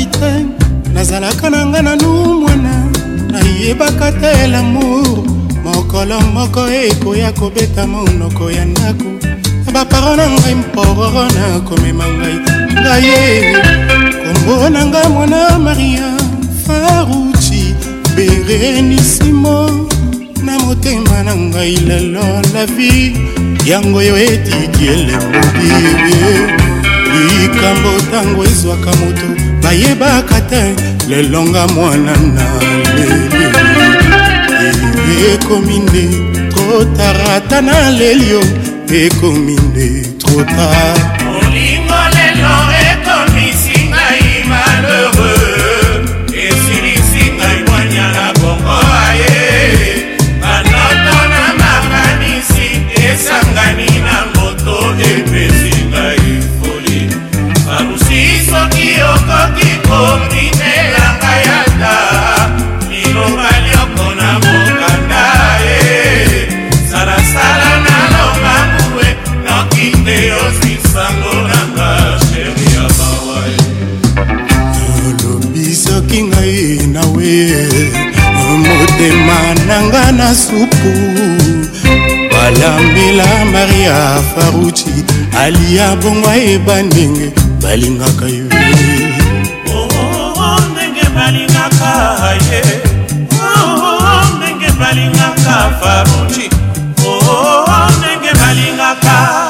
ngai te nazalaka na ngai nanu mwana nayebaka te lamour mokolo moko ekoya kobeta monoko ya ndako na baparo na ngai mpororo na komema ngai ngaye kombo na ngai mwana maria faruci berenisimo na motema na ngai lelo la vie yango oyo etiki elemodi likambo ntango ezwaka moto bayebaka te lelonga mwana na leli ekomi nde kotarata na lelio ekomi nde trotard yanga na supu balambela maria faruci aliya bongo ayeba ndenge balingaka ye oh, oh, oh, ndenge balingaka ye ndenge balingaka faruci ndenge balingaka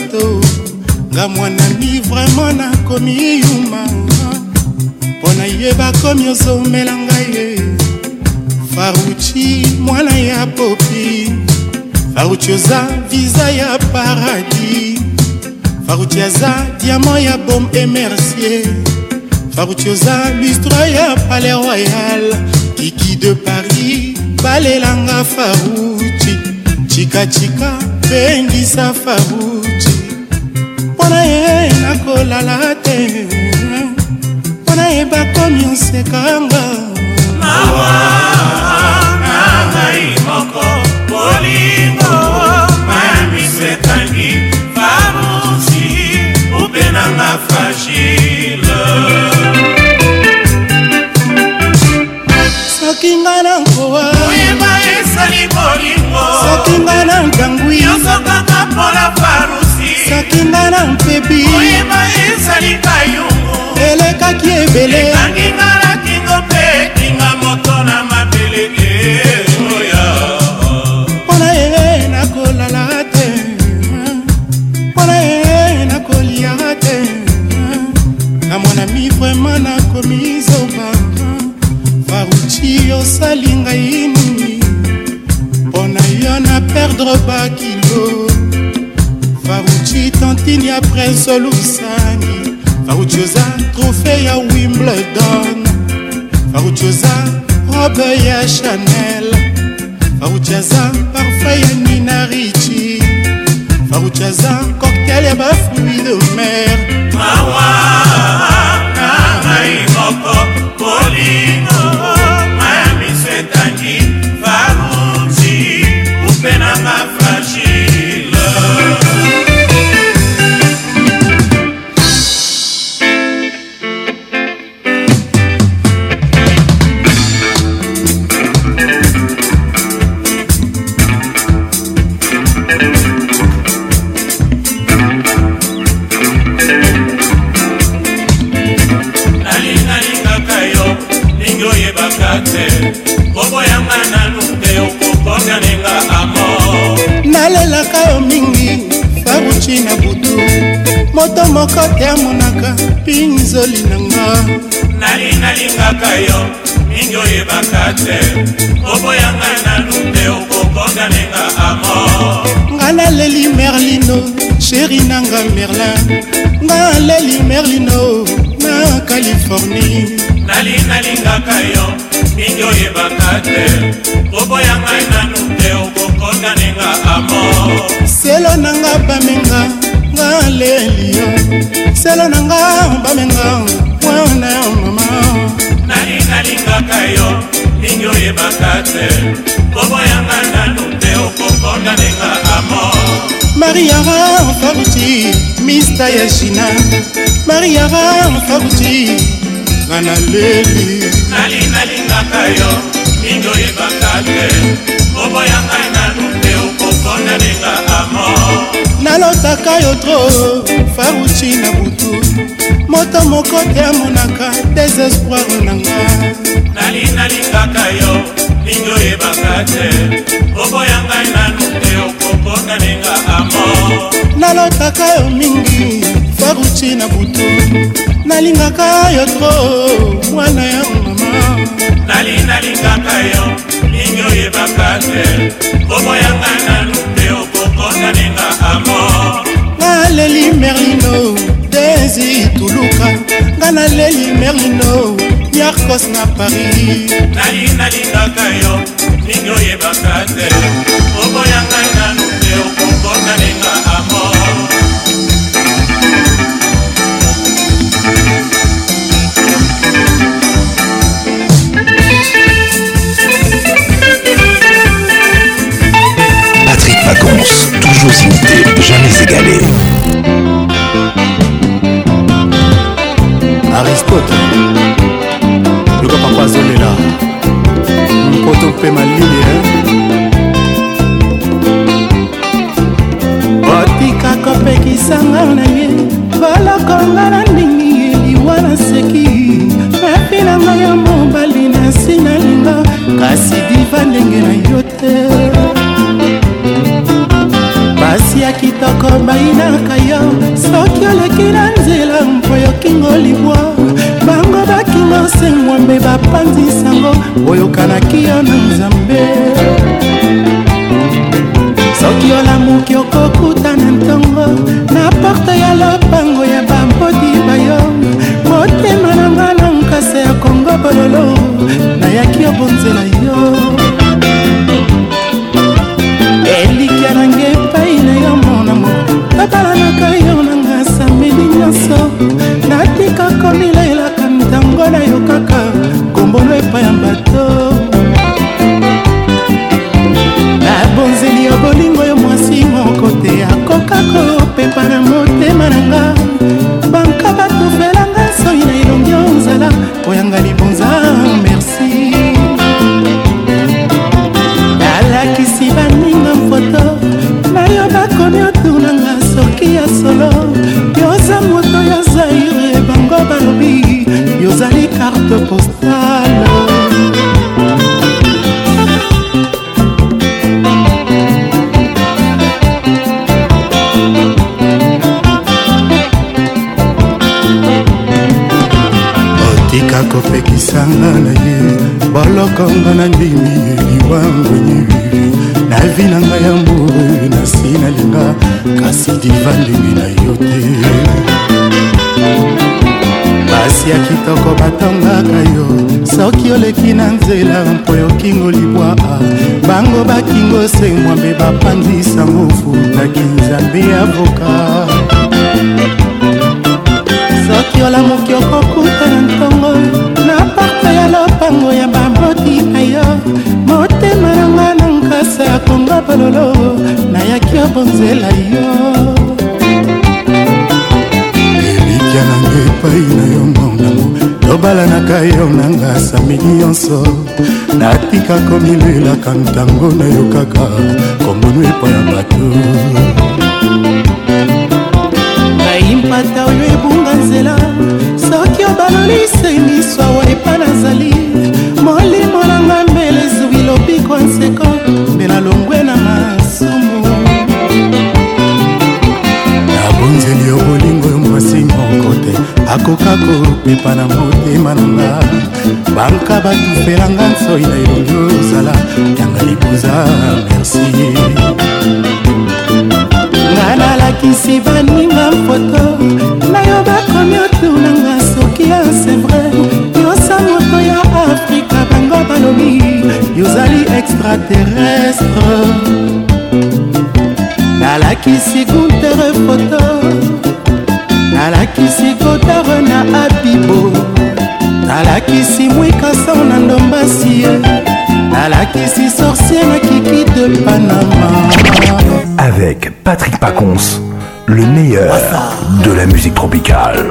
nga mwanami vraimen nakomi yuma mpo nayeba komi ozomela ngai ye faruci mwana ya popi faruci oza viza ya paradis faruci aza diamant ya bom emercier faruci oza lustre ya palais royal kiki de paris balelanga faruci cikacika bengisa faru mpona ye nakolala te mpona ye bakomi osekanga mawa na ngai moko bolingo mamisekangi farusi upenanga fragile soki nga na nkowa oyeba esali bolingo soki nga na ngangwi yosokaka mpola farusi opesaki nga na mpebi elekaki ebele mpona ye nakolala te mpona ye nakolia te na mwanami vraimen nakomizoba faruci osali ngai nini mpona yo na perdre baki santini ya prince lusani fauchoza trophée ya wimbledon fauchoza robe ya chanel fauchaza parfum ya nina richi fauchaza cocktail ya bafruit de mer mawa na ngai moko moko te amonaka pinzoli na nga nalingalingaka yo mingi oyebaka te oboyanga nanu te okokonda nenga amor nga naleli merlino sheri nanga merlin nga naleli merlino na californie nalingalingaka yo mingi oyebaka te oboyanga nanu te okokonda nenga amor selo nanga bamenga baleli yo selo na nga bamenga mwana yo mama nani nalingaka yo lingi oyebaka te koboyanga nanu te okokonda nenga amo mariara faruti mista ya china mariara faruti nga naleli nali nalingaka yo mingi oyebaka te koboyanga nanu te okokonda nenga amo nalotaka yo tro faruci na butu moto moko te amonaka desespoire na nga nalinalingaka yo mingi oyebaka te oboya ngai nanu te okokota ninga amo nalotaka yo mingi faruci na butu nalingaka yo tro mwana ya mama nalinalingaka yo mingi oyebaka te oboya ngai nanu osalinga amor naleli merlino desi tuluka nga naleli merlino yarkos na paris nali nalingaka yo mingi oyebaka te oboyanga nanu te okokosalinga amor Patrick Pacons. toujours imité, jamais égalé. aristote luka papa azolela mpoto mpe malili otikaka opekisanga na ye balokonga na ndingi eliwa na seki napinanga yo mobali na nsi na linga kasi diva ndenge na yo te mwasi ya kitoko bayinaka yo soki oleki na nzela mpo yokinga olibwa bango bakinga osengwambe bapanzisango oyokanaki yo na nzambe soki olamuki okokuta na ntongo na porte ya lopango ya bambodi bayo motema na nga na nkasa ya kongo bololo nayaki obonzela yo okomilelaka ntango nayoka bapandisa mofutaki nzambe avoka soki olamuki okokuta na ntongo na porte ya lopango ya bamoti na yo motema nanga na nkasa konga bololo nayaki obonzela balanaka yo nanga samidi nyonso natika komilelaka ntango nayokaka komono epo ya bato bayimpata oyo ebunga nzela soki obalolisengiso awa epa nazali molimo nakoka kopepa na motema na nga banka batufelanga nsoi na elongi ozala yanga libuza merci nga nalakisi baninga foto nayo bakomi otunanga soki ya sevre yosa moto ya afrika bango balobi yozali extraterrestre nalakisi guntere foto nalakisi godare na abibo nalakisi mwikasao na ndombasi nalakisi sorcier na kiki de panama avec patrick pacons le meilleur de la musique tropicale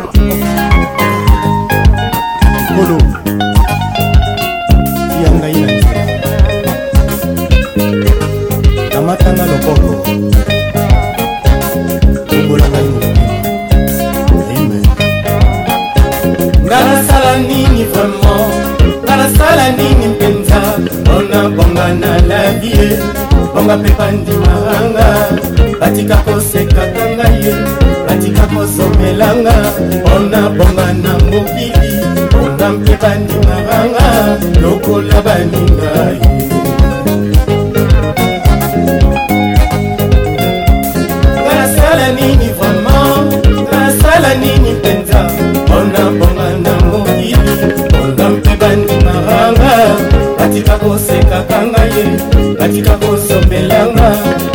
ye bonga mpe bandimakanga batika kosekaka ngai ye batika kosomelanga mpona bonga na mokili bonga mpe bandimakanga lokola baninga ye osekaka ngai natika kosombelanga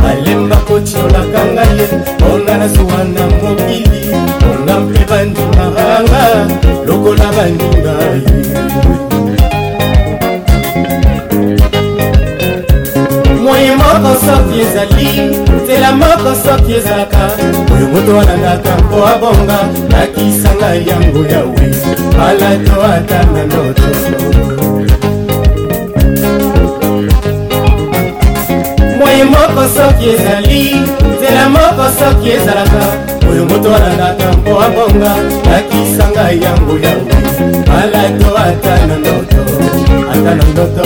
alemba kotiolaka ngai mponga nazuwa na mokili mponga mpe bandimaka lokola bandinga ye moye moko soki ezali nzela moko soki ezalaka oyo moto alandaka mpo abonga nakisanga yango yawe malato atanga ndoto moko soki ezali nzela moko soki ezalaka oyo moto alandaka mpo abonga lakisa ngai yango yango alato ata na ndoto ata na ndoto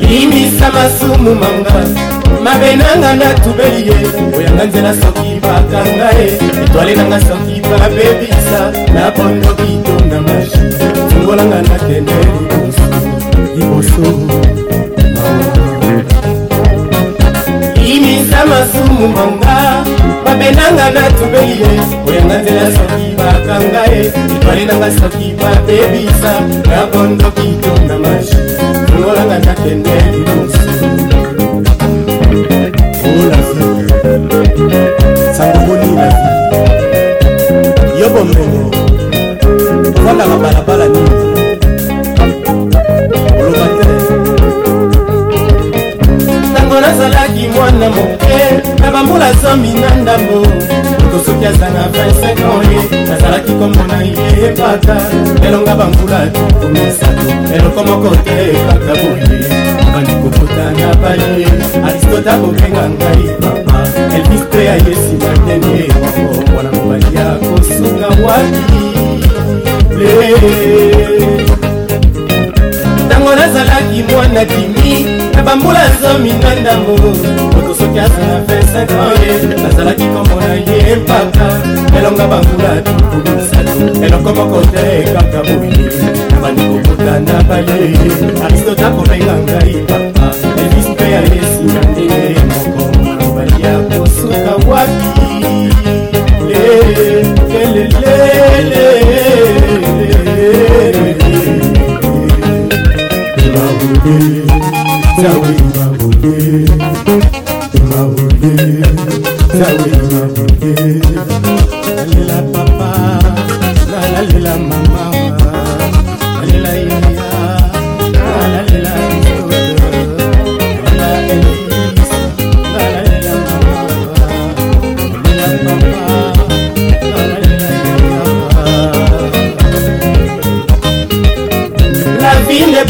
limisa masumu manga mabe nanga natubeli ye oyanga nzela soki bakanga ye etwale nanga soki ozala bebisa na bondo kitonga mashi sungolanga nakende liboso liboso imisa masumu manga babenanga na tubeye oyanga nzela soki bakanga ye etwale nanga soki babebisa na bondo kitonga mashi sungolanga nakende liboso bomene ofandaka balabala nini oloba te ntango nazalaki mwana moke na bambula zomi na ndambo moto soki aza na 25 ans ye nazalaki komona ye epata elonga bambula tuku misato eloko moko te kaka boye kobala na baye aristota kobenga ngai mama elvis te ayesi matenge wana mobali ya kosunga waki ntango nazalaki mwana kimi na bambula zomi na ndambo moto soki azala 25 ans nazalaki komona ye mpaka elonga bambula tukulusato eloko moko te kaka boye na bandikokota na baye aristota kobenga ngai papa nandele moko maloba ya kosuka wapi Lalela papa, lalela mama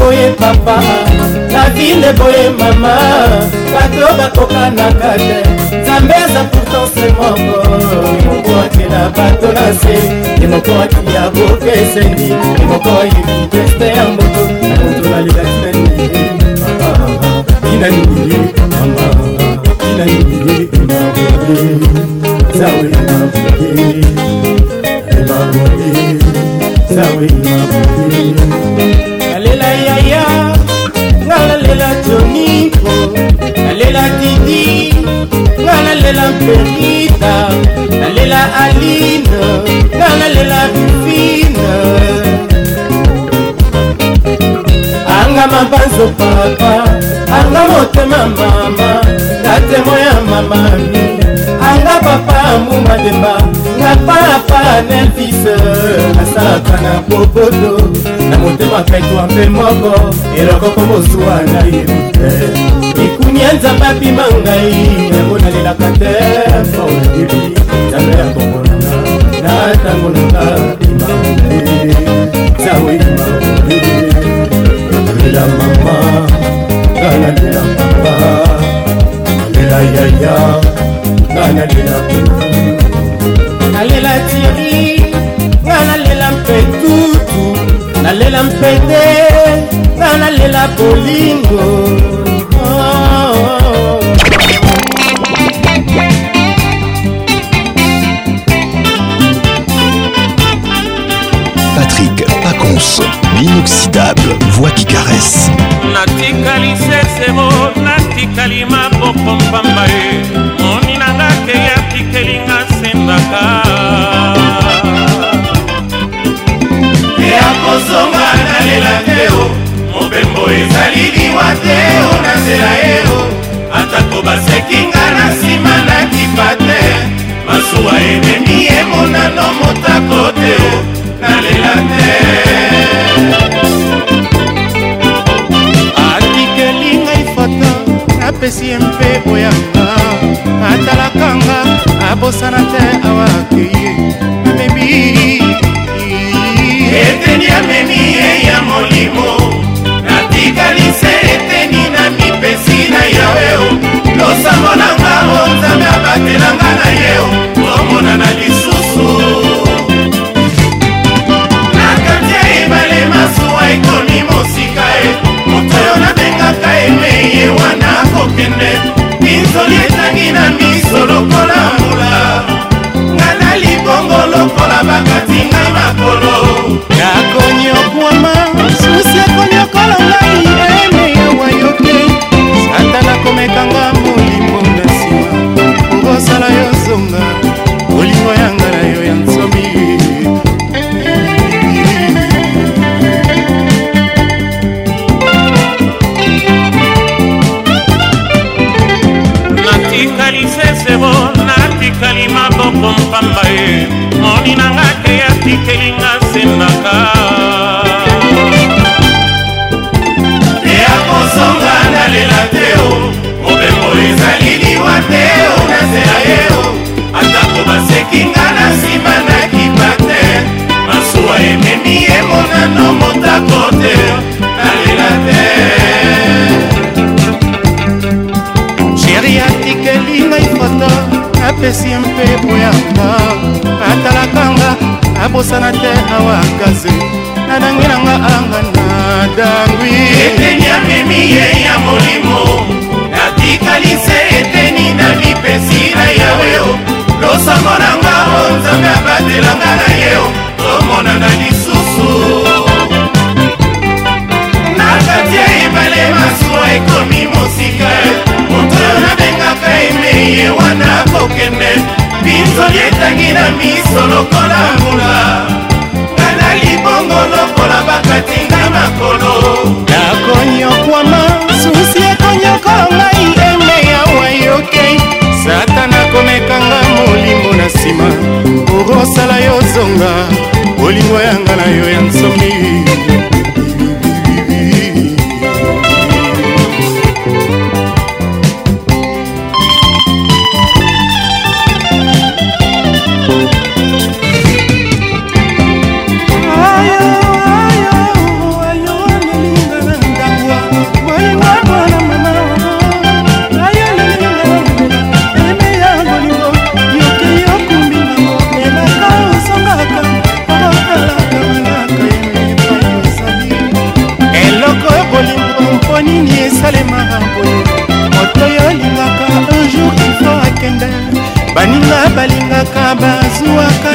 boye papa la vie nde boye mama bato bakoka na kate nzambe aza pourtant se moko moko akela bato na se ye moko akiya boka esengi ye moko ayebi deste ya moto moto nalingaki nanini ah, inanini mama inanini emaboye zawe emaboye emaboye zawe emaboye nalela yaya nga nalela joniko nalela didi nga nalela perita nalela aline nga nalela vivine anga mabanzo papa anga motema mama ngatemo ya mamami anga papa mumademba nga papa nelvis asalaka na bobodo na motema kaitwa mpe moko eloko komosuwa na ye te ikuni ya nzambe apima ngai yango nalelaka te faonayebi nzambe ya komonanga na ntango nanga imaole zao imaole lela mama ngana lela papa lela yaya ngana lela nalela tiri nalela mpete nga nalela bolingo patrik pacons l'inoxydable voix qui caresse natikali sesero natikali maboko mpamba ye nalela te o mobembo ezali liwa te o na nzela ye o atako basekinga na nsima nakipa te masuwa ememi emonano motako te o nalela te atikeli ngai foto napesi ye mpe oyaka atalakanga abosana te awa akeye amemi eteni amemi ye ya molimo natikali se eteni na mipesi na yaweo losambo nanga o nzambe abatelanga na ye omonana lisusu na kati ya ebale masuwa ekomi mosika e moto oyo nabengaka eme ye wana kokende minzoli etangi na miso lokola mbula nga na libongo lokola bakati ngai makolo pamba ye moni nanga ke atikelinga sembaka ya kosonga nalela te o mobembo ezali liwa te o nasela ye o atako basekinga na nsima nakipa te masuwa ememi emonano motako te apesi mpe boyanga atalaka nga abosana te awakaze nadangi nanga anga nadangwi eteni amemi ye ya molimo natikalise eteni na lipesi na yaweo losango nanga o nzambe abatelanga na yeo tomonana lisusu na kati ya ebale masuwa ekomi mosika ye wana kokende biso lietangi na miso lokola mbula ngana libongo lokola bakatinga makolo nakonyokwama susi ekonyoko ngai eme yawa yoke satana komekanga molimo na nsima orosala yo zonga bolingo yanga na yo ya nsomi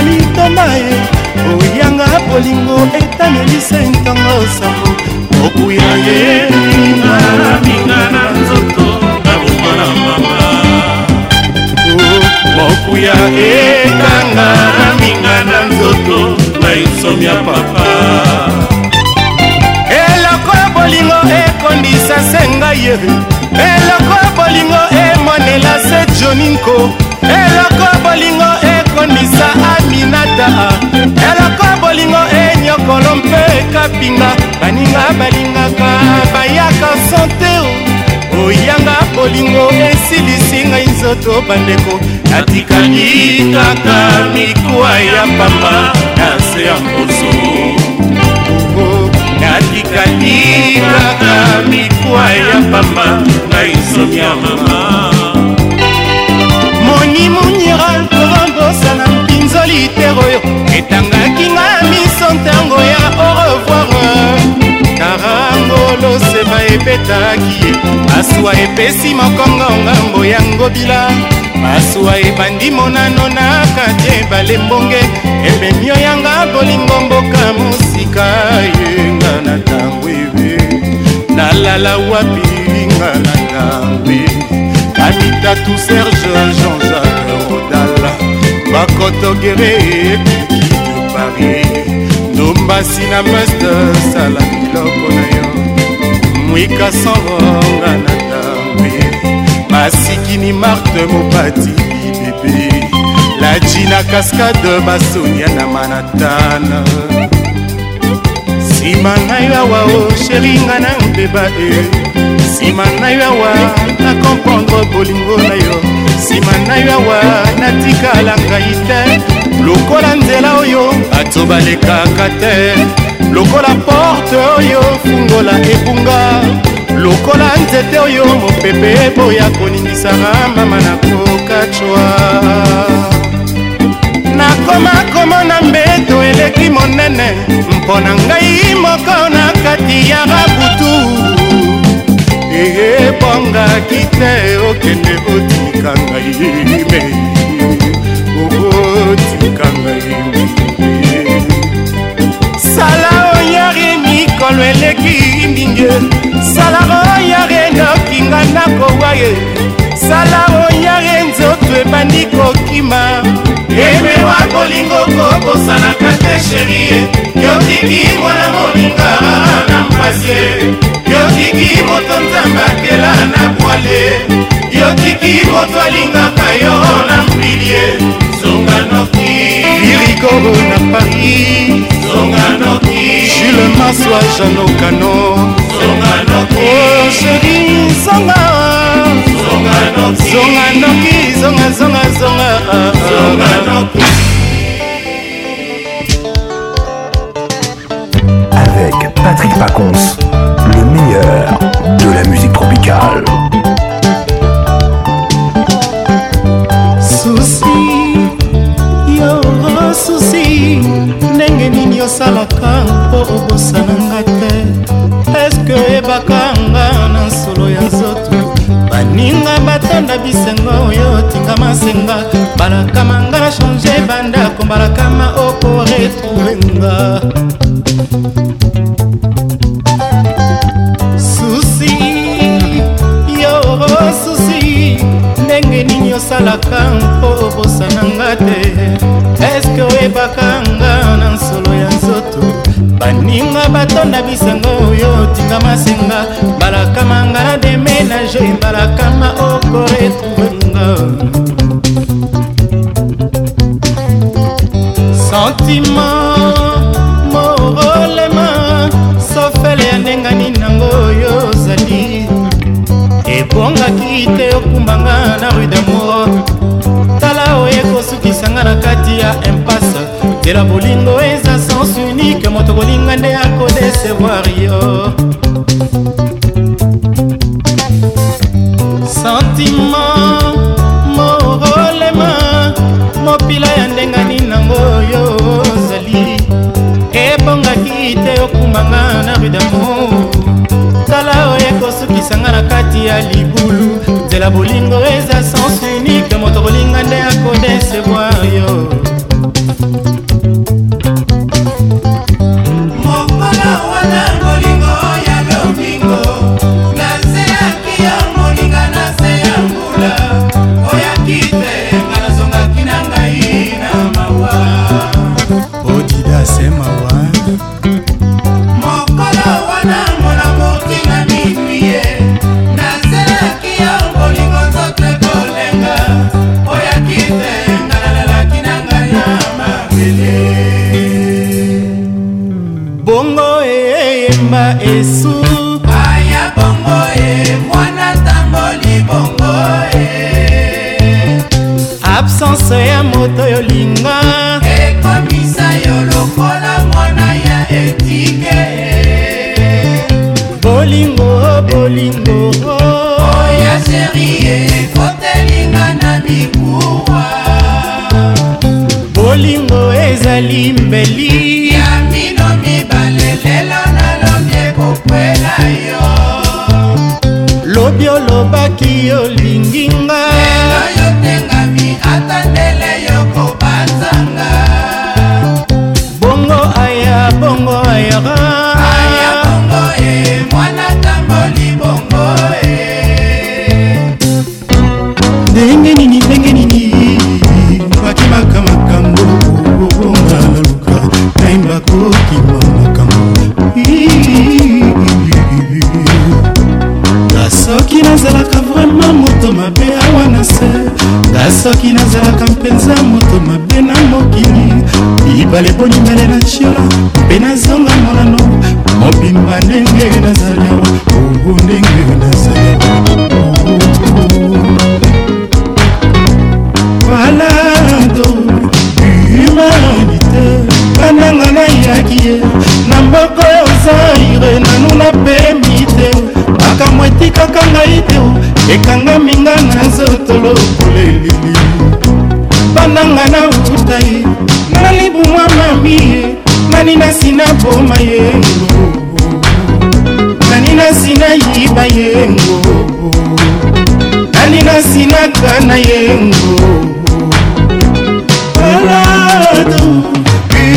litoma ye oyanga bolingo etanelisa ntango sango okuya ye minga na nzoto naboma na mama mokuya oh, ekanga na minga na nzoto na insomia papa eloko ya bolingo ekondisa se ngai ye eloko ya bolingo emonela se joninko eloko ya bolingo e ekondisa aminata eloko bolingo enyokolo eh, mpe ekapinga baninga balingaka bayaka sante oyanga bolingo esilisi ngai nzoto bandeko natikali kaka mikwa ya pamba na se ya mposo oh, natikali kaka mikwa ya pamba ngai nzomi ya mama joni muniral korombosa na mpinzoli tero oyo etangaki nga miso ntango ya orevoir karangolo sema ebetaki ye masuwa epesi mokongo ngambo ya ngobila masuwa ebandi monano na kati ebale mbonge ebemio yanga bolingo mboka mosika yenga na ntango ebe nalala wapi nga na ntango ebe anita tout serge jean-jacques rodala bakotogere ekiki de paris dombasi na meste sala biloko na yo mwika sangonga na ntambe masikini marte mopati bibebe lajina kaskade basonia na manatana nsima ngai awa o oh, sheringa na mbeba e eh. nsima ngai awa na kompo bolingo na yo nsima na yo awa natikala ngai te lokola nzela oyo bato balekaka te lokola porte oyo fungola ebunga lokola nzete oyo mopepe eboya koningisaka mama na kokacwa nakoma komona mbeto eleki monene mpo na ngai moko na kati ya rabutu ehe okangaki te okende otika ngai me okotika ngai sala oyari mikolo eleki minge sala oyari nokinga nakowa ye sala oyari nzoto ebandi kokima bolingo kokosanaka te sherie yotiki mwana moninga na mpasi yotiki moto nzambakela na bwale yotiki moto alingaka yo na mbilie zonganoki irikoro na paris zonganoki jule maswa janokano zonganoki oh, sheri zonga zonganoki zonga zonga zonga zonga zonga avec Patrick Pacons, le meilleur de la musique tropicale. Souci, yo souci, ndenge nini osalaka mpo obosana nga te eske oyebaka nga na nsolo ya nzoto baninga batanda bisengo oyo tinga masenga balakama nga change bandako balakama okoretrouvenga susi yo susi ndenge nini osalaka mpo obosana nga te eske oyebaka nga na nsolo ya nzoto baninga batonda bisango oyo tinga masenga mbalakama nga na deménage mbalakama okoretrouvenga sentiment okokaki te okumbanga na rue damour tala oyo ekosukisanga na kati ya impasse nzela bolingo eza sens unique moto kolinga nde akodesevoir yo bolingo soki nazalaka mpenza moto mabe na mokili libala ebonimale na shiola mpe nazonga molano mobimba ndenge nazali kaka na yengo parado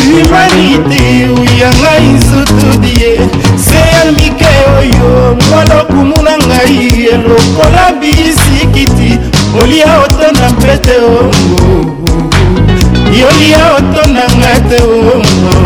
humanité oya ngai nzutu die se ya mike oyo molokumuna ngai lokola bisikiti olia oto na mpete ongo yolia oto na nga te ongo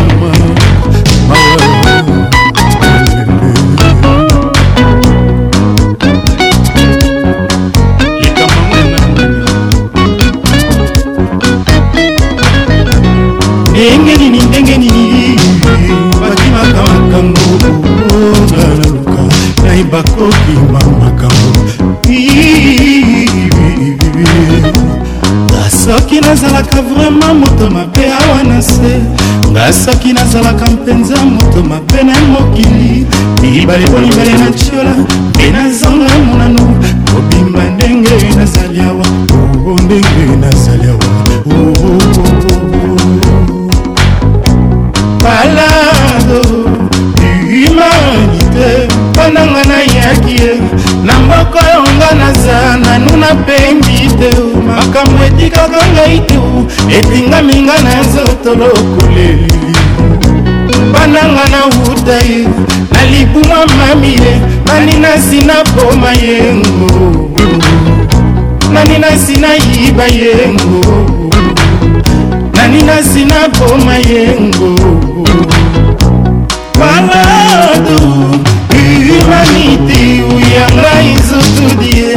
nazalaka vraimen moto mabe awa na se nga soki nazalaka mpenza moto mabe na mokili mibale polibale na tiola mpe nazanga monano kobima ndenge nazali awa o oh, ndenge nazali makambo etikaka ngai tu etingaminga na nzoto lokuleli bananga nauta ye na libumwa mami ye nani nasi na boma yengo nani nasi nayiba yengo nani nasi na boma yengo baladu humanité uyanga izutudie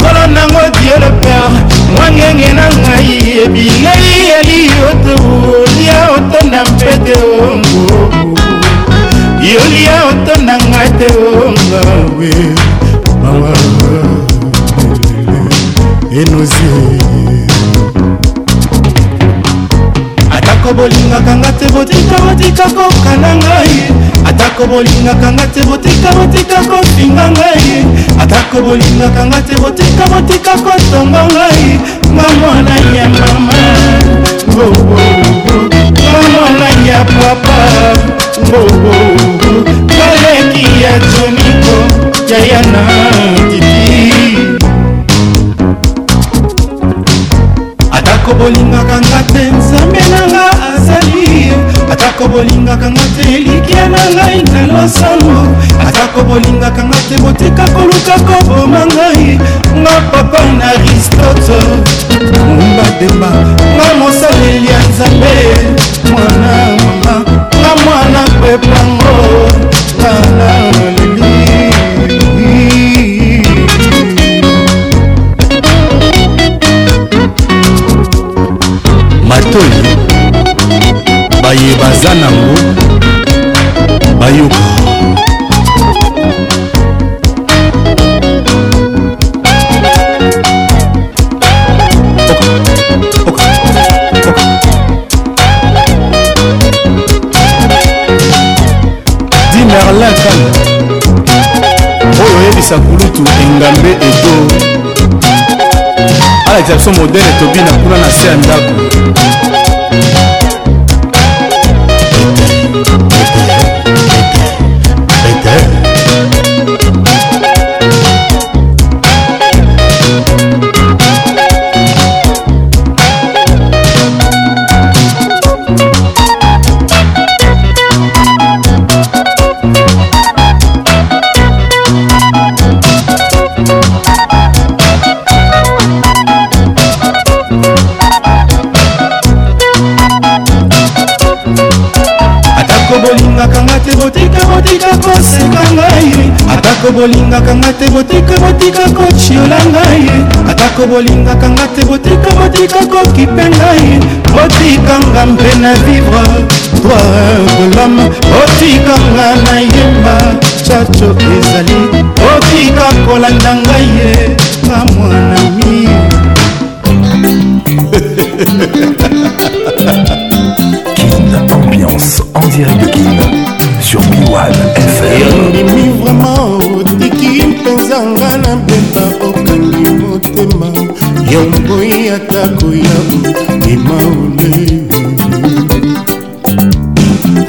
kolo nango dieu le père wangenge na ngai ebingai eliyotu lia otonda mpe te ongoku yolia otonda ngai te ongawe mawa enozi atako bolingaka nga te botika botika kokana ngai atako bolingaka nga te botika botika kofinga ngai atako bolingaka nga te botika botika kotonga ngai nga mwana ya mama nga mwana ya papa baleki ya joniko yayana titi atako bolingaka nga atako bolingaka nga te elikya na ngai nzela sango atako bolingaka nga te botika koluka koboma ngai nga papa na aristote mumba demba nga mosaleli ya nzambe mwana mama nga mwana pepango ngana baza nango bayoka di merlin kan oyo oyebisa kulutu engambe edo alakisa biso modele tobina kuna na se ya ndako atako bolingaka nga te botika botika kotiola ngai ye atako bolingaka nga te botika botika kokipe ngai ye botikanga mpe na vivre toi bolome botikanga na yemba chacho ezali botika kolanda ngai ye ka mwanami ndako ya mima ole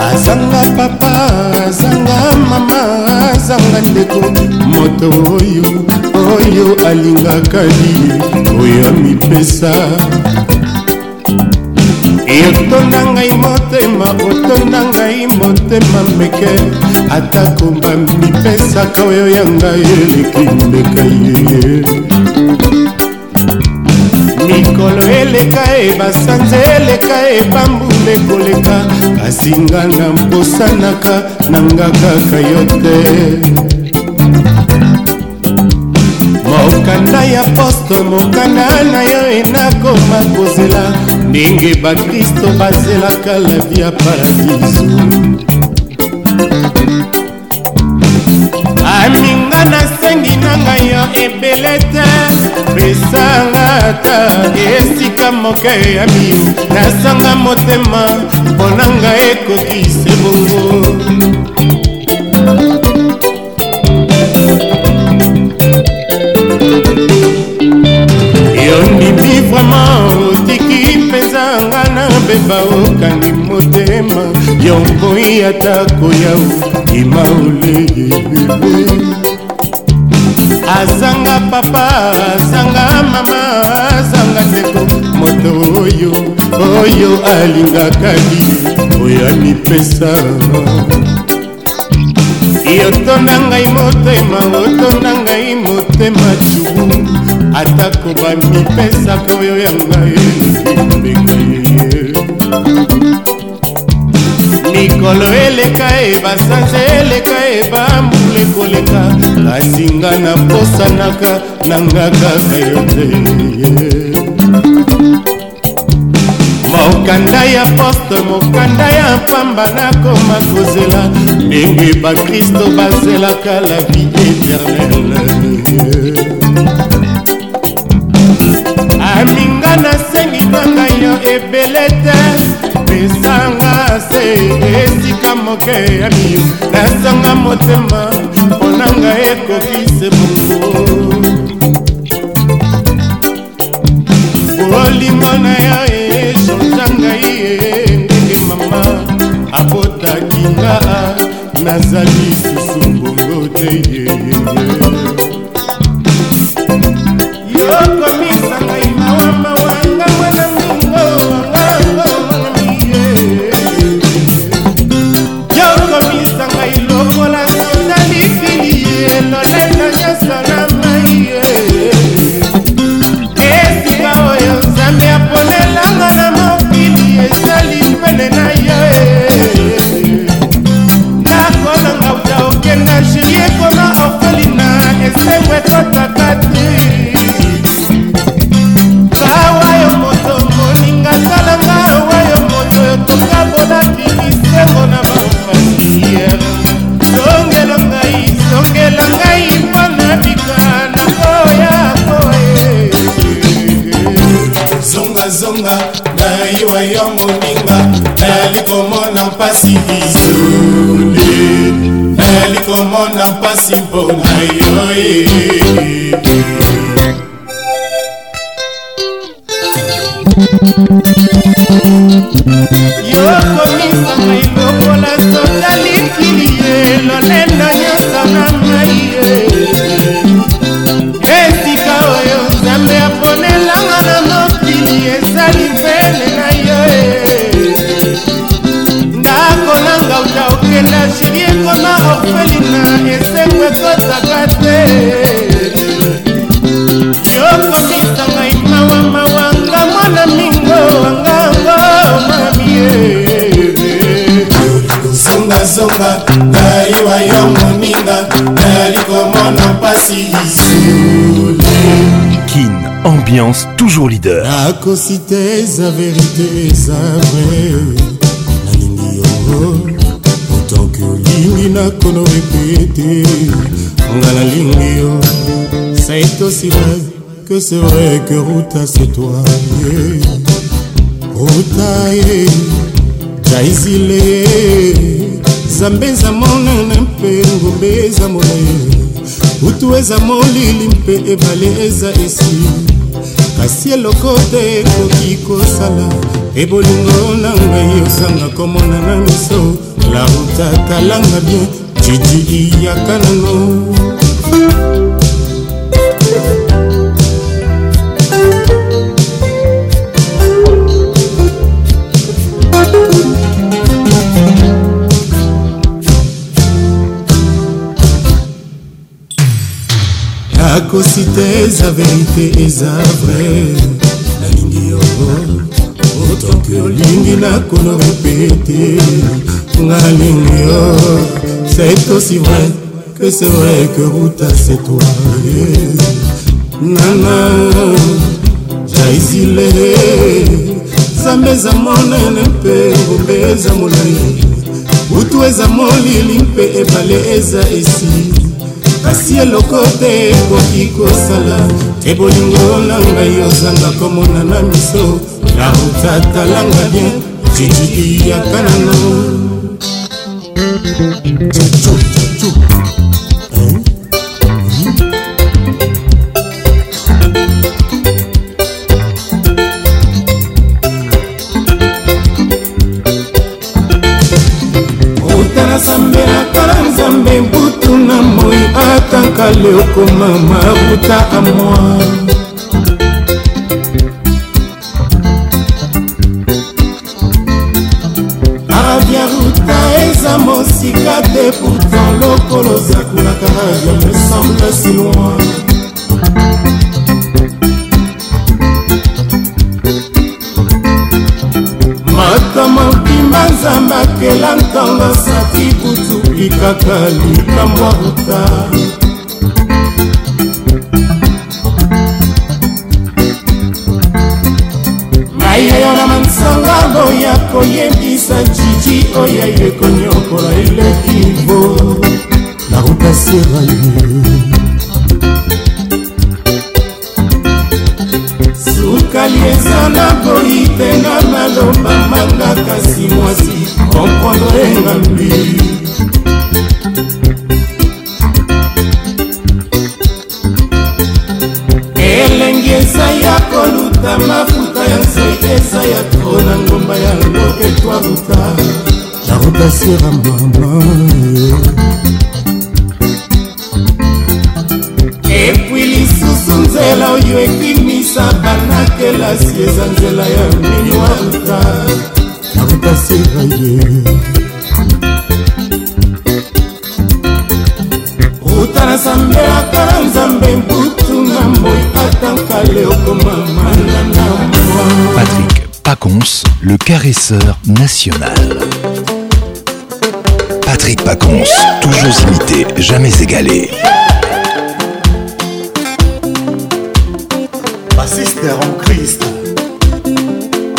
azanga papa azanga mama azanga ndeko moto oyo oyo alingaka die oyo amipesa otonda ngai motema otonda ngai motema meke atako bamipesaka oyo ya ngai eleki mbeka ye mikolo eleka e basanza eleka e bambunda ekoleka kasi nga na mposanaka nanga kaka yo te mokanda ya posto mokanda na yo enakoma kozela ndenge bakristo bazelaka la via paradiso nga nasengi na ngai yo ebele te pesanga ata esika moke ya miu nasanga motema mpona ngai ekoki se bongo yondimi vraimen otiki mpenzanga na beba okangi motema yomboi atako yau ima oleyebele azanga papa azanga mama azanga ndeko moto oyo oyo alingaka ye oyo amipesa yotonda ngai motema otonda ngai motema cubu atako bamipesaka oyo yanga elingi kobenga ye likolo eleka ebasanza eleka ebambula ekoleka kasi nga naposanaka nanga kaka yo te mokanda ya poste mokanda ya pamba nakoma kozela ndenge bakristo bazelaka la vie éternele aminga nasengi na ngai yo ebele te esanga se esika moke ya mio nazanga motema mpona ngai ekoki se bongo bolingo na yo echanga ngai ndenge mama abotakinga nazali susu bongo te yeyeye motema yo moninga nayali komona mpasi izoli nayali komona mpasi mpona yo ye nakosi te eza verite eza vrai nalingi yango otanke olingi nakono repete nga nalingi yo c'est aussi vrai que c'est vrai que ruta c'est toi yeah. ruta yeah. jaizile nzambe eza monene mpe ngombe eza molai utu eza molili mpe ebale eza esili kasi eloko te ekoki kosala e bolingo na ngai osanga komona na miso la ruta kalanga bien jijiliyaka nango nakosi te eza verite eza vrai nalingi yo otoki olingi nakona repete nalingi yo c'est aussi vrai que c'est vrai que ruta c'est toi nana jaisile nzambe eza monene mpe ngombe eza molai butu eza molili mpe ebale eza esili kasi eloko te ekoki kosala te bolingo na ngai ozanga komona na miso nauta talanga bien jijikiyaka nano mobali okoma mafuta amwa arabiaruta eza mosika te pourtant lokolo sakulaka radio me semble si loin moto mobimba nzambe akela ntongo sati butu likaka likambo ruta caresseur national. Patrick Pacons, toujours imité, jamais égalé. Bassiste en Christ,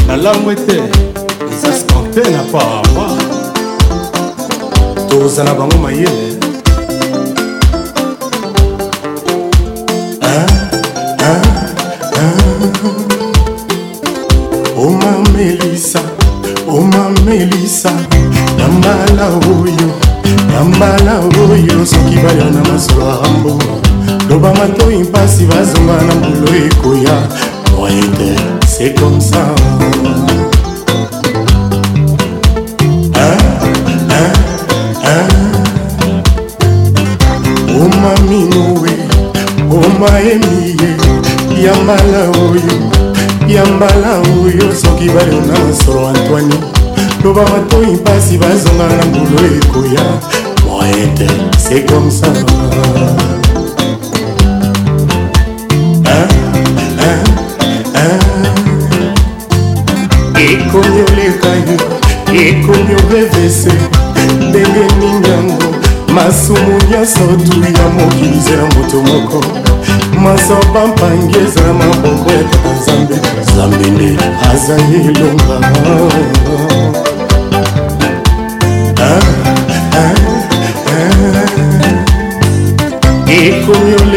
la langue était, ça se comptait à Tous moi. la bango melisa na mbala oyo na mbala oyo soki baya na maswambo loba matoi mpasi bazonga na mbulu ekoya moyete se komsa omaminowe omaemiye ya mbala oyo ya mbala oyo soki bayo na masolo antoine loba matoi mpasi bazonga na mbulu ekoya moete c'est comme ça ekomi oleka yo ekomi orevese ndenge nini yango masumu nyonso tu ya mokili zela moto moko masaba mpangi ezala maboko ya kaka nzambe nzambe nde aza ye elonga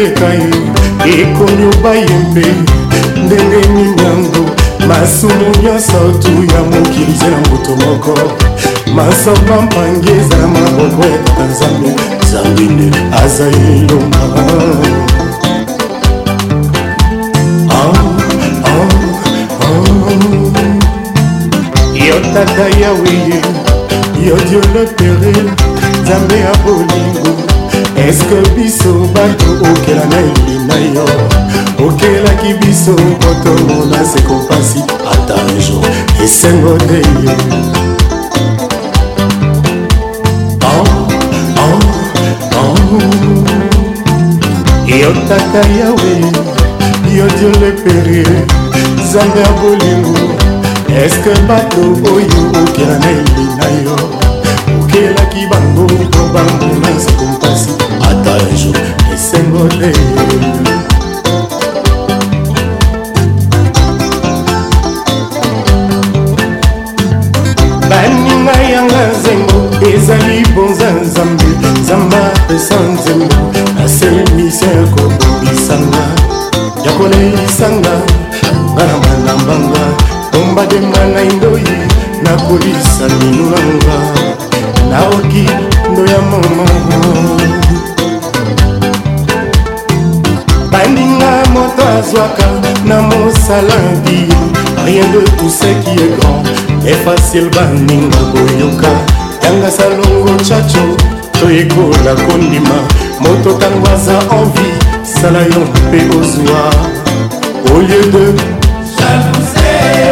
koleka ye ekomi obayembe ndenge nini yango masumu nyonso tu ya mokili nze na moto moko masamba mpangi ezala maboko ya tata nzambe nzambe nde azali lomba yo tata yawe ye yo dio lotere nzambe ya bolingo eske biso bato okela na elinga yo okelaki biso kotongo na sekompasi ata jour esengo te ye oh, oh, oh. yo tata yawe yo dio lepere zanga ya bolingo eske bato oyo okela na elinga yo nakelaki bango po bamema ezako mpasi ata jour esengole baninga yanga nzengo ezali bonza nzambe nzambe apesa nzembo naselemisi ya kobongisanga ya koleisanga nga na malambanga tombadema na indoi nakolisami salandi rien de tout ce qui est grand est facile baninga koyoka yanga salongo chacho toyekola kondima moto ntango aza envi sala yo mpe ozwa au lieu de jalouser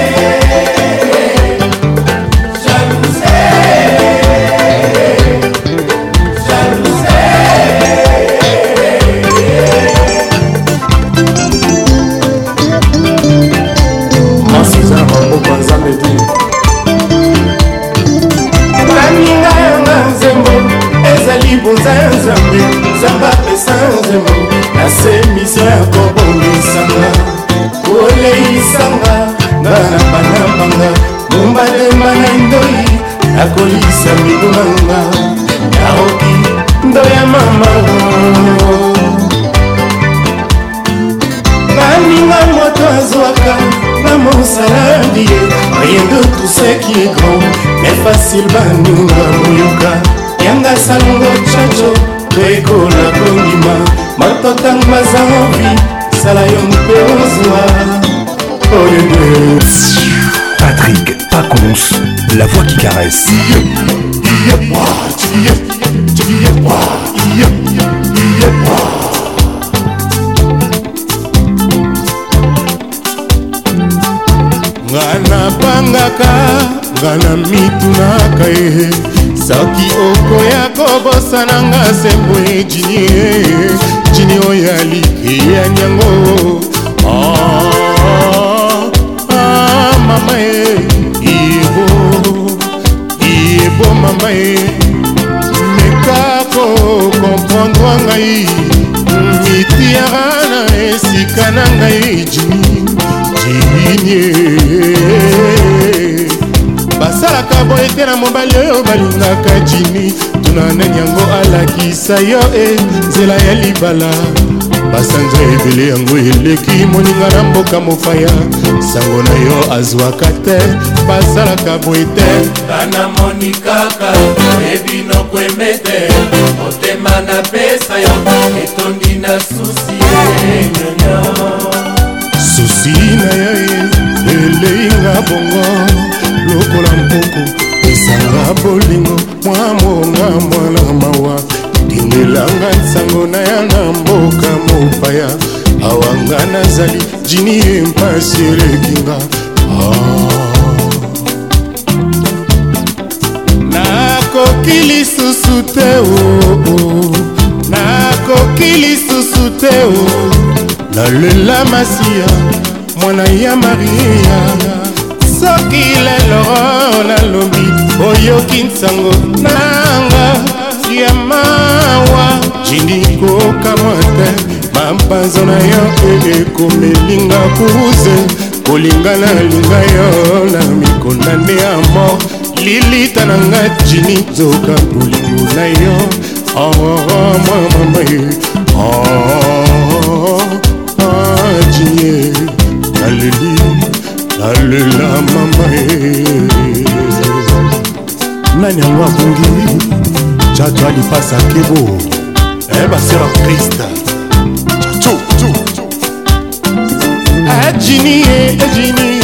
soki okoya kobosana nga sembwe jini jini oyo aliki ya nyango ah, ah, mama e ibo ibo mama e meka kokomprendre ngai mitiara na esika na ngai jini jini boyete na mobali oyo balingaka jini tuna nani yango alakisa yo e nzela ya libala basanza ebele yango eleki moninga na mboka mopaya sango na yo azwaka te basalaka boye te banamoni kaka ebinoko emete motema na pesa yo etondi na susi eh, susi na yo eleinga bongo lokola mpoko esanga bolingo mwa monga mwana mawa dindelanga nsango na ya na mboka mopaya awanga nazali jini ye mpasi elekinga ah. nakoki lisusu te o oh, oh. nakoki lisusu te o oh. nalela masiya mwana ya maria soki lelo nalobi oyoki nsango nanga ya mawa jini kokamwa te mampanzo na yo ekomelinga kuruze kolinga nalinga yo na mikona nde ya mor lilita na nga jini zoka bolingo na yo ororo oh, oh, oh, mwa mama ye jini naleli maman, salela mama e nani yango akungi jato alipasa tchou, ebasera krista Adjini, Adjini,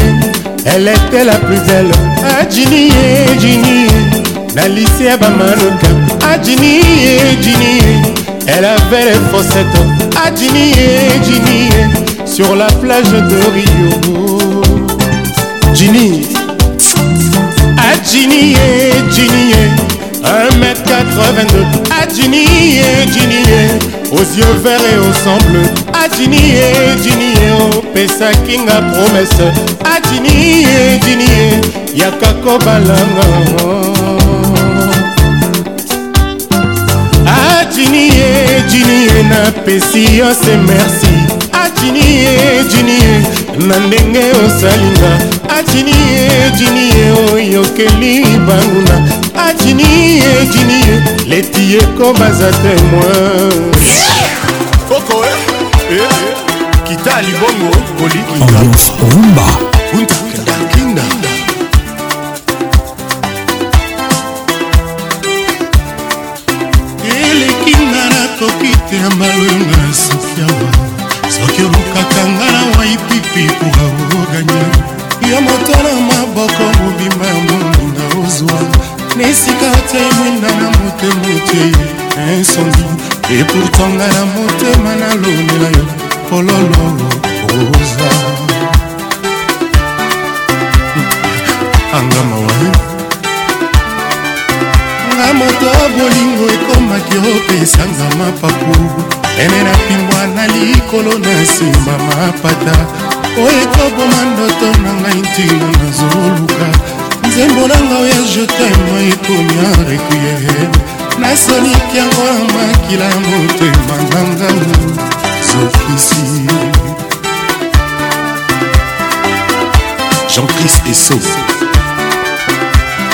elle était la plus belle. Adjini, eh, Adjini, eh, la lycée à Bamanoka. Adjini, ah, Adjini, eh, elle avait les fossettes. Adjini, ah, Adjini, sur la plage de Rio. Jini Adjini Jini 1m82 Adjini Jini Aux yeux verts et au sang bleu Adjini Jini opesa kinga promesse Adjini Jini yaka kobalanga Adjini Jini napesi yo se merci Adjini Jini na ndenge osalinga atini ejini oyo okeli banguna atini ejini leti eko baza témoin koko eh, eh, eh. kitali bongo koliki ambiance rumba epurtanga na motema nalobi na yo pololo oza angamawa eh? nga moto bolingo ekomaki opesanga mapapu ene na pimbwa na likolo na nsima mapata oyo ekoboma ndoto na ngai ntina nazoluka nzembo na ngai oya jetema ekomi a requiere nasoliki yango makila motema nganga sofisi jean-christ eso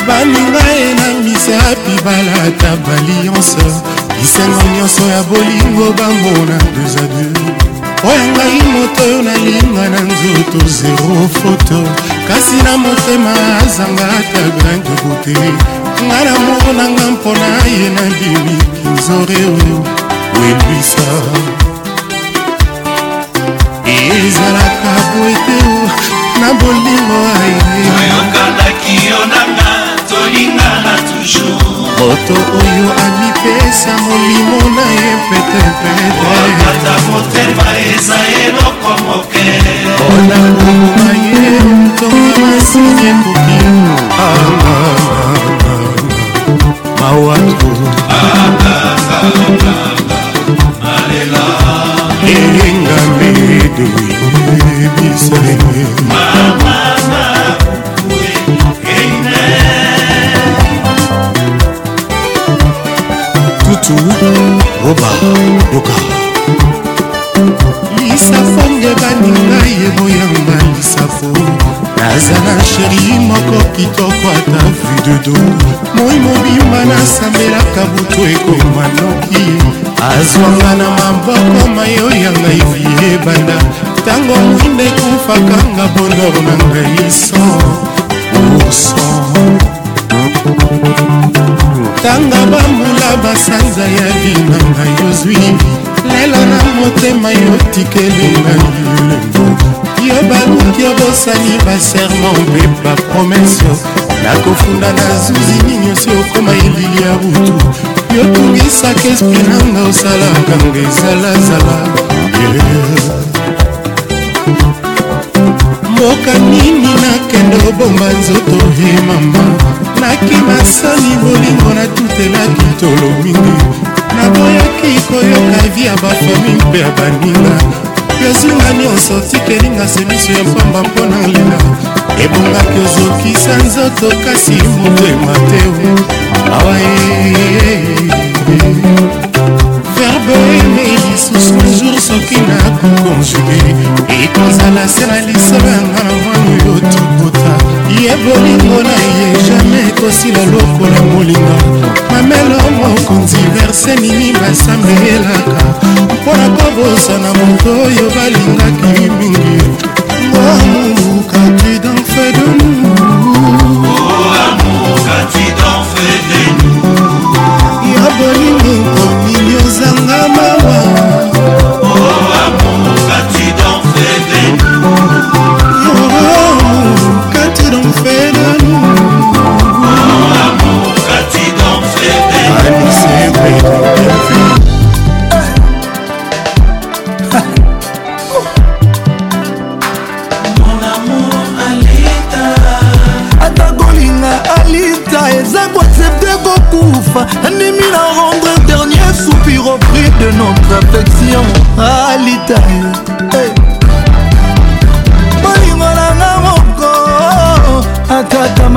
baninga ye na misapi balata balianse bisengo nyonso ya bolingo bambona deux a deux oyo ngai moto oyo nalinga na nzoto zero foto kasi na motema azanga ata grande boterie nga na moko na nga mpona ye na bimi kinzoreo welwisa ezalaka po ete na bolingo ayeyokandaki yo nanga tolingana toujours moto oyo amipesa molimo na ye petepetekata motema eza eloko moke mpona koluma ye ntonga masini ekoki ah, ah, ah. mawako elinga mbedo ebisae tutu roba doka lisafo nge baninga yeboyanga lisafo nazala sheri moko kitoko ata vu de do moi mobimba nasambelaka butu ekoma noki azwanga na maboko mayo ya ngai vie ebanda ntango mwinde ekufakanga bonor na ngai so urso tanga bambula basanza ya vinanga yozwi lelo na motema yotikeli na yulembo yo baluki obosani baserma mpe bapromese nakofunda na zuzi nini osi okóma elili ya butu yotungisaka esprit nanga osalaka ngo ezalazala mboka nini nakende obomba nzoto ye mama nakimasani bolingo natutelaki tolo mingi naboyaki koyoka vi ya bafami mpe ya baninga yosinga nyonso tikelinga semiso ya pamba mpo na lela ebongaki ozokisa nzoto kasi motema te awa eh, eh, eh, verbe lisusu jour soki nakokonjuge ekozala se na lisolo yanga na mwana oyo tokota ye bolingo na ye jamai ekosila lokola molinga mamelo mokonzi verse nini basambelelaka mpo na kobosana moto oyo balingaki mingi amukati danfe de nous ya bolingo komini ozanga mawa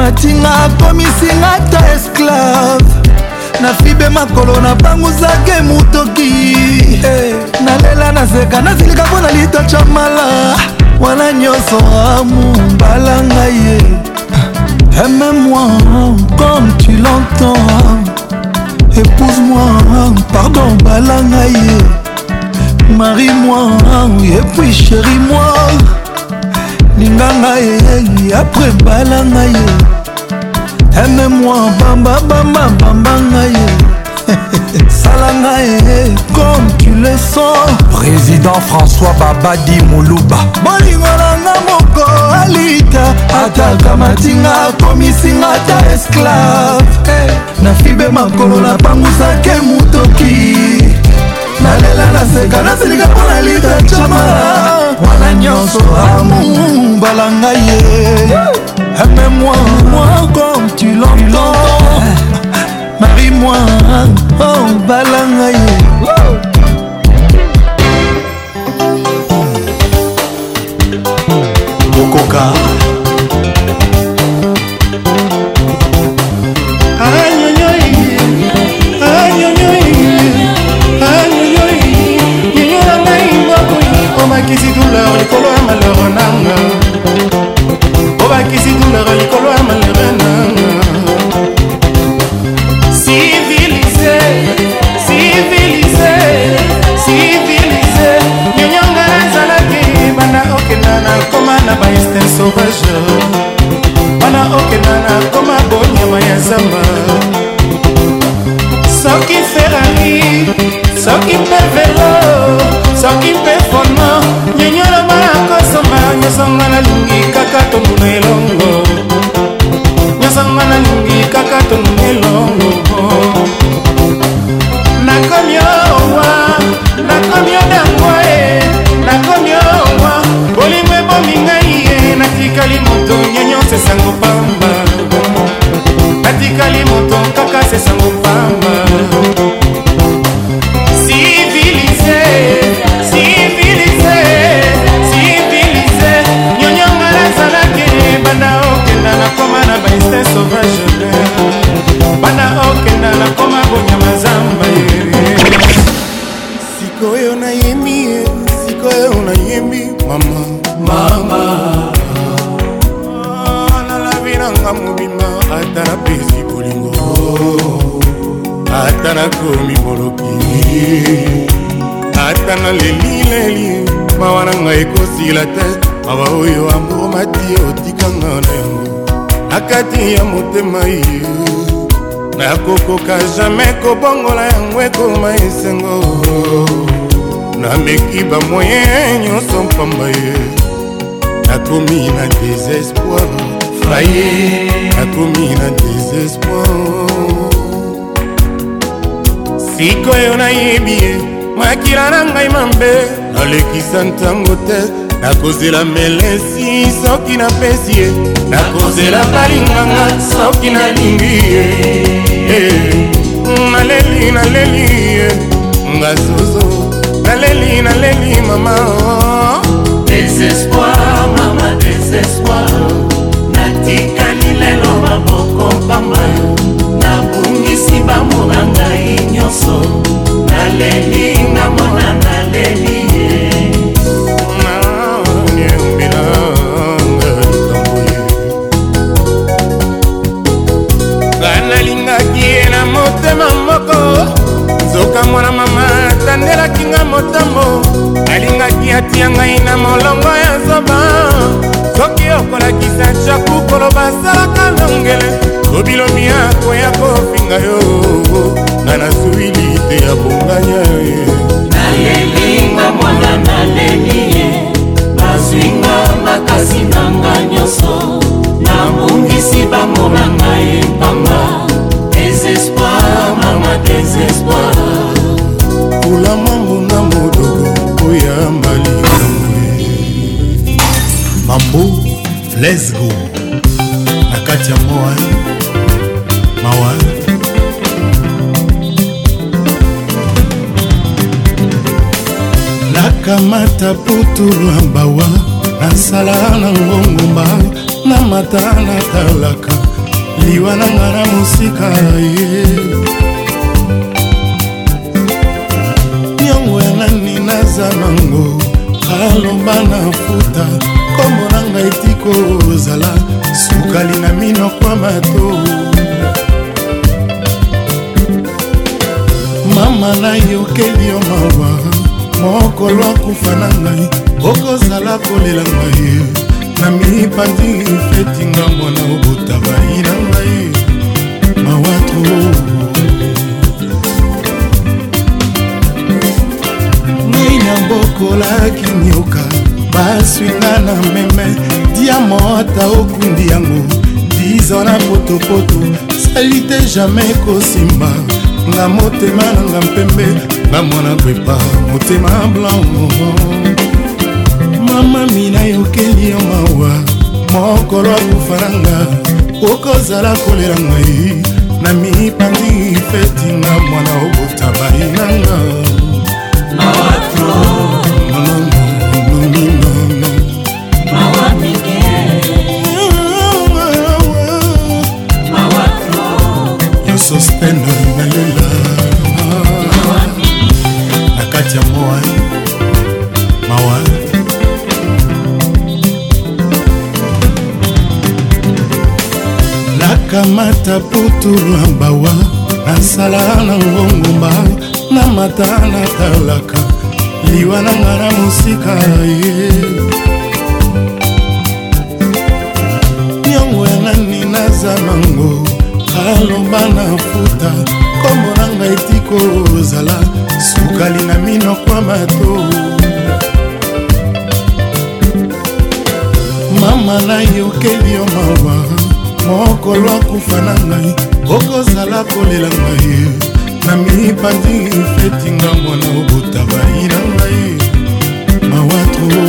matinga akomisinga ta esclave nafibe makolo nabanguzaka emutoki hey, eh, nalela nazeka nazilika mpo na litocha mala wana nyonso amu mbala ngai ye aime-moi comme tu l'entends épouse-moi pardon mbala ngai ye marie-moi et puis chérie-moi linganga ye apre mbala nga ye ememoi bambabamba bamba nga ye salanga ye comme tu le sens président françois babadi moluba bolingo nanga moko alita atakamatinga akomisinga ata esclave eh, nafibe makolo napangusake motoki nalela naseka nasilika mpo na lita camara wana nyonso amumbala ngai ye ame moi moi comme tu l'entends marie moi ombala ngai ye okoka malheureux likolo ya malheureux nanga civilise civilise civilise nyonyonga azalaki bana okenda na koma na baestin sauvage bana okenda na koma bonyama ya zamba soki ferrari soki mpe velo soki mpe fonmo nyonyoloma nakosomba nyosonga nalingi kaka tonduna elongo nyosonga nalingi kaka tonduna elongo nakomi owa nakomi odangwa e nakomi owa bolingo ebomi ngai ye natikali moto nyonyo sesango kosila te mawa oyo amour mati otikanga oh, na yango na kati ya motema ye nakokoka jamai kobongola yango ekoma esengo nameki bamoye nyonso mpamba ye nakomi na désespoir faye nakomi na désespoir sikoyo nayebi ye makila na ngai mabe nalekisa ntango te nakozela melesi soki napesi ye nakozela balinganga soki nalingi ye eh, naleli naleli ye nga zozo naleli naleli mama désespoir mama désespoir natikali lelo maboko pamba nabungisi bambo na ngai nyonso naleli nga mona naleli ye motema moko nzoka mwana mama atandelaki nga motambo alingaki atia ngai na molongo ya zoba soki okolakisa jaku koloba asalaka longele lobilobi akoya kofinga yo nga nasuwili te ya bonganya ye nalelinga mwana naleli ye bazwinga makasi na nga nyonso nabongisi bamonanga ye pamba desespoir ma désespoir kula mambu na modoko koyamba likambo mambu lesgo na kati ya moa mawa nakamata putulu ya mbawa nasala na ngongomba na mata natalaka liwa na nga na mosika ye yeah. eza nango alomba na futa kombo na ngai tiko ozala sukali na minokwa mato mama nayokeli yo mawa mokolo akufa na ngai okozala kolela ngai na mipandi fetinga mwana obota bai na ngai mawatro na bokolaki nioka baswinga na meme diamota okundi yango diza na potopoto sali te jamai kosimba na motema nanga mpembe na mwana kwepa motema blanc mama mina yokeli yo mawa mokolo akufa nanga okozala kolela ngai na mipandi fetinga mwana okotabai nanga Ya sostena putu lambawa nasala na ngongomba na mata na liwa na nga na mosika ye nyongo ya nani naza nango aloba na futa kombo na ngai tiko ozala sukali na minokwa mato mama nayokeli yo mawa mokolo akufa na ngai okozala kolela ngai na mipandi fetinga mwana obotabai na ngai mawatro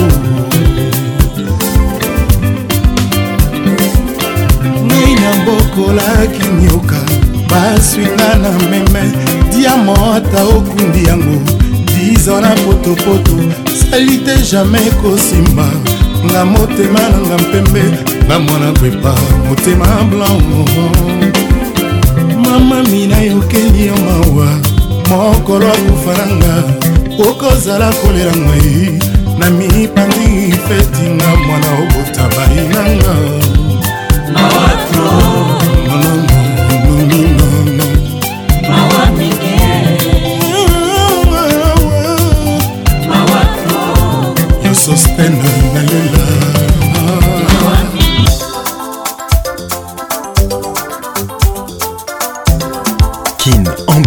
ngai na mbokola kinioka baswinga na meme diamota okundi yango dizo na potopoto sali te jamai kosimba nga motema nanga mpembe na mwana kwepa motema blanc mamami nayokendi yo mawa mokolo akufa nanga okozala kolela ngai na mipandi fetinga mwana obota bainanga Sostener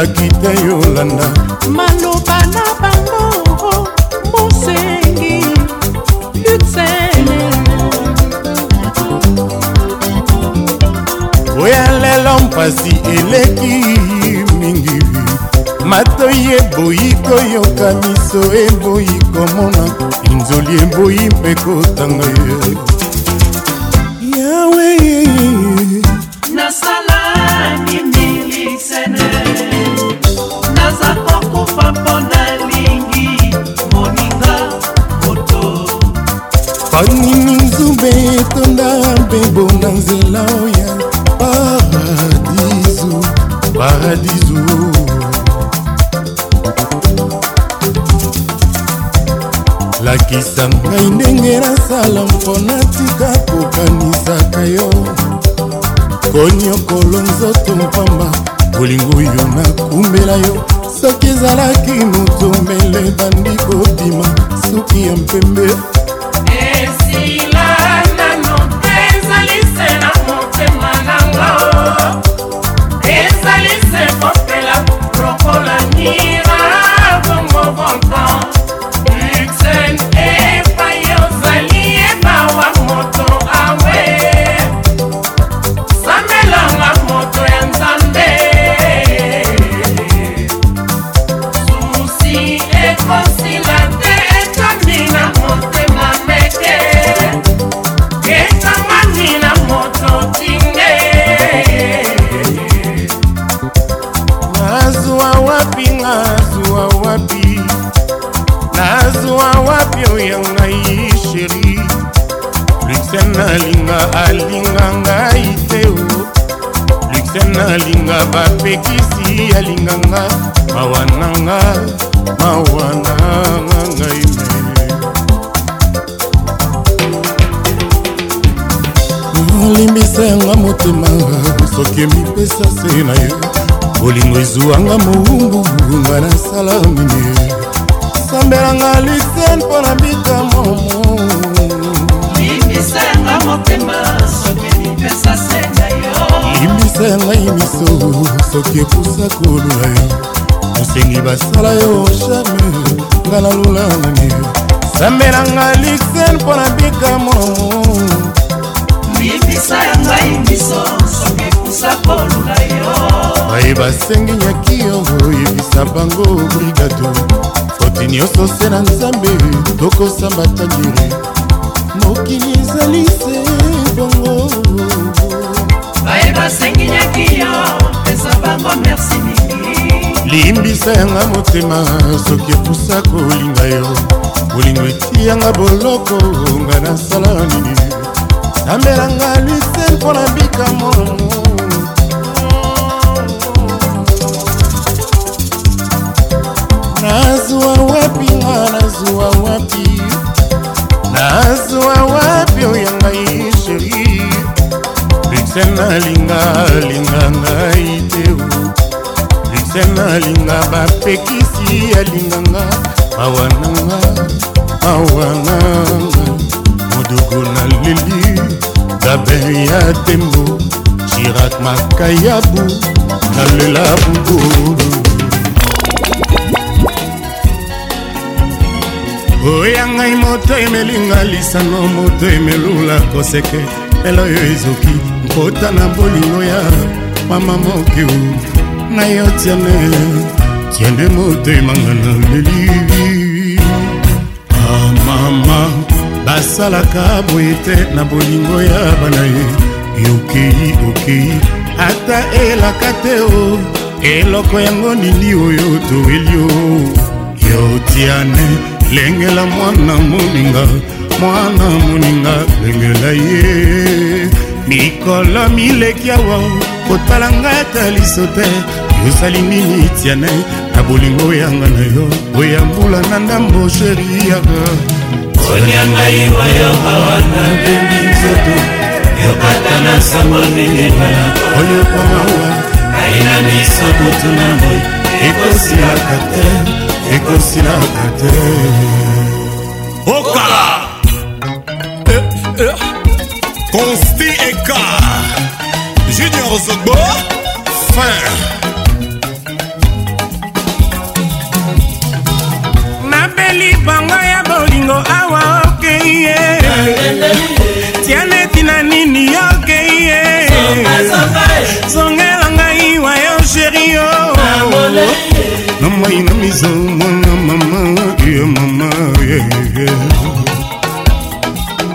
ezalaki te yolanda maloba na bango mosengi luxele oya lelo mpasi eleki mingi matoi eboyi koyoka miso eboyi komona inzoli eboyi mpe kotanga ye bongo na nzela oya paradiso paradiso lakisa ngai ndenge nasala mpona tika kokanisaka yo koniokolo nzoto mpamba bolingo oyo nakumbela yo soki ezalaki moto mele bandi kobima suki ya mpembe long, long. na na bakoki basala yo jamais nga nalulami sambelanga lisen mpo na bikamo mibisa ya ngai miso soki ekusakolula yo baye basengi nyaki yo oyebisa bango brigado foti nyonso se na nzambe tokosamba tadiri mokili ezali se bongo baye basengi nyaki yo pesa bango merci limbisa yanga motema soki epusa kolinga yo bolingo eti yanga boloko nga nasala nini sambelanga lise mpo na bikamo nazwa wapi nga nazwa wapi nazwa wapi oyangai sheri luxel nalinga linga ngai se nalinga bapekisi alinganga mawananga mawananga modugu naleli dabe ya tembo jirak makayabu nalela bugulu oya ngai moto emelinga lisano moto emelula koseke elo oyo ezoki nkota na bolingo ya mama mokeu na yo tiane tie nde motemanga na leli amama ah, basalaka boye te na bolingo ya bana ye yokei okei ata elaka te o eloko yango nini oyo toweli o yo tiane lengela mwana moninga mwana moninga lengela ye mikolo mileki awa kotala ngai ata liso te osali nini tiane na bolingo yanga na yo oyambula na ndambo sheri yaka konia ngai oyo awa na bembi nzoto yokata na sango ndenge oyo komawa aina miso kotuna moi ekosilaka te ekosilaka te okala consti eh, eh, eka junior zogbo fin bolingo awa okei ye tiane tina nini okei ye zongela ngai wa yo sheri yo na mwai na mizo mwana mama ye mama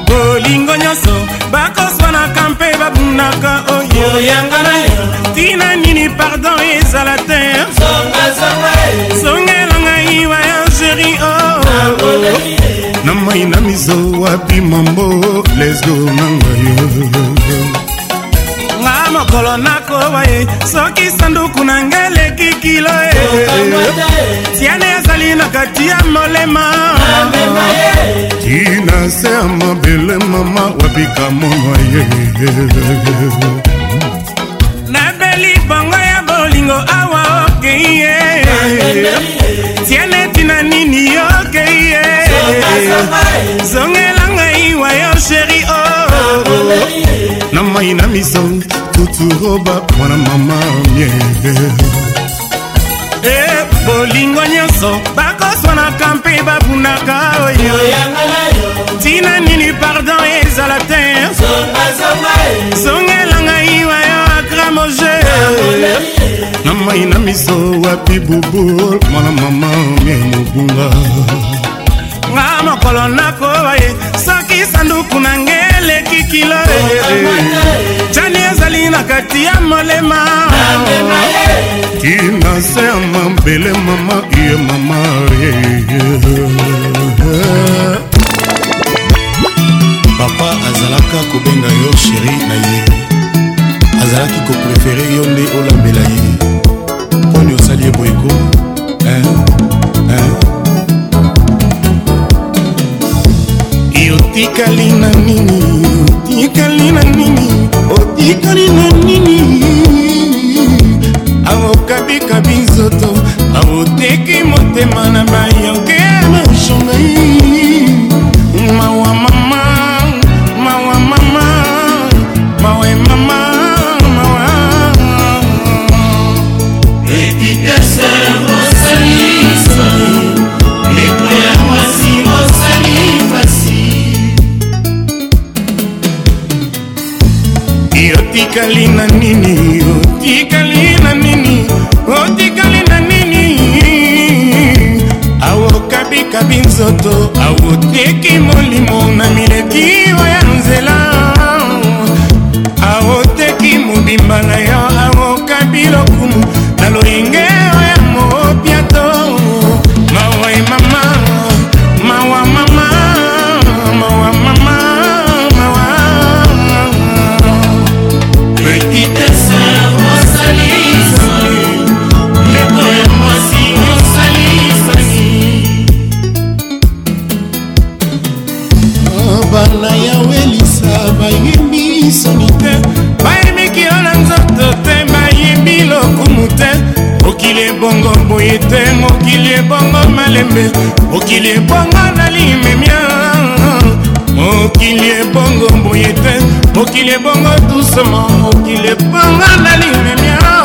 bolingo nyonso bakoswanaka mpe babunaka oyoyanga oh, na yo tina nini pardon ezala te oh. eh. zongelanga iwa ya sheri o oh. na mai na mizo wapi mambo lesgo nanga yo nga mokolo nakoba ye soki sanduku na ngai leki kilo e tiane ezali na kati ya molema tina se ya mabele mama wapika monwa ye nabeli bongo ya bolingo awa okei ye na nini okeye zongela ngai wayo sheri o oh. na mai na miso tuturoba mwana mama mie e eh, bolingo nyonso bakoswanaka mpe babunaka oyo ntina nini pardon ezala te zongela ngai wayo akramoje mai na miso wapi bubul mwana mama mie mobunga nga mokolo nakoba ye soki sanduku na nge eleki kilo cani ezali na kati ya molema tina se ya mabele mama ye mama papa azalaka kobenga yo sheri na ye azalaki koprefere yo nde olambela ye mponi osali ye boyeko otikali na nini otikali na nini otikali na nini awokabikabi nzoto awoteki motema na bayoke ya mashongai otikali na nini otikali na nini otikali oh, na nini awokabikabi nzoto awoteki molimo na mileki oya nzela boye te mokili ebongo malembe mokili ebongo nalimemia mokili ebongo boye te mokili ebongo dusema mokili ebongo nalimemia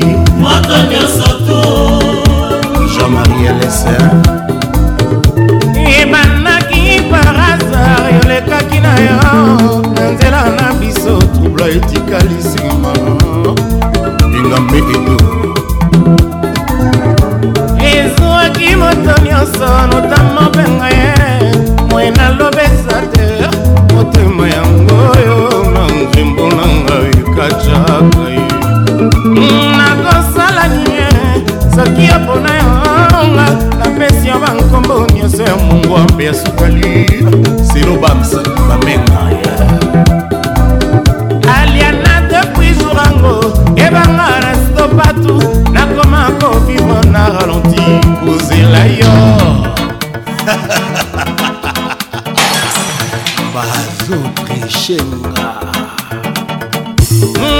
soki opona yonga napesi yo bankombo nyonso ya mongwambe ya sukali selo bamsa bamenga aliana depuis jourango ebanga na stopatu nakoma kovivre na ralenti kozela yo bazoprishenga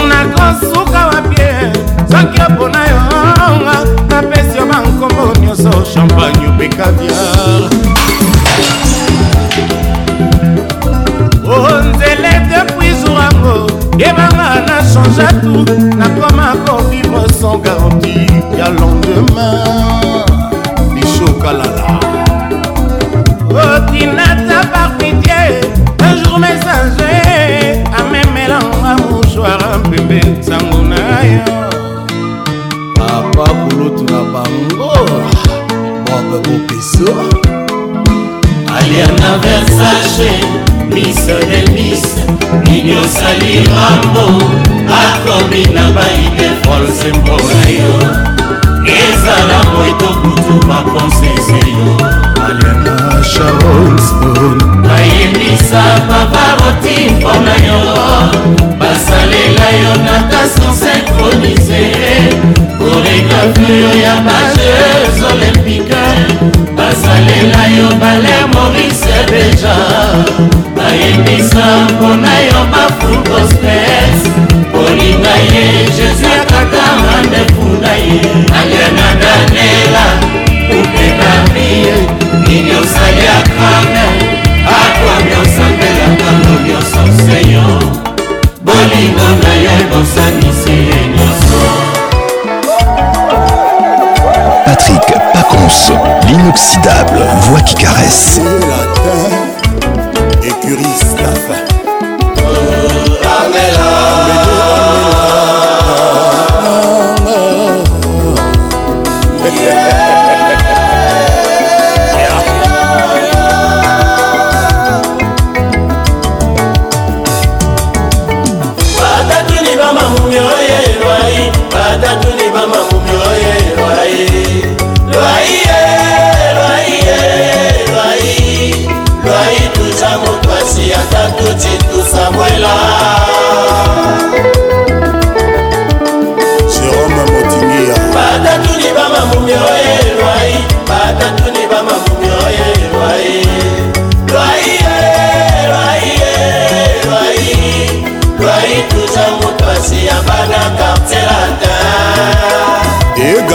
nakosuka wapie soki opona yonga na nkombo nyonso champagne obekaviar onzele oh, depuis zourango yebanga na change atu nakoma kovivre sans garanti ya lendemain bishokalala otinata oh, parpidie un jour mesange amemelanga mouchoir mpembe nsango bakutu na bango bob bopeso aliana versace miso de mis nini osali mambo akomi na baide folse mpona yo ezala moetokutu makonsese yo aliana charles bon nayebisa paparoti mpo na yo basalela yo na tason syncronise koregrafio ya bajeuse olympique basalela yo bale morise deja bayebisa mpona yo bafulgostes kolinga ye jésus akaka randevou na ye aliana danela eliakrame akwami osambelaka ngo nyonso seyo bolingo na ye bosanisi ye nyonso Patrick Pacons, l'inoxydable voix qui caresse. Écurie Staff.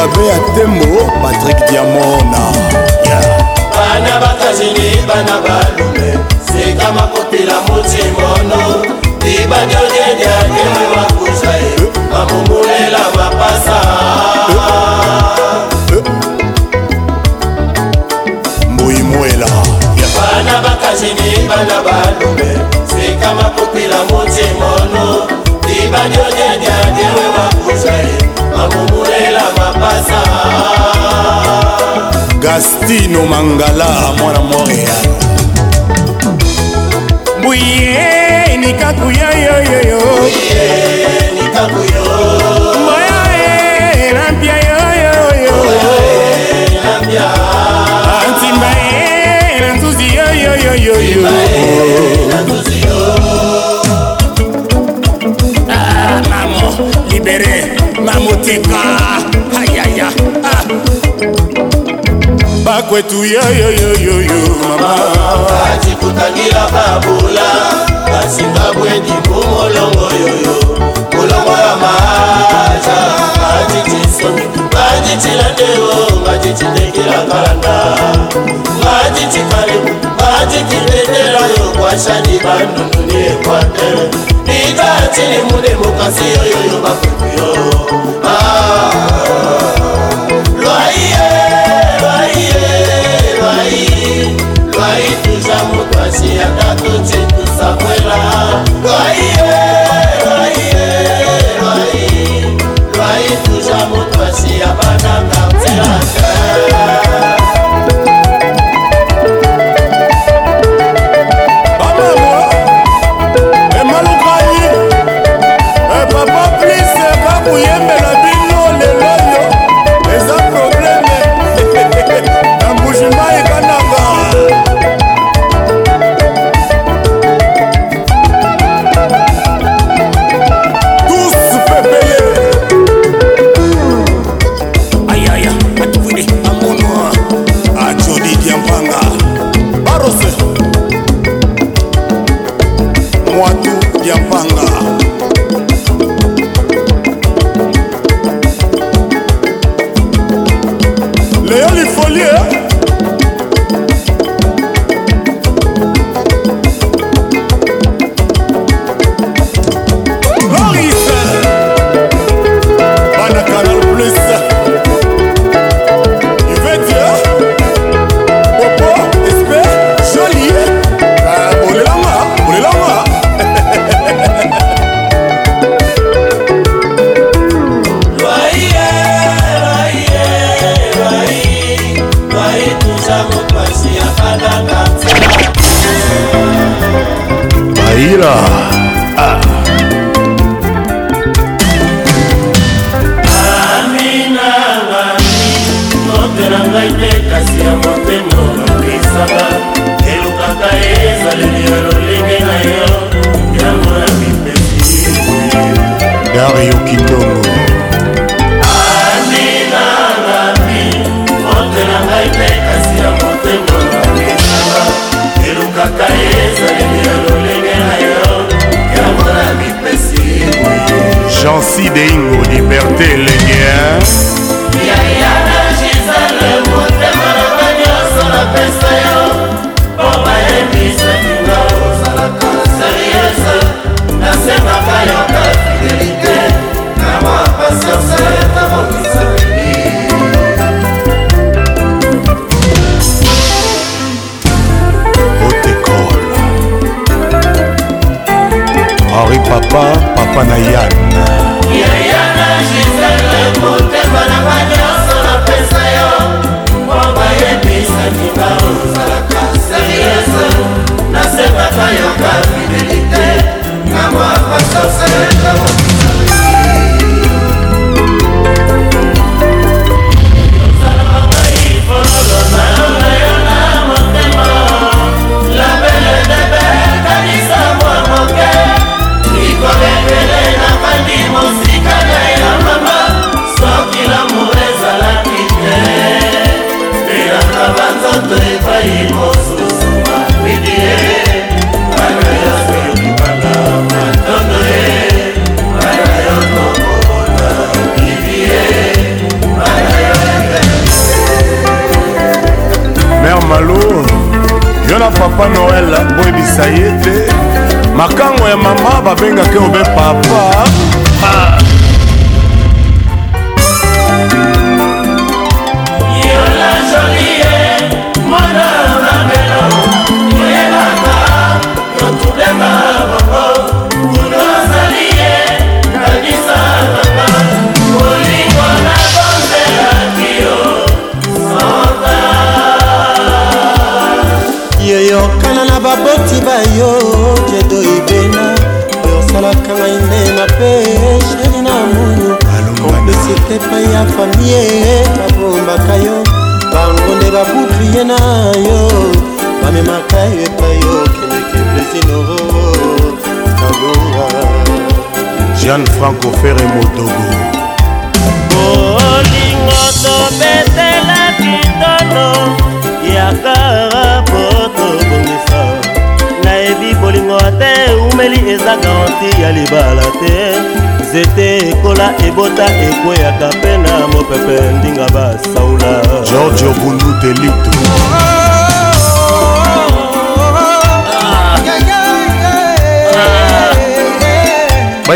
abe ya tembo patrik diamona bana bakazini bana balume seka makotela motimono libadiodediakeme wakuza ye bamumulela mapasa mbuimwela bana bakazini bana balume seka makotela motimono libadiodediakeme wakuza ye akomolela mapasa gastino mangala mwana montreal mbuye nikakuya yoyoyo mboya elampia yoyoyo antimba e na nzuzi yoyoyoyoyo mbere mwamuteka hayaya ah. kwetu yoyoyoyoyo mamaacikutangila babula asimbabweni kumolongo yoyo kulongo ya maaca aciciisoni bacicilandeo bacicindekila kalanda bacicikalemu bacikindendelayo kwashani banununi ekwatele nitacili mune mukasi yoyoyo bakwetu yo ah, ah, ah. mokwasi ya katoti tusakwela kwa iyo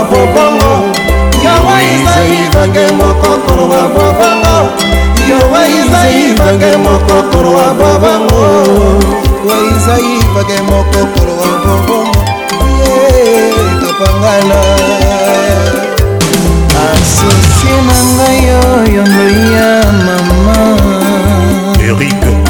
bobongo yowa ezai bange moko kolowa bobongo yowa ezai bange moko kolowa bobongo wa ezai bange moko kolowa bobongo kapangana asusi na ngai oyo ndoi ya mama erik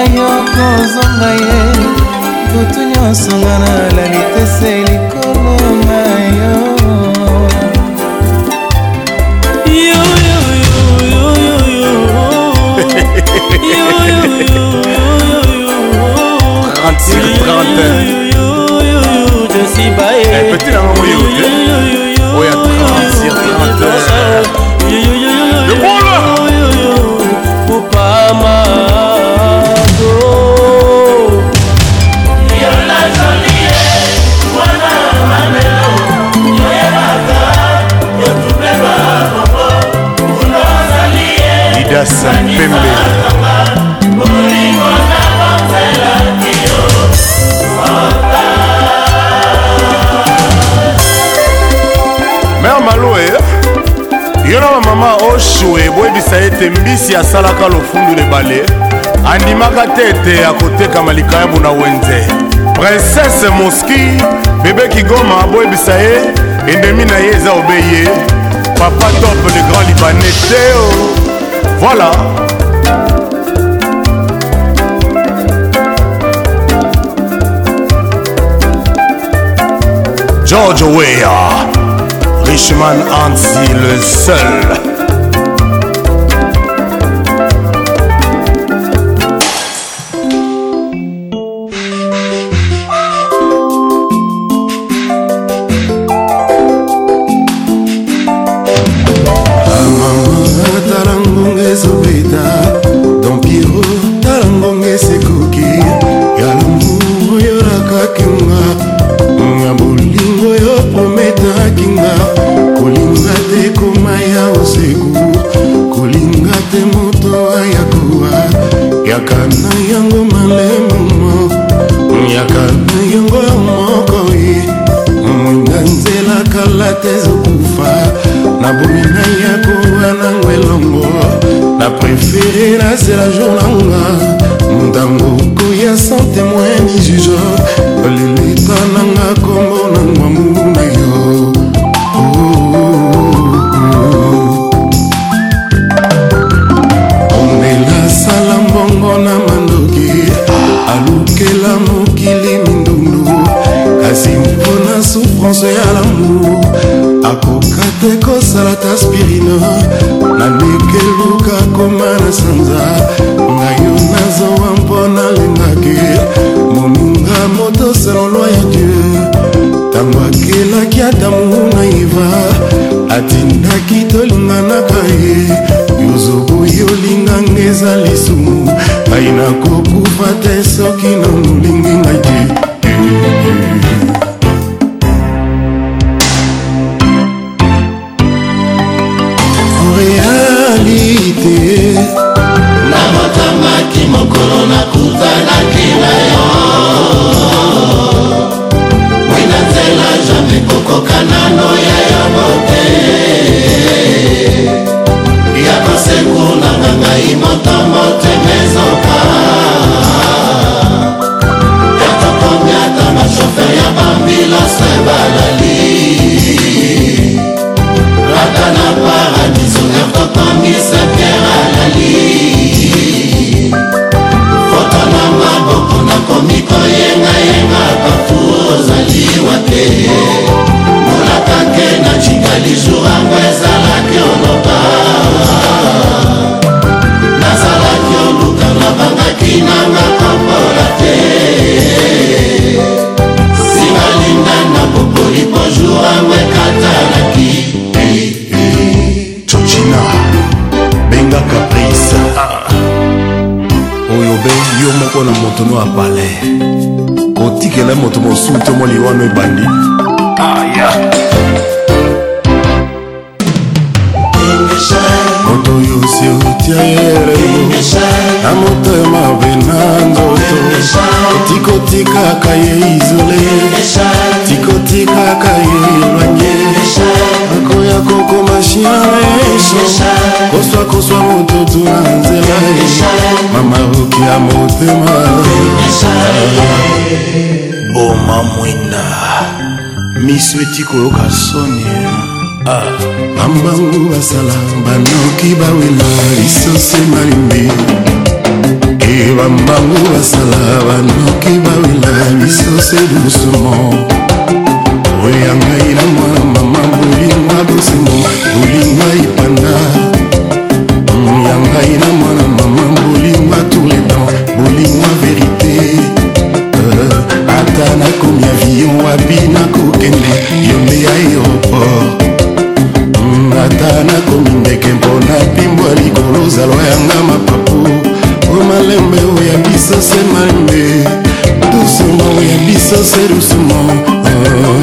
na yo kozonga ye butu nyonso nga nalali te se likolo na yo Trente sur trente. mwasi asalaka lofundu lebale andimaka te ete akotekama likayabu na wenze prinsese moski bebe kigoma boyebisa ye endemi na ye eza obeye papa top le grand libanais teo voilà george weya richman ansi le seul c'est la journée biso etika oyoka soni ah. bambangu basala banoki bawela lisosi malimbi e bambangu basala banoki bawela lisosi dusumo oya ngai na mwana mama bolinga bosimo bolinga ipanda ya ngai na mwana mama nakomi avion wapi nakokende yo nde aéroport hmm, ata nakomi ndeke mpona mpimbo ya likolo ozalwa yanga mapapu o malembe oya biso se malembe dusumo oya biso se dusumo oh. Eh, eh, eh.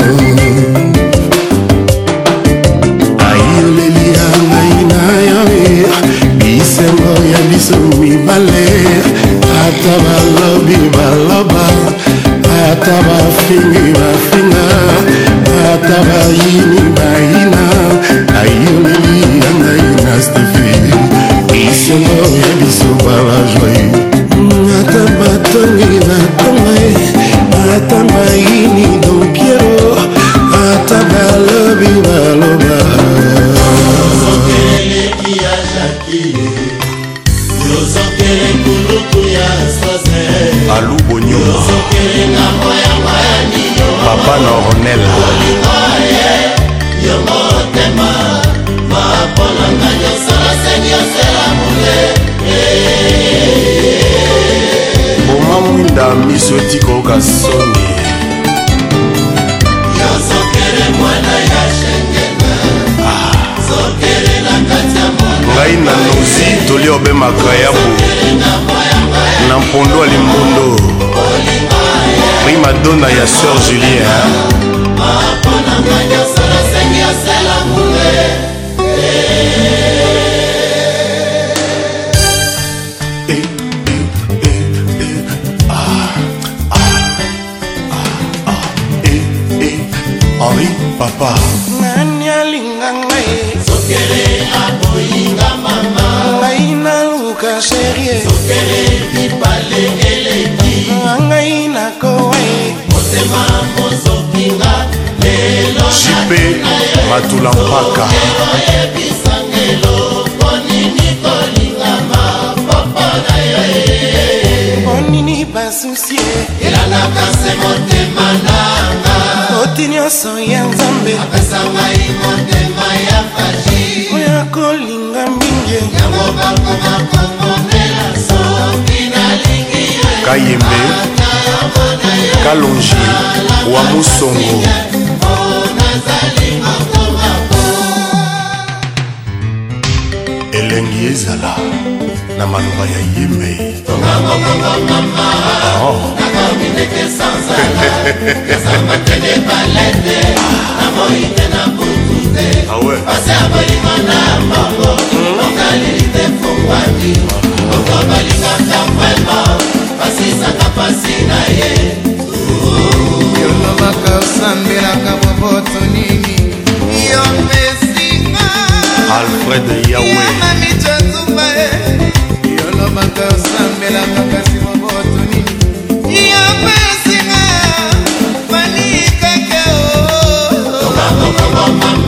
about you. madona ya sœur julien batula mpaka onini basusie elalaka se motema nanga oti nyonso ya nzambe apesa ngai motema ya fashi oyo akolinga mingi yango bakoma komonela soki nalingi kayembe kalongi wa musongo elengi ezala na maloba ya yemei pasi ah. ya ah bolingo na mbongo okaleli te fungwami okobalingaka vrema pasisaka pasi na ye yolobaka osambelaka boboto nini alfred yawe mamitanzumba yolobaka osambelaka kasi moboto nini yapesinga balikaka o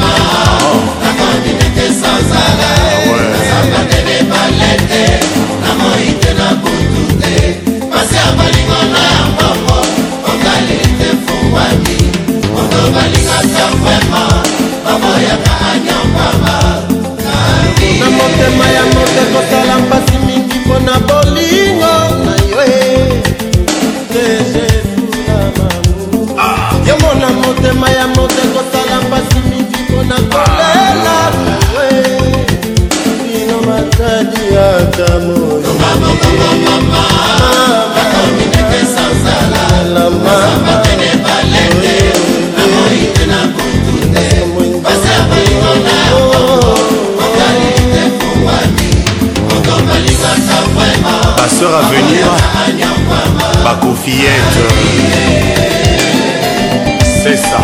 Pasteur à venir, Bakofiette, c'est ça.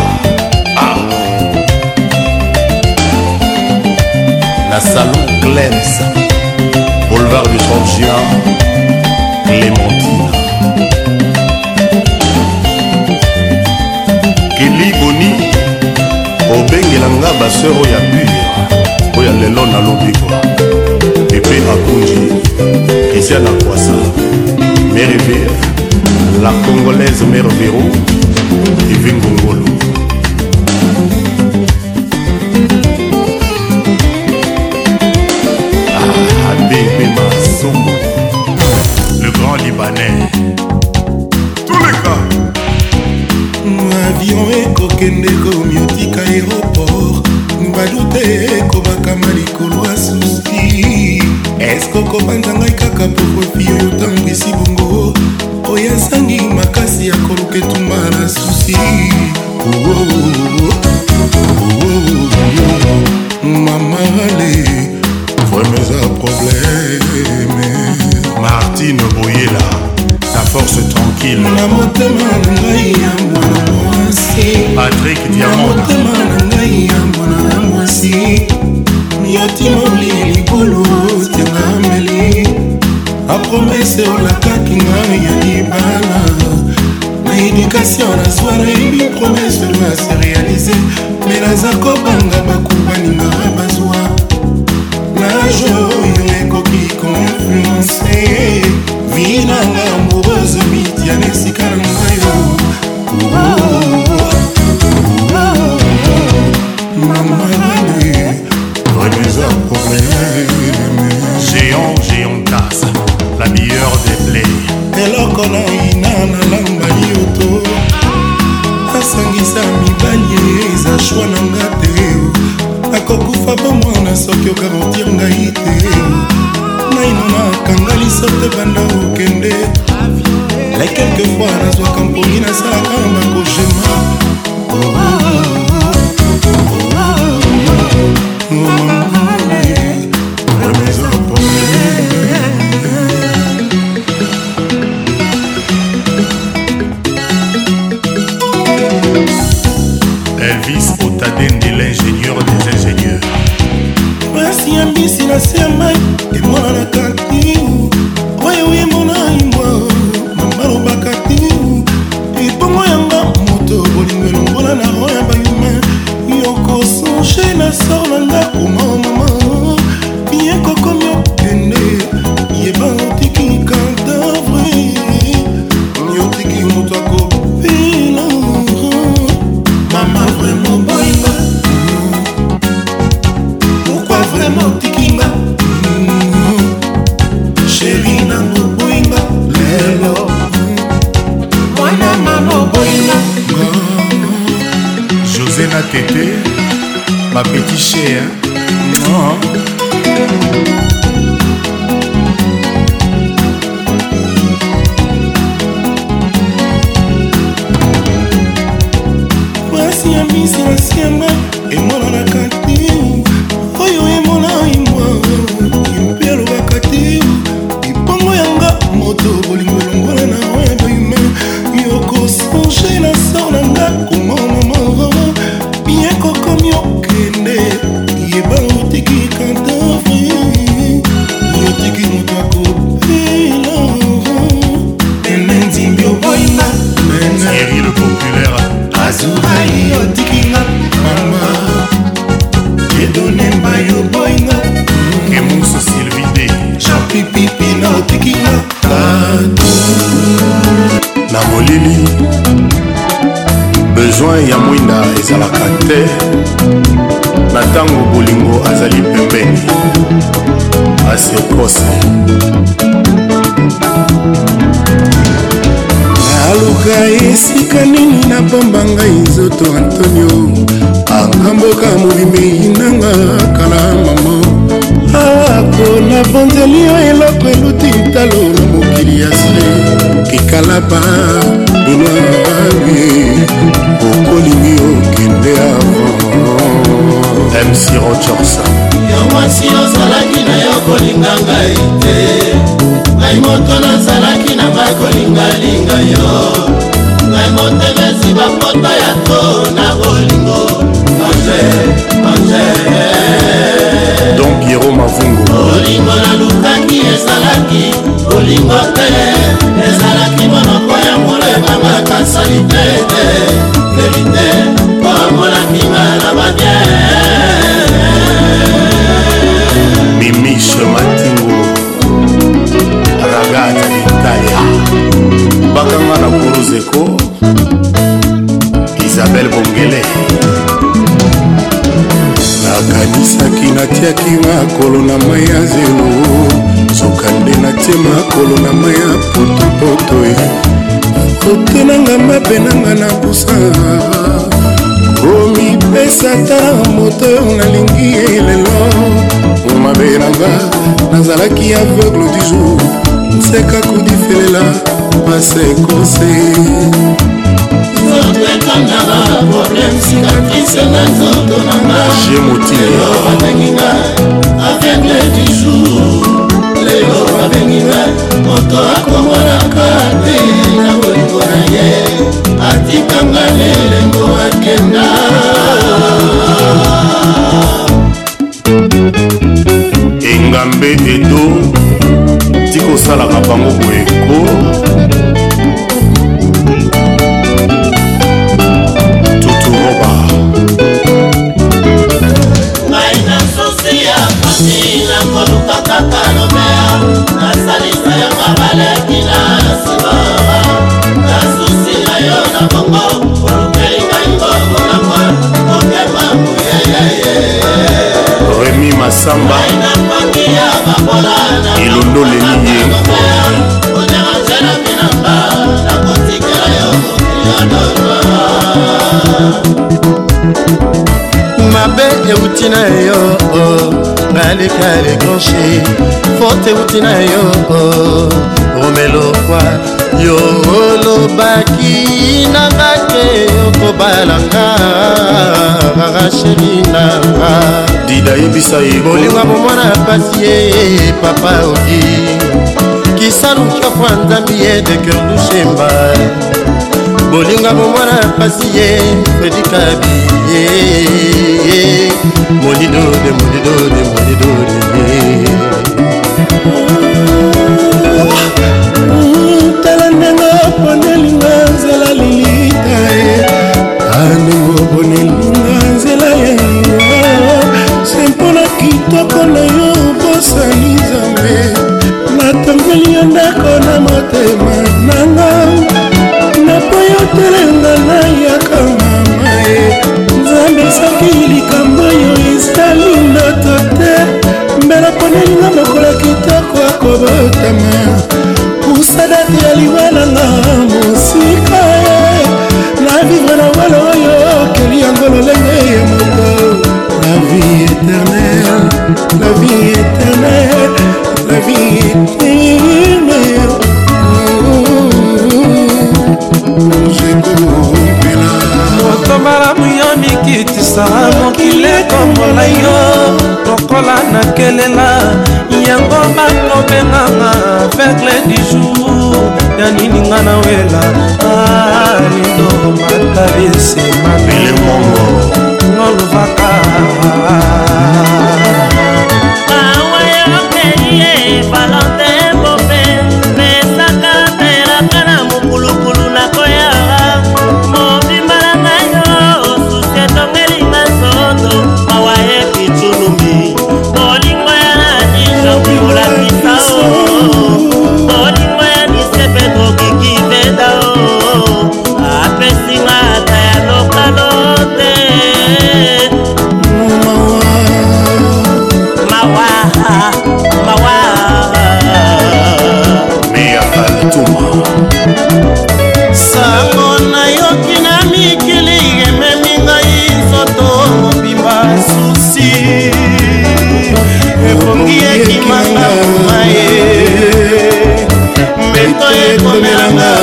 na ah. salon glens boulevard du Sorgien, Clémentine. Kelly Boni, obengelanga baseur oyo ya pur oyo lelo nalobi kwa pepe akunji christian akwasa mere vere la congolaise mere vero evi ngongolo libanais tuleka avion ekokende komiotika aéroport badute ekobakama likolo ya susi eske okobanza ngai kaka pokofi oyo tambwisi bongo oyo asangi makasi ya koluka etumba na susi oh, oh, oh. claudine boyela sa force tranquille na motema na ngai ya mwana mwasi patrik diamantmotema na ngai ya mwana mwasi yotimoli likolo tiangameli apromese olakaki ngai ya libala na edikation nazwa nayebi promese oyo aserealize me naza kobanga ezalaki aveugle du jour nseka kodifelela masekose je motileoabenginga aveugle du jour lelo abenginga moto ako mpe edo tika osalaka bango boeko tuturoba ngai na susi ya pasi nakoluka kaka lobea nasalisa yo mabaleki na nsima nasusi na yo na bongo olukeli ngai mbongo nango okema muyeyeye remi masamba elondo leli ye mabe euti na yo ngaleka oh, lekonche fote euti na yo oh, romelokwa yo olobaki nanga te okobalanga racheli nanga dida yebisa ye bolingo bomwana pasi ye papa oki kisalukiokwa nzambi ye de cœur dushemba bolingo bomwana pasi ye fredikabi ye molidode molidode molidode bonelinga nzela lilita ye andengo bonelinga nzela ye se mpona kitoko na yo bosani nzambe natongeli yo ndako na motema nanga napoyotelenga na yaka mama ye nzambe soki likambo oyo ezali ndoto te mbela ponelinga mokolo kitoko akobotama usadati aliwa la vie éternelle, la vie éternelle. moto malamu yo mikitisa mokili ekomola yo lokola nakelela yango bakobenganga vegle du jour ya nininga na wela alindo matabisemabilemongo ngoluvaka pa'lante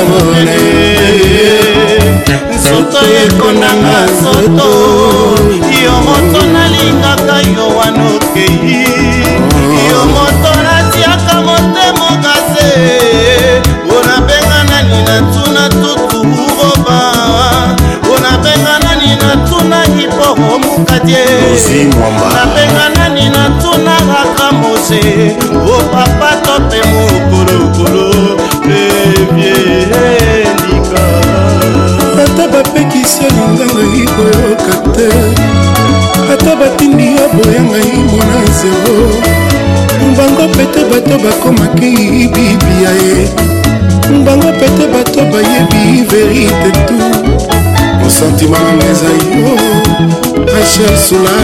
na ye nzoto ekondanga nzoto yo moto nalingaka yo wana okei yo moto natiaka motema okase mpona benga nani natuna tutu roba mpona benga nani natuna hiporo mokatie nabenga nani natuna raka mose o papa tope mokolokolo bapekisi elinga ngai koyoka te ata batindi yo boya ngai mwana zero bango pete bato bakomaki biblia ye bango pete bato bayebi verite tu mosantima oh, oh, oh, nanga ezali yo asher sula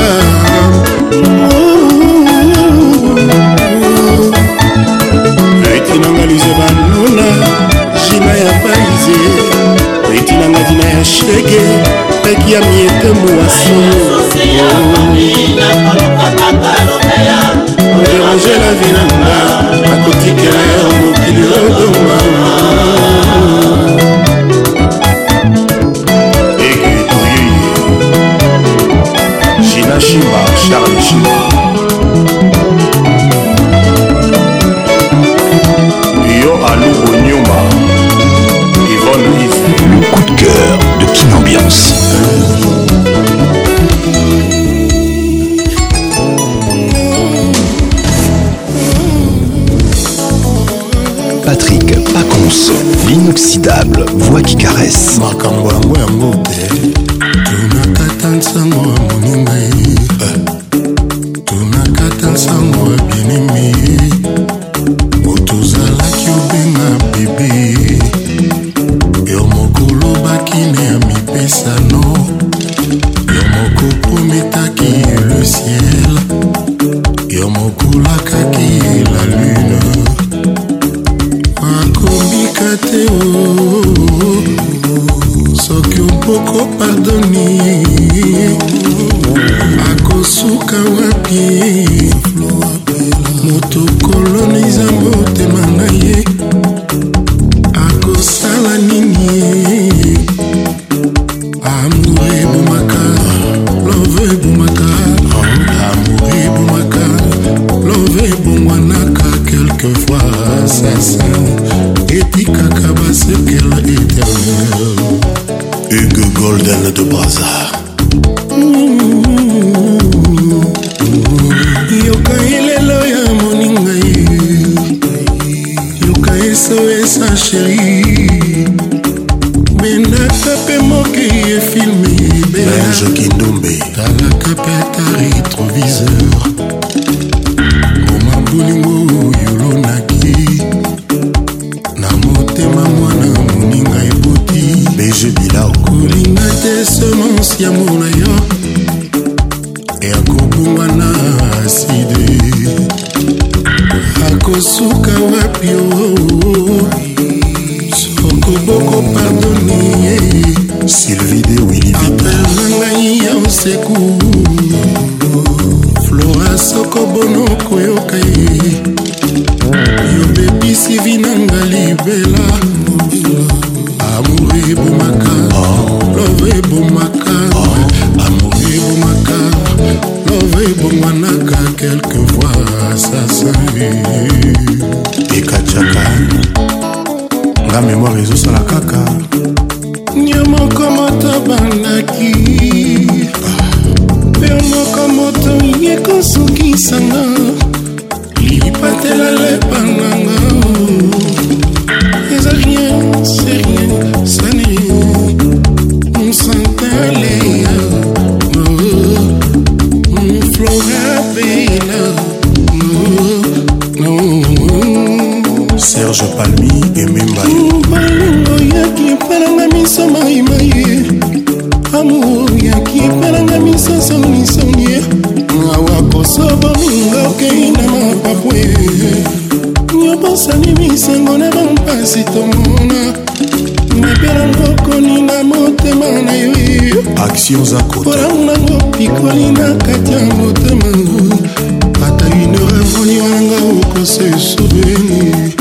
reki nanga lize banona jina ya paize etinangaki na ya shege peki ya miete mwaso oderange la vi na nga akotikela yo mokili odoma ekitoyeye jinashimba charles shima yo alubo nyumba cœur de Kin Ambiance. Patrick Paconce, l'inoxydable voix qui caresse. Mon aimé nsango ya binimi otozalaki obenga bébé yamour na yo ekobungwa na aside akosuka wapi yo action zakotaolango pikoli na kati ya motema ata ineur avoni wananga okosa esoveni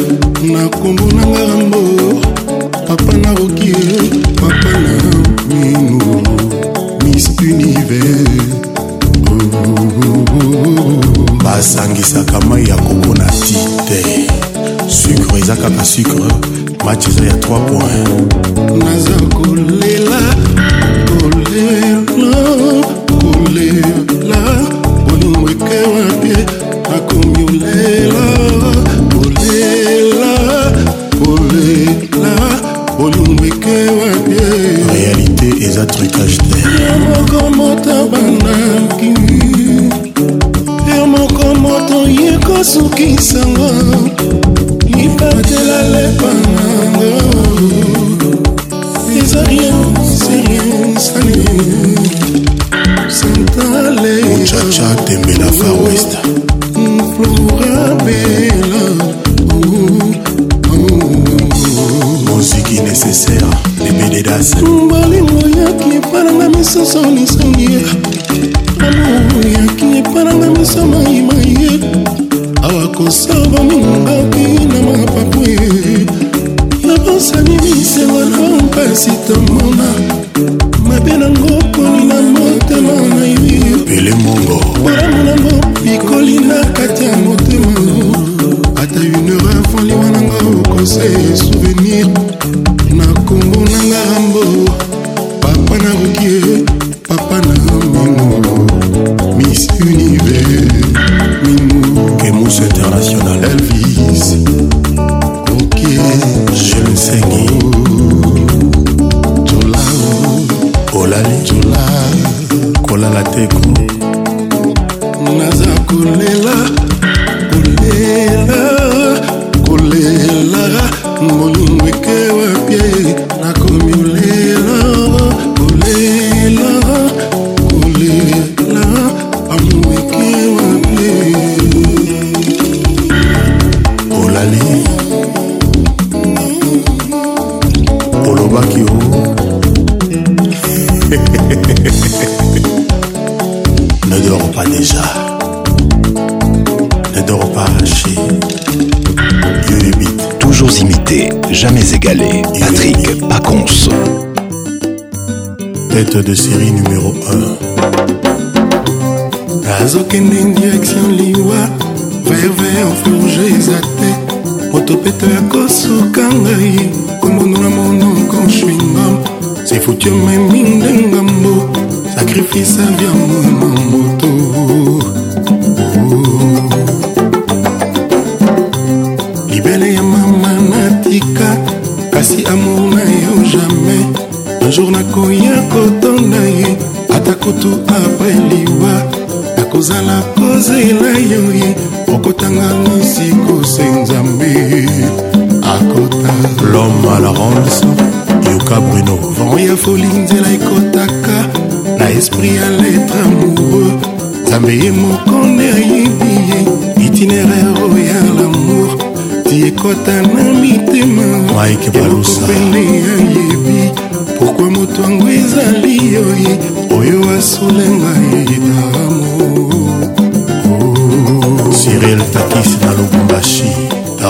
na nkombo nanga rambo papa na roki papa na mino miss univers basangisaka mai ya koko na ti te sucre eza kaka sucre match eza ya 3 point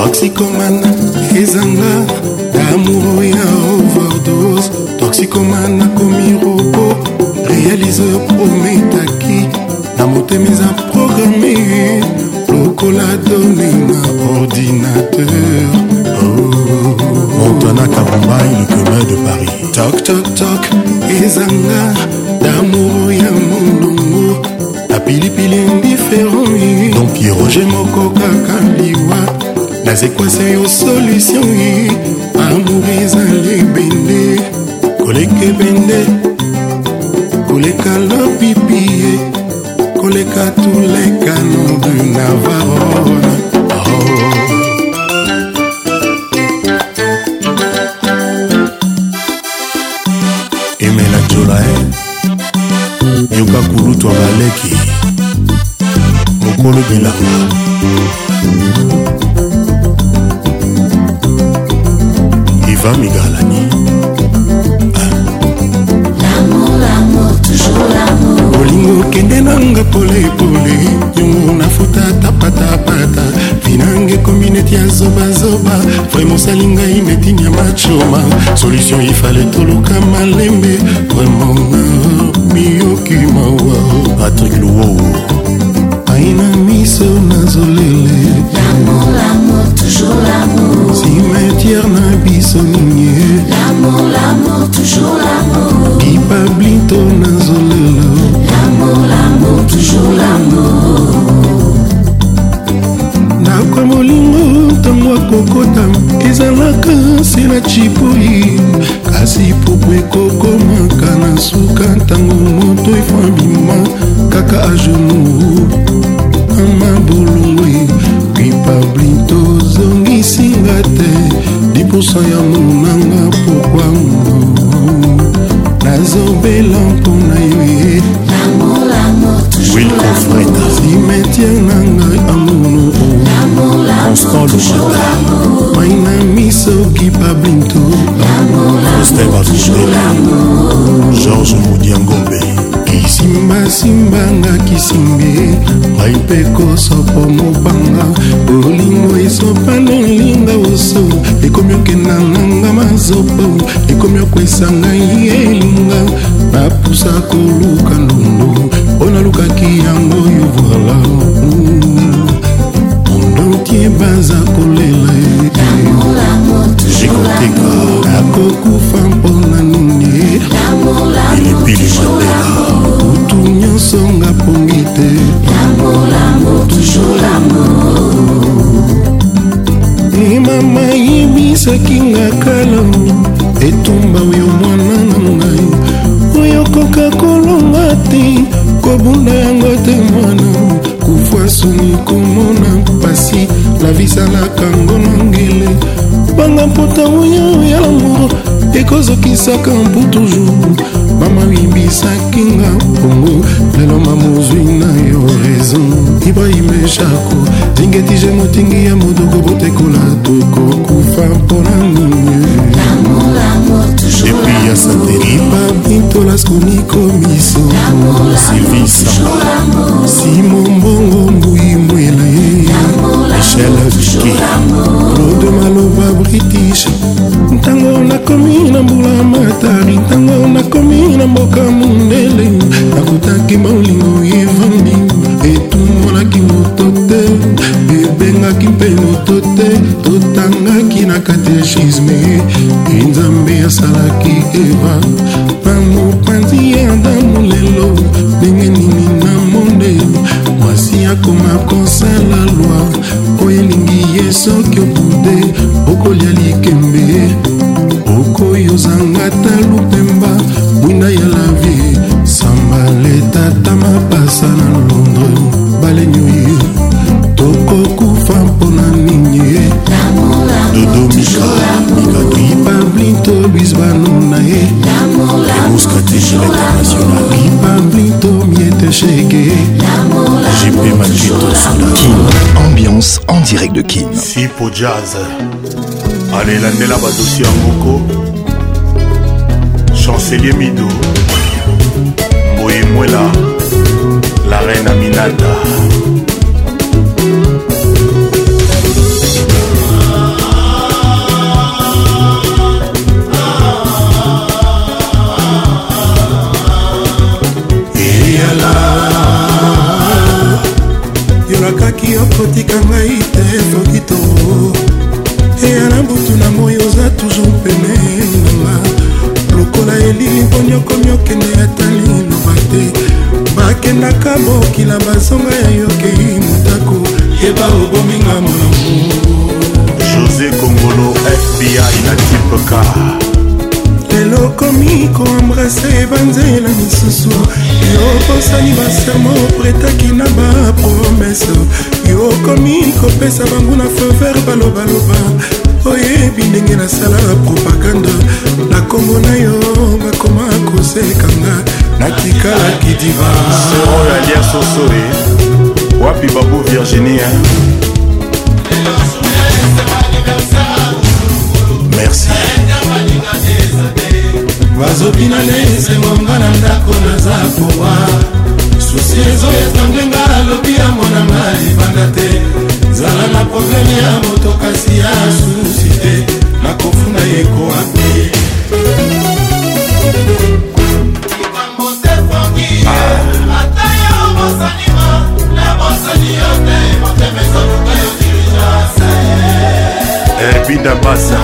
toxicoman ezanga damour ya overdose toxicoman akomi robo réaliseur prometaki na motema eza programe lokola done na ordinateur Quasi é quasi o solution solution ifale toluka malembe vraiment mpe kosopo mobanga olingo esopa lolinga oso ekomi okenda nanga mazopo ekomi okwesa ngai elinga bapusa koluka osaki nga kala etumba oyo mwananga ngai oyo koka kolonga te kobunda yango te mwana kufa soni komona mpasi lavisalaka ngo na ngele banga mpota oyo ya lamour ekozokisaka mpo toujours mama oyibisaki nga mpongo lelo mamozwi na yo raison ibrahim lushako lingeti je motingi ya modoko botekola tokokufa mpona nini epi ya santeri babitolas komikomiso silvisa simo mbongo mbui mwela ye michel aviki rode maloba british ntango nakomi na mbula matari ntango nakomi na mboka mondele nakutaki molingi you. de kin sipo jazz alelandela badosi ya moko chancelier mido boyemwela la reine aminata okotika ngai te florito eya na butu na moi oza toujours pene nanga lokola elingo nyokomi okende ata liloba te bakendaka bokila bazonga ya yokei motako yeba obominga molongo josé kongolo fbi na tipeka lelo komi koambrase banzela misusu osali basermo opretaki na bapromese yo okomi kopesa bango na fever balobaloba oyebi ndenge nasala propagande na nkombo na yo bakoma kosekanga nakikalaki divaseroyalia sosoe eh. wapi babu virginia eh. merci bazobina na esengo nga na ndako naza kowa susi ezoyeta ngenga alobi ya monanga ebanda te zala na probleme ya moto kasi ya susi te nakofunda ye kowapi ata yo bosanima na bosani yo te motema ezotuka yo diligence ebinda eh, basa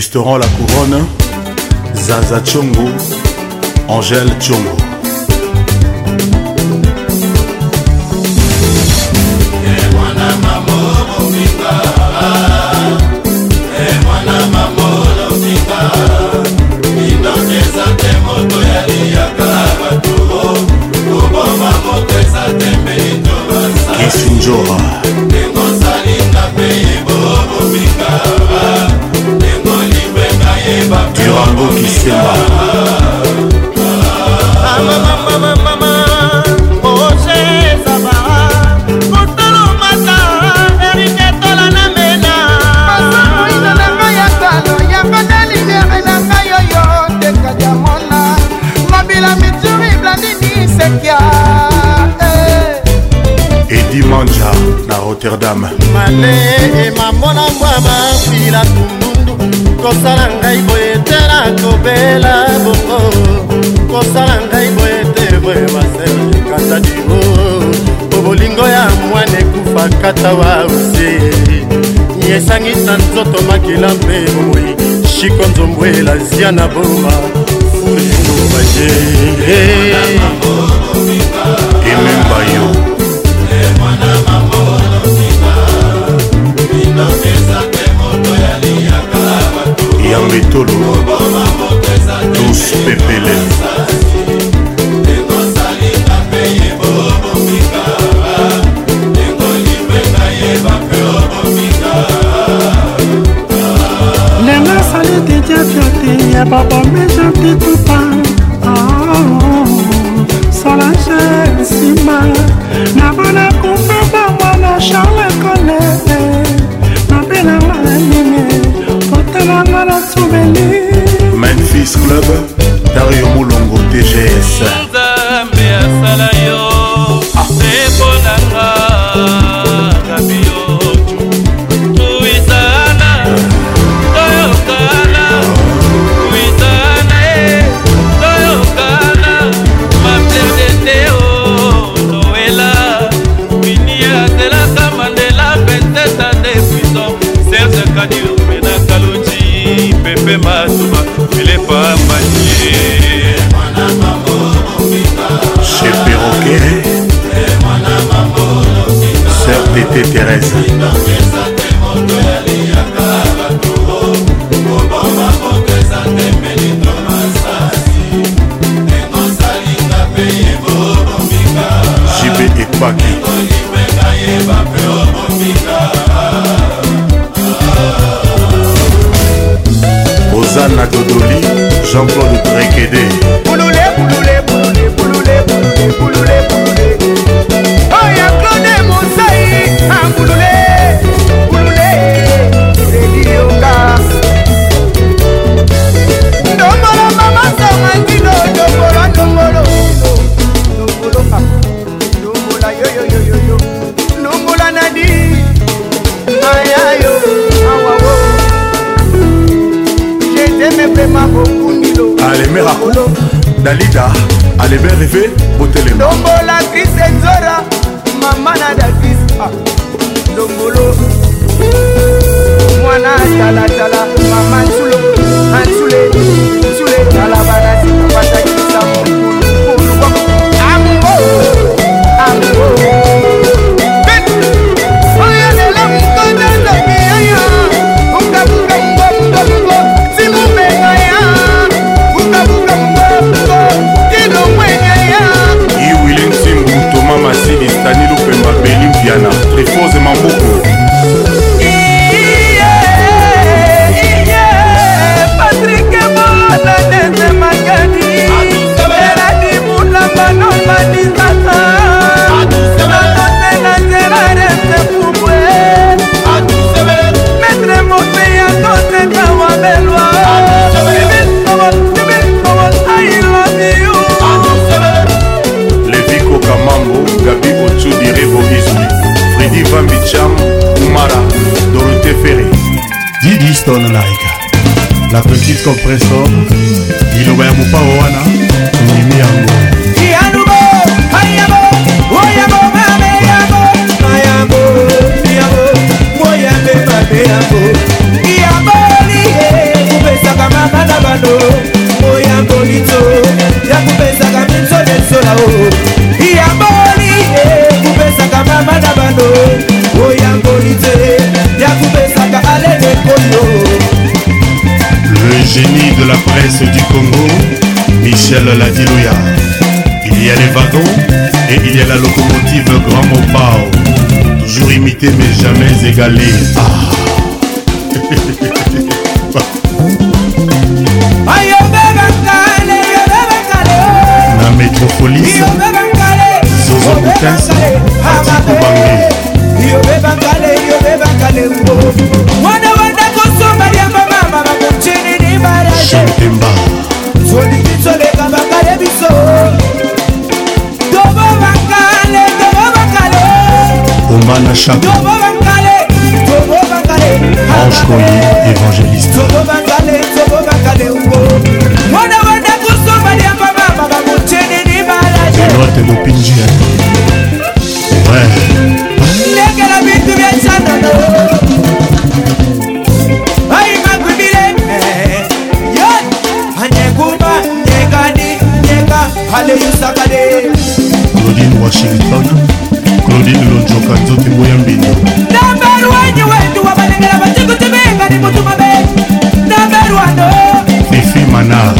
Restaurant La Couronne, Zaza Tchongo, Angèle Tchongo. Kisinjora mambo kisemba edi manja na rotterdam male emamonangwa mafila tunu kosala ngai boye te nakobela bongo kosala ngai boye te boye maselkata dibo po bolingo ya mwana ekufaka tawa ose yesangisa nzoto makila mpe bomoi shiko nzombwela zia na boma furingo baje ememba yo yango etolo tous pepele nenga sali tetiafiate ya babomejantetu mario molongo tgs te terese jibe ekwaki ozana dodoli jean-claude drekede bulule bulule bulule bulule bulule bulule alemer aku dalida aleber reve botelemadombola cris enzora mama na davis dombolo mwana talatala mama nsule ansule nsule talabana sikapasakisa moi compresor Michel Ladilouya. Il y a les wagons et il y a la locomotive Grand Mopao. Toujours imité mais jamais égalé. Ah. la chape ange connu évangéliste Benoît et Mopinji Ouais kaka nzoto eboya mbindo naberwanyi wendu wabalengela batikuti mibali motu mabe naberwano oh. efi manar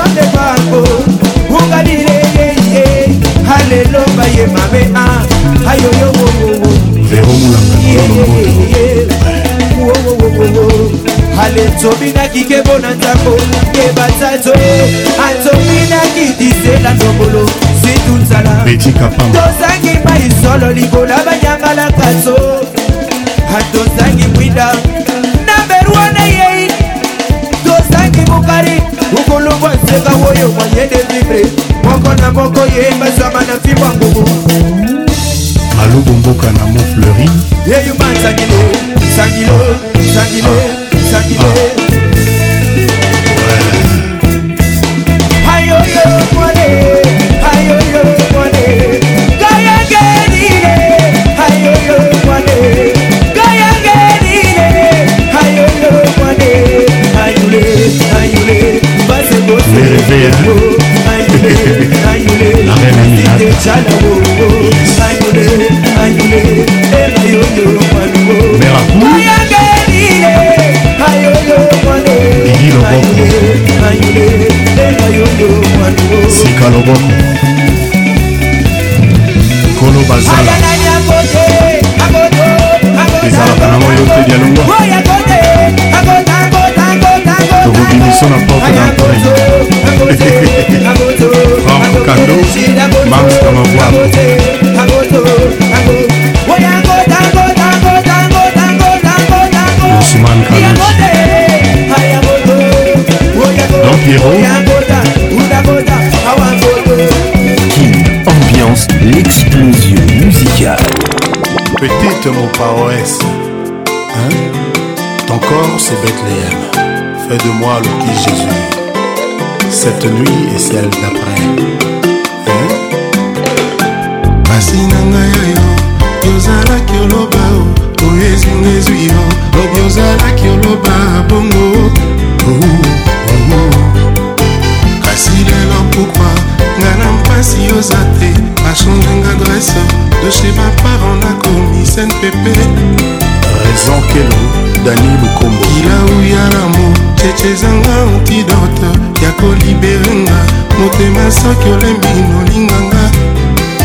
bango ungalile yeye halelo baye mabe a ayoyo ale tobinaki kebo na ntango yebata to atobinaki disela ndombolo situ nzala tozangi mai solo libola banyangalaka so atozangi mwinda Nateka woyo kwa yende vibre Moko na moko yemba sama na fibwa nguvu alobomboka na mont fleuri yeyuma nsangilo nsangilo nsangilo nsangilo ah. Pas paroisse. Hein Ton corps, c'est Bethléem. Fais de moi le petit Jésus. Cette nuit et celle d'après. Hein Pasi nanga yo, yozalaki oloba o, oyo ezungezwi yo, obi ozalaki oloba bongo. Kasi lelo pourquoi nga na mpasi oza te, bachange nga adresse, de chez ma parent nako arsène pepe raison kelo dani lukombo kilauya lamo cece ezanga antidote ya koliberenga motema soki olembi nolinganga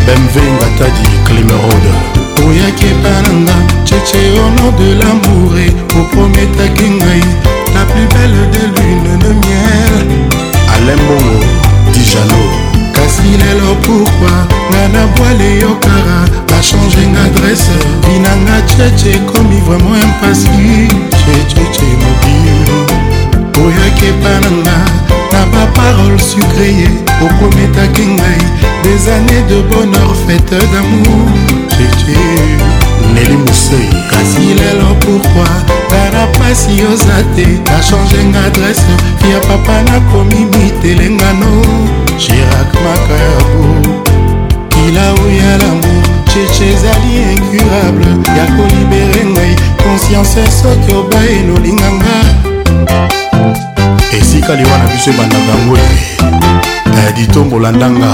bmv ngatadi climerode oyaki epananga cece ono de lamour e oprometaki ngai la plus belle de lune de miel alembongo dijano kasi lelo pourkua nga na bwale yokara achangenga adresse binanga cheche ekomi vraiment impasi checheche mobile oyaki epa na nga na baparole sucreye okometaki ngai des années de bonheur fête d'amour cheche neli mosei kasi lelo pourkui tala mpasi oza te achangenga adresse ya papa nakomi mitelengano jirak makayabo kila oyalamu cheche ezali incurable ya kolibere ngai konsiance soki obayelolinga nga esika liwa na biso ebandaka yango e ditombola ndanga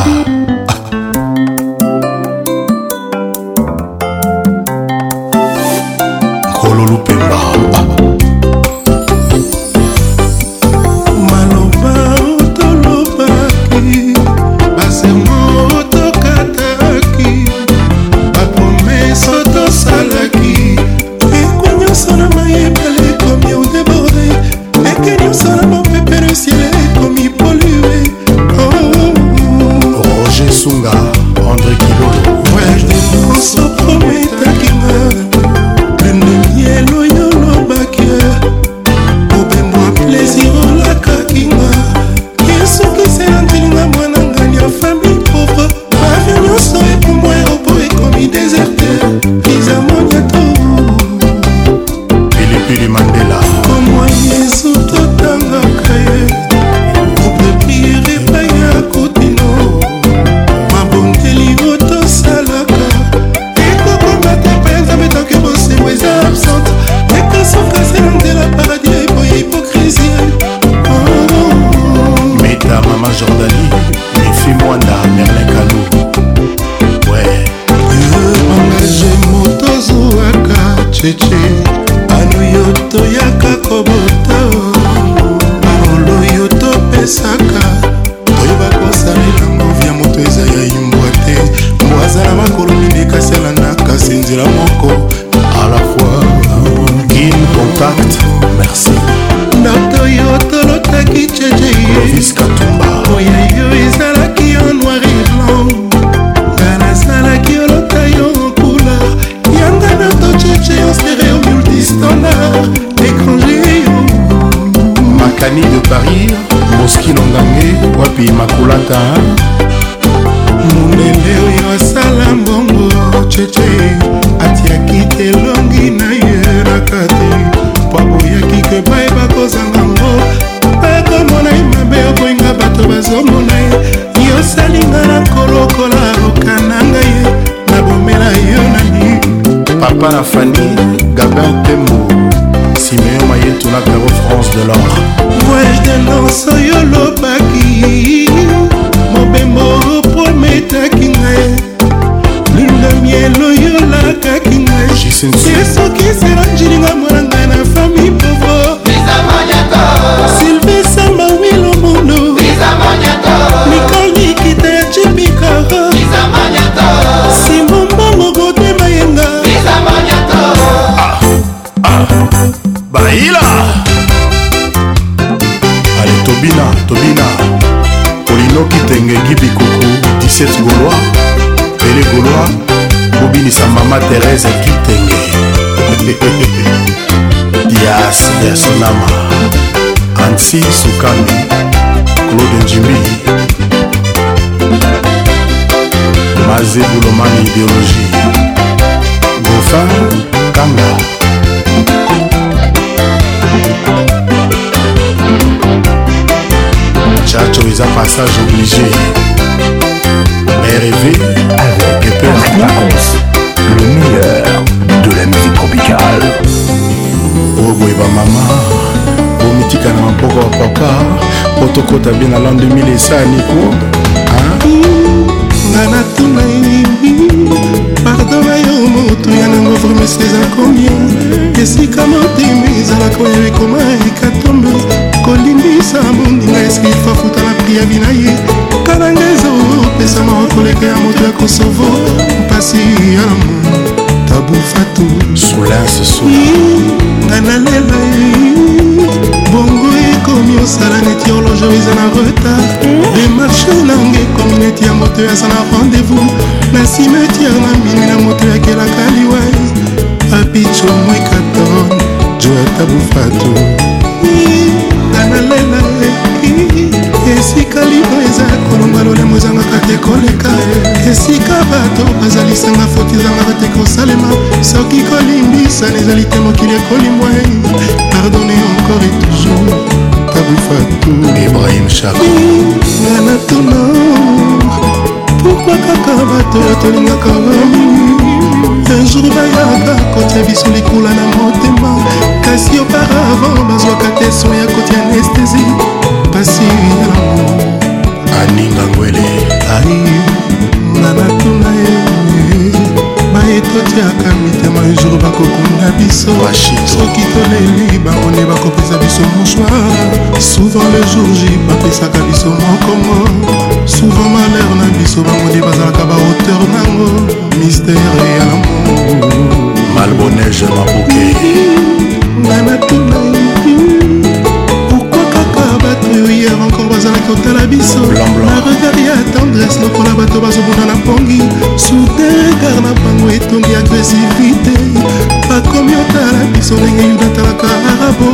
¡Gracias! hila ale tobina tobina polinoki tengeki bikuku 17 golois pele golois kobinisa mama terese kitenge yas yasnama ansi sukandi claude njimbi mazebulomani ideologie gofin kanga chacho eza passage obligé rv avec eperconse le meilleur de la musique tropicale oyo boye bamama bomitika na maboko ya papa po tokɔta bie na lan 2000 esaniko nga natuna yebi pardon motu ya nango vrmes eza combien esika motema ezalaka oyo ekoma ekatombe kolimbisa moninga eske fafuta na pri ya bina ye kala nga ezopesa mawa koleka ya moto ya kosovo mpasi ya lamo tabufatu sulase sula nga nalela bongo ekomi osala neti horloge eza na retard demarche nanga ekomi neti ya moto aza na rendez-vous na cimetiere na minui na moto yakelaka liwes papicho mwekaton joata bufatu nanalela esika libo eza kolonga lolemo ezangaka te koleka esika bato bazalisanga foti ezanga bate kosalema soki kolimbisana ezali te mokili ekolimbwa pardonne encore et toujours tabufatu ibrahim nga na tono pourkui kaka bato tolingaka bamii angeli bayaka kotia biso likula na motema kasi oparavan bazwaka te so ya kotia anestesi pasi yango aninga ngwele ai wana natuna ye maetotiaka mitema jour bakokunda biso soki toleli barone bakopesa biso mochoir souvent le jour j bapesaka biso mokongo souvent malheur na biso bangoni bazalaka bahauteur nango mystère ya lamour malbonege maboke nga natuna ye oyo hier encore bazalaki kotala biso na regard ya tendresse lokola bato bazobunda na pongi soudain kar na bango etondi agresivité bakomi otala biso ndenge yuda atalaka arabo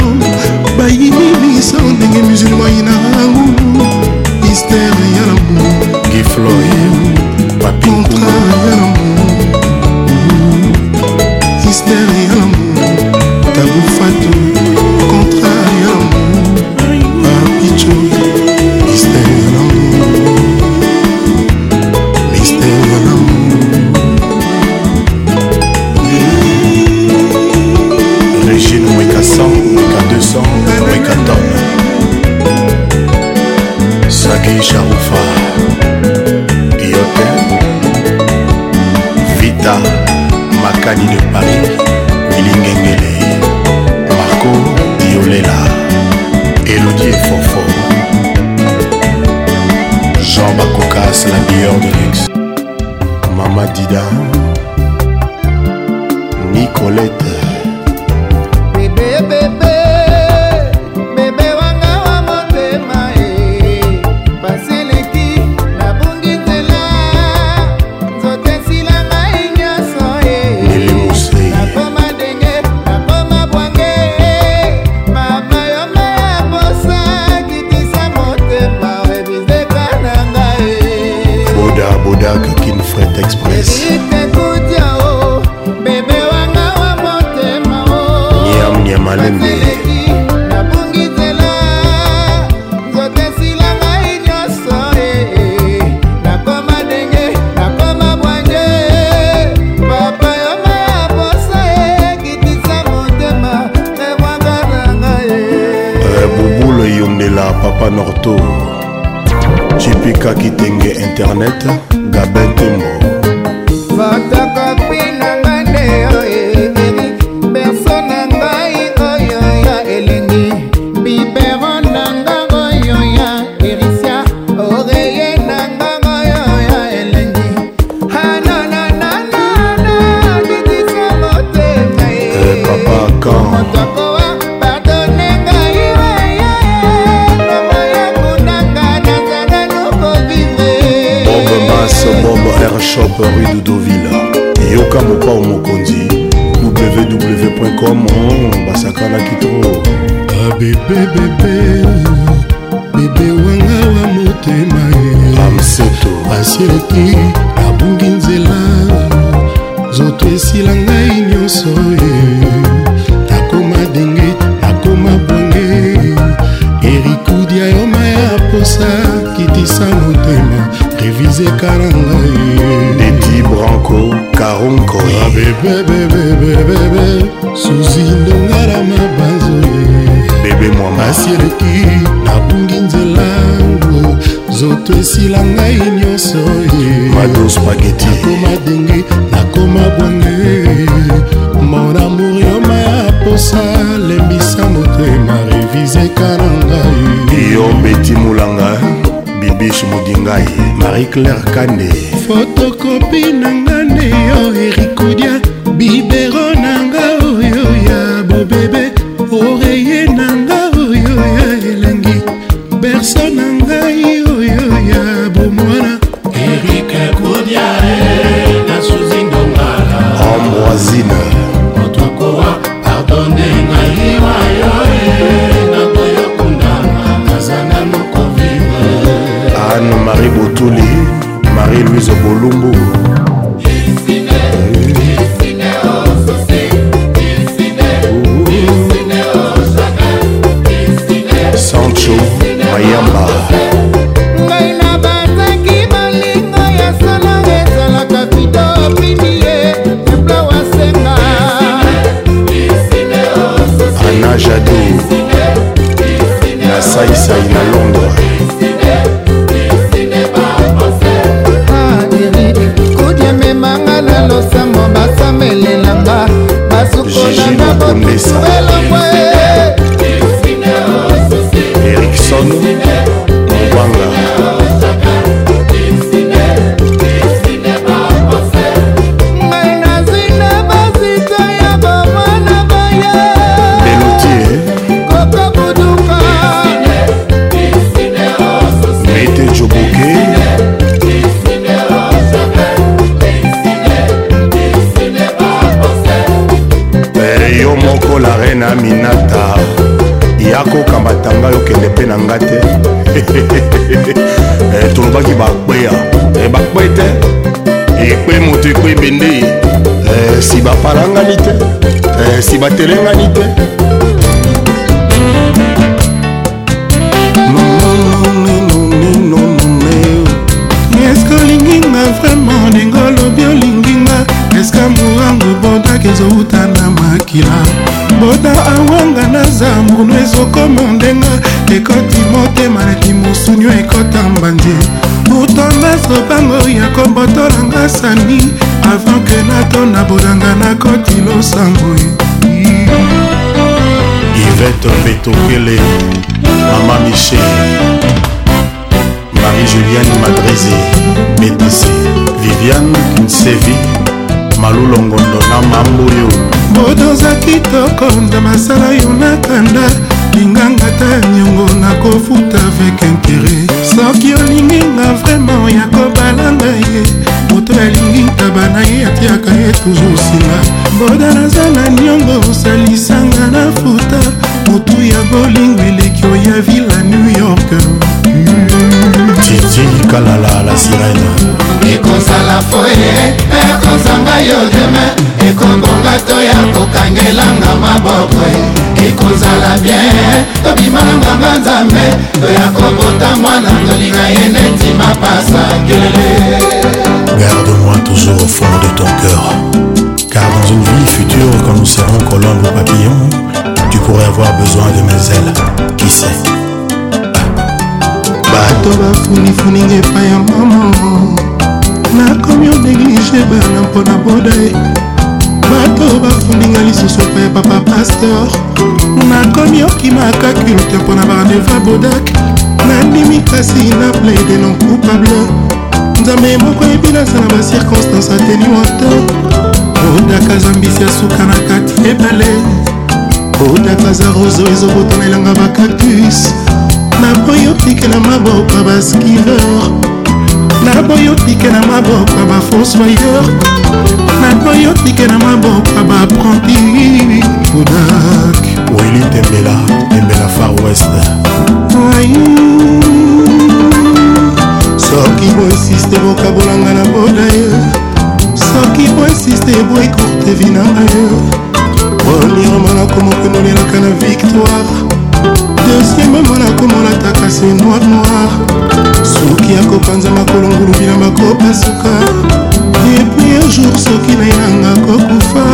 bayini biso ndenge musulma yina rangu mistere ya lamour gifloy contrat ya lamour ngai nyonso nakoma eh. denge nakoma bonge erikudia yoma ya posa kitisa motema revize kala ngai eh. dedi branco karonkoabebebebebebe suzi ndongala mabanzo eh. bebe mwamasi eleki nabungi nzelango zoto esila ngai nyonso ye madospagetikoma denge marius modingai marie claire kande fotokopi na nga nde yo erikodia batelengani te eske olinginga vraimen ndenge olobi olinginga eske morangu bodaki ezowuta na makila boda awanga naza munu ezokoma ndenga ekoti motema naki mosunio ekota mbanje butondas lobango ya kombotolanga sani avant ke natona bodanga nakoti losango Juliette Betokele Mama Michel Marie-Julienne Madrizé Métissé Viviane Kinsevi malulongondo na mambuyo bodoza kitoko nda masala yo nakanda linganga ta niongo nakofuta avec intere soki olingi nga vraimen ya kobalanga ye moto alingi ntaba na ye atiaka ye toujour singa boda naza na niongo osalisanga na futa motu ya bolingo eleki oya villa new york titi kalala la sirena ekozala foye ekozanga yo deme ekobonga to ya kokangelanga maboko ekozala bien tobima na nganga nzambe toya kobota mwana tolinga ye neti mapasa kele garde-moi toujours au fond de ton cœur car dans une vie future quand nous serons colombes papillons tu pourrais avoir besoin de mes ailes qui sait bato bafunifuninga epai ya mama nakomi odeglige bana mpona boda ye bato bafundinga lisusu epai ya papa paster nakomi okimaka culte mpona barandeva bodak nandimi kasi na plaide non coupable nzambe moko yebi nasala bacirconstance ateli wata bodak aza mbisi ya suka na kati ebale otakaza roso ezokotonelanga bakaktus naboyi otikela maboko ya baskireur naboyi otikela maboko ya bafonsoyeur naboyi otikela maboko ya bapranti podak weli tembela tembela far west soki boinsiste bokabolanga na boda ye soki boinsiste boekurte vinanga ye premier omona komokomolelaka na victoire deuxième omona komolataka se noir noir soki akopanza makolo ngulu bilamba kopasuka epui un jour soki na yanga kokufa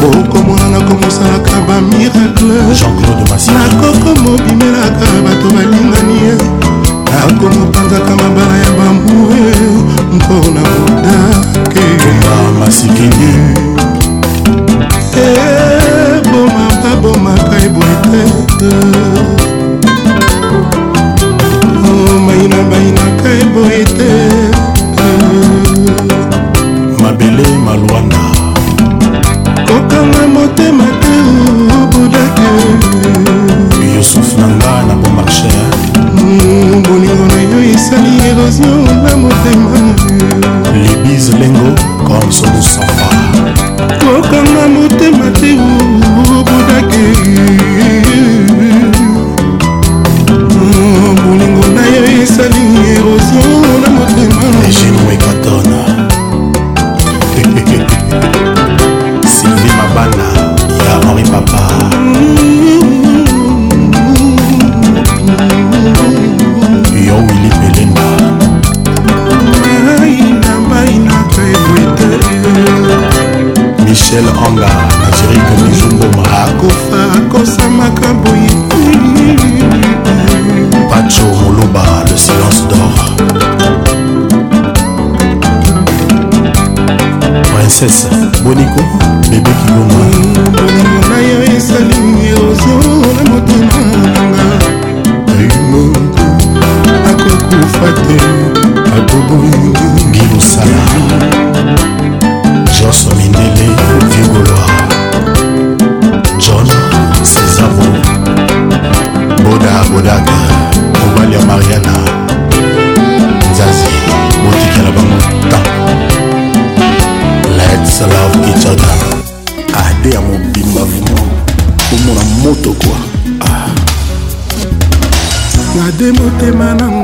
bokomonana komosalaka bamiracle nakoko mobimelaka bato balingani nakomopanzaka mabala ya bambue mpona modake masikini princesse boniko motema na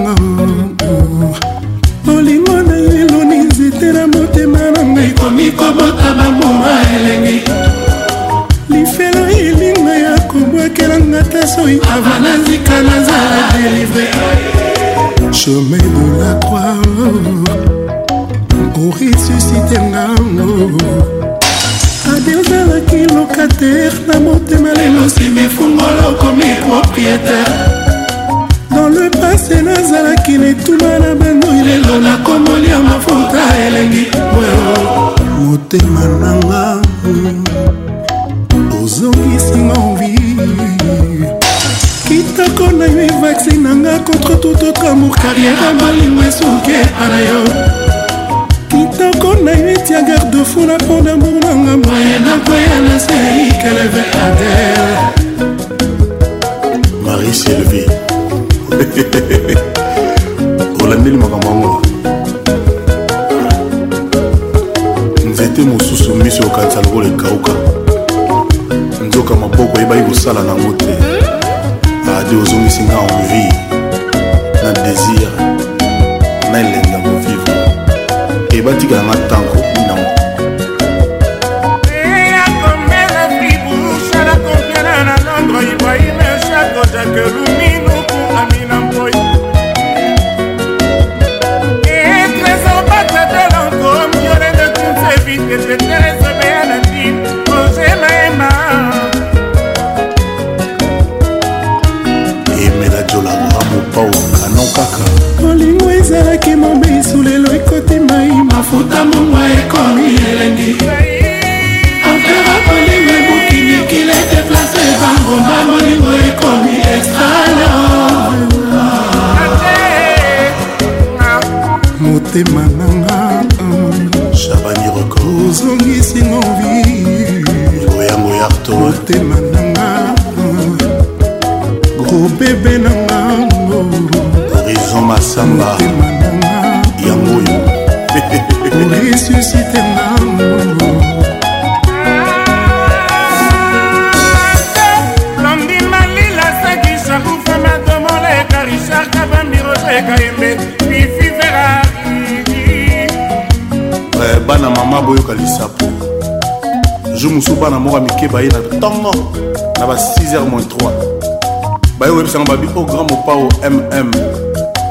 au grand mopao mm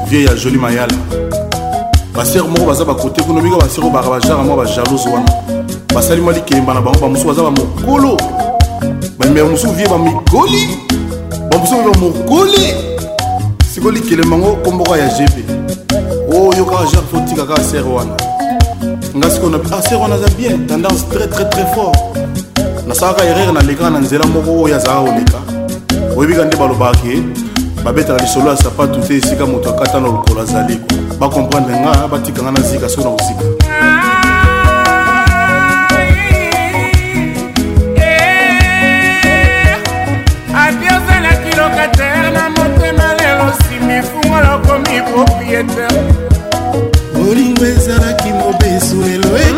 vieille ya joli mayala basere moko baza bakote kuna mingi basere oyo baka bajara mwa bajalose wana basali mwa likemba na bango bamosusu baza bamokolo bamema mosusu vie bamikoli bamosusu vie bamokoli sikoyo likelemba yango komboko ya gb oyo oh, kaka jare fotika kaka sere wana nga sikoyo na ah sere wana aza bien tendance très très très fort nasalaka erreur nalekaka na nzela moko oyo azalaka koleka oyebika nde balobaka ke babetaka lisolo ya sapatu te esika moto akata na lokolo azali bakomprendre nga batikanga na zika soki na kozika ozalaki lokatere na motema lelo simi fungolo komi propriétaire olingo ezalaki mobesu lelo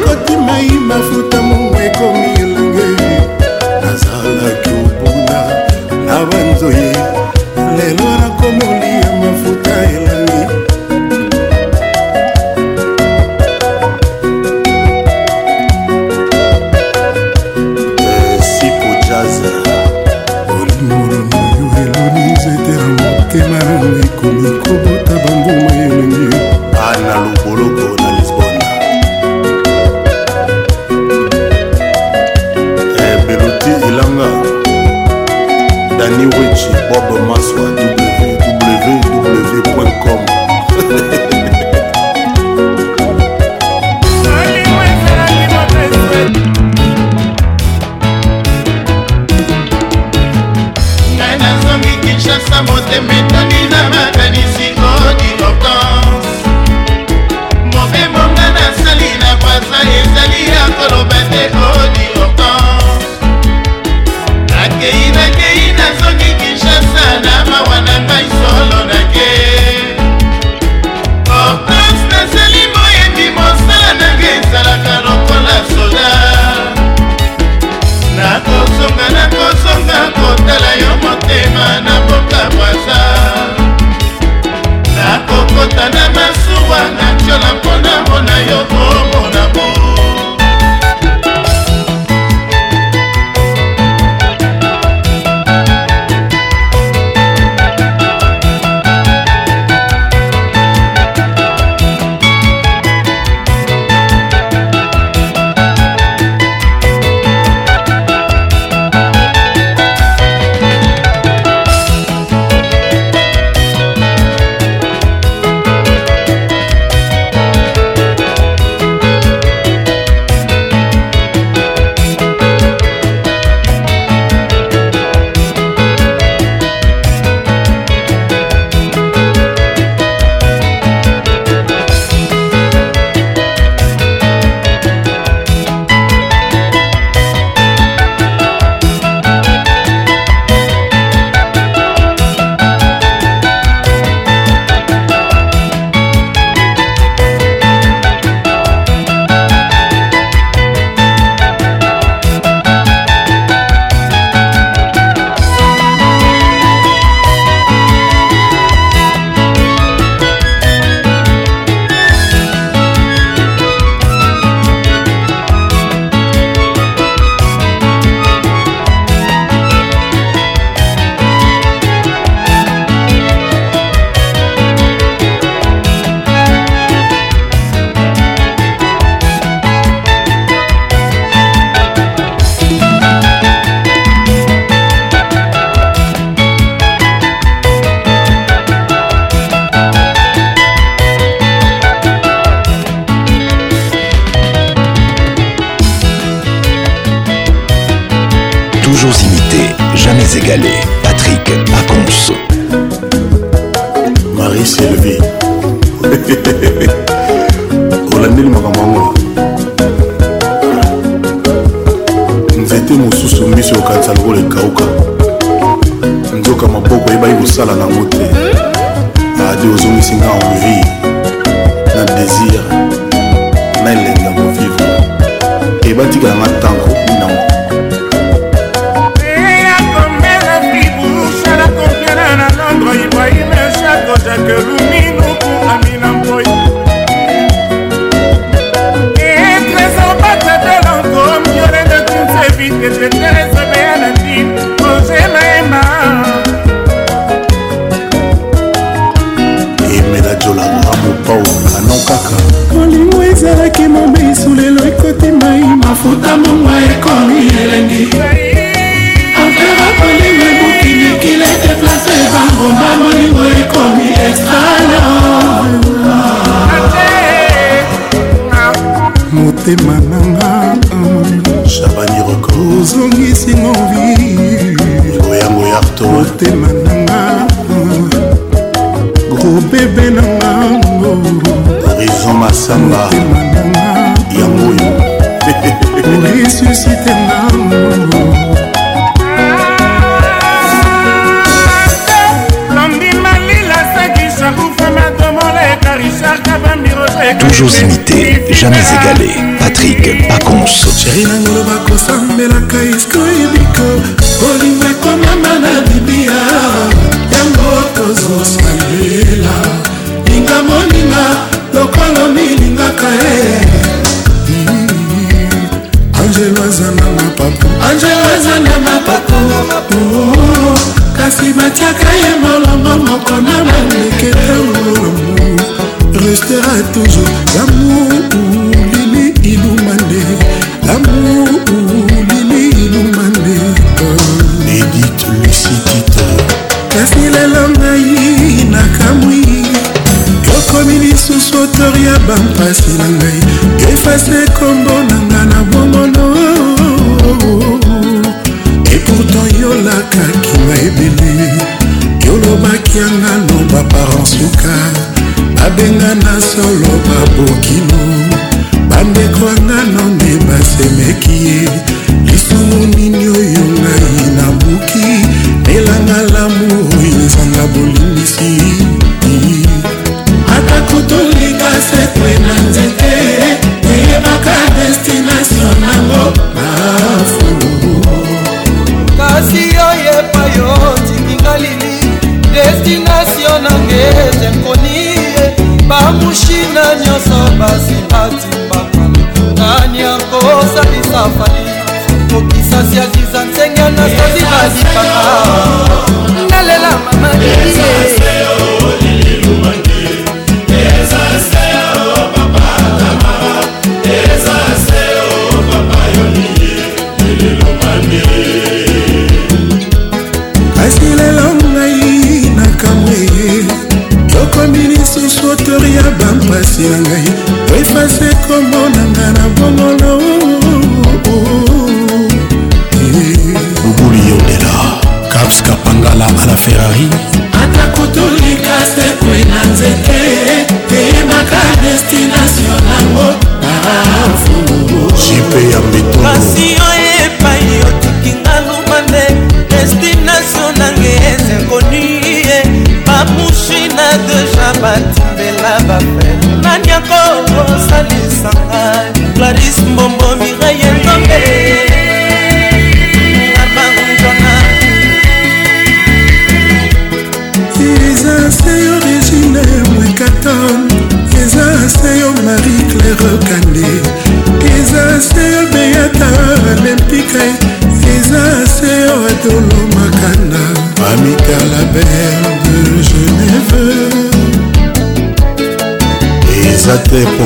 first feeling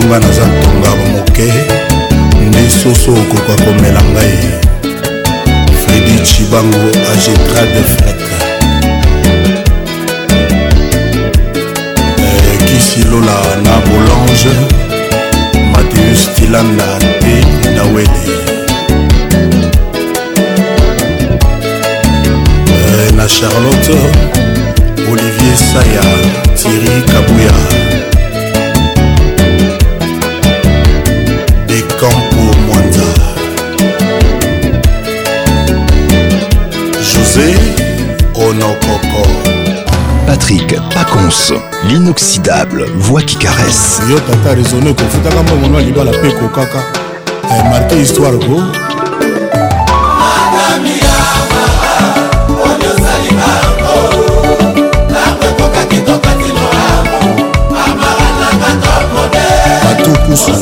nga naza ntonga bamoke nde soso okoka komela ngai fredi cibango agetrade fr l'inoxydable voix qui caresse yo tata raisonné okofutaka mbongono ya libala mpe kokaka amarke histoire ko batukusu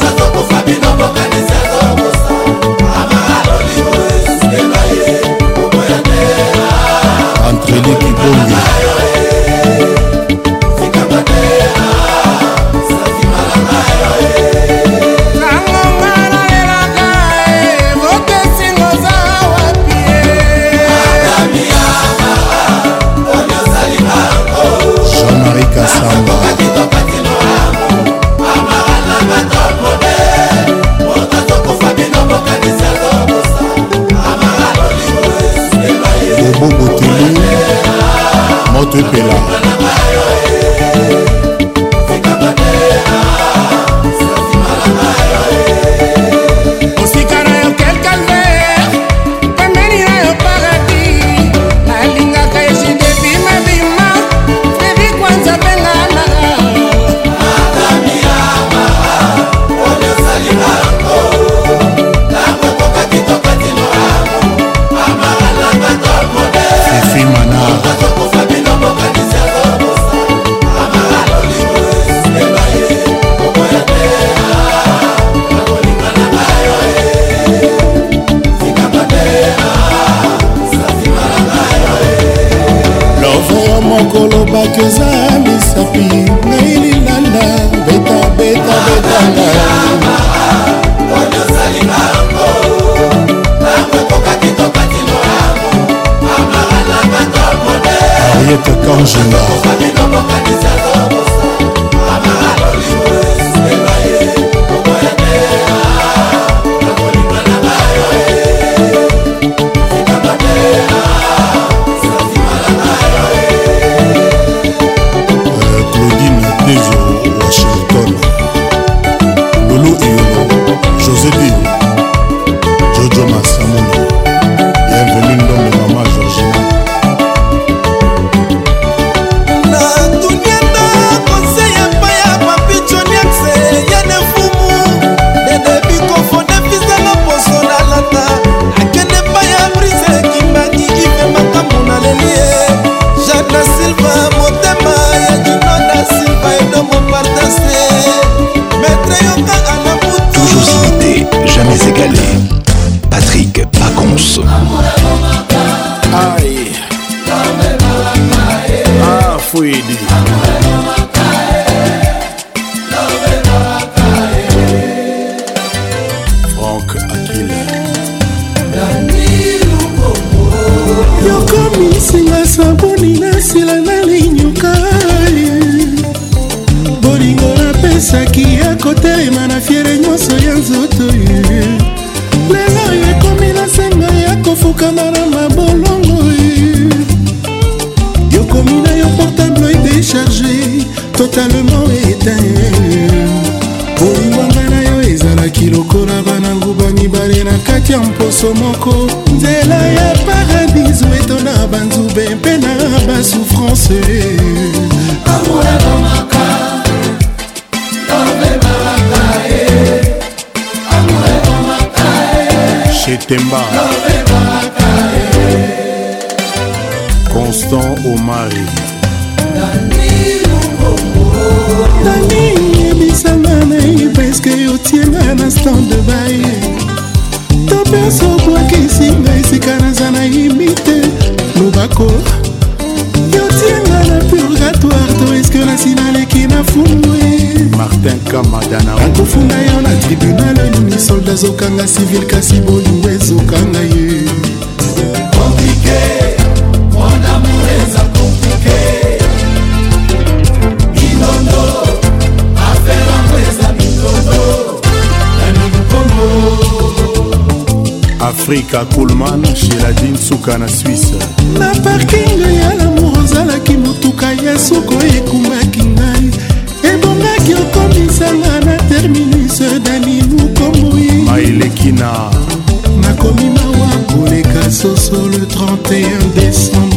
como état civil kasi bolingo ezoka ngai ye komplike mon amour eza komplike binondo afere yango eza binondo nanini kongo afrika kulman sheladi nsuka na swisse na parkinge ya lamour ozalaki motuka yesu koyekumaki ngai burkina nakomi mawa koleka soso le 31 décembre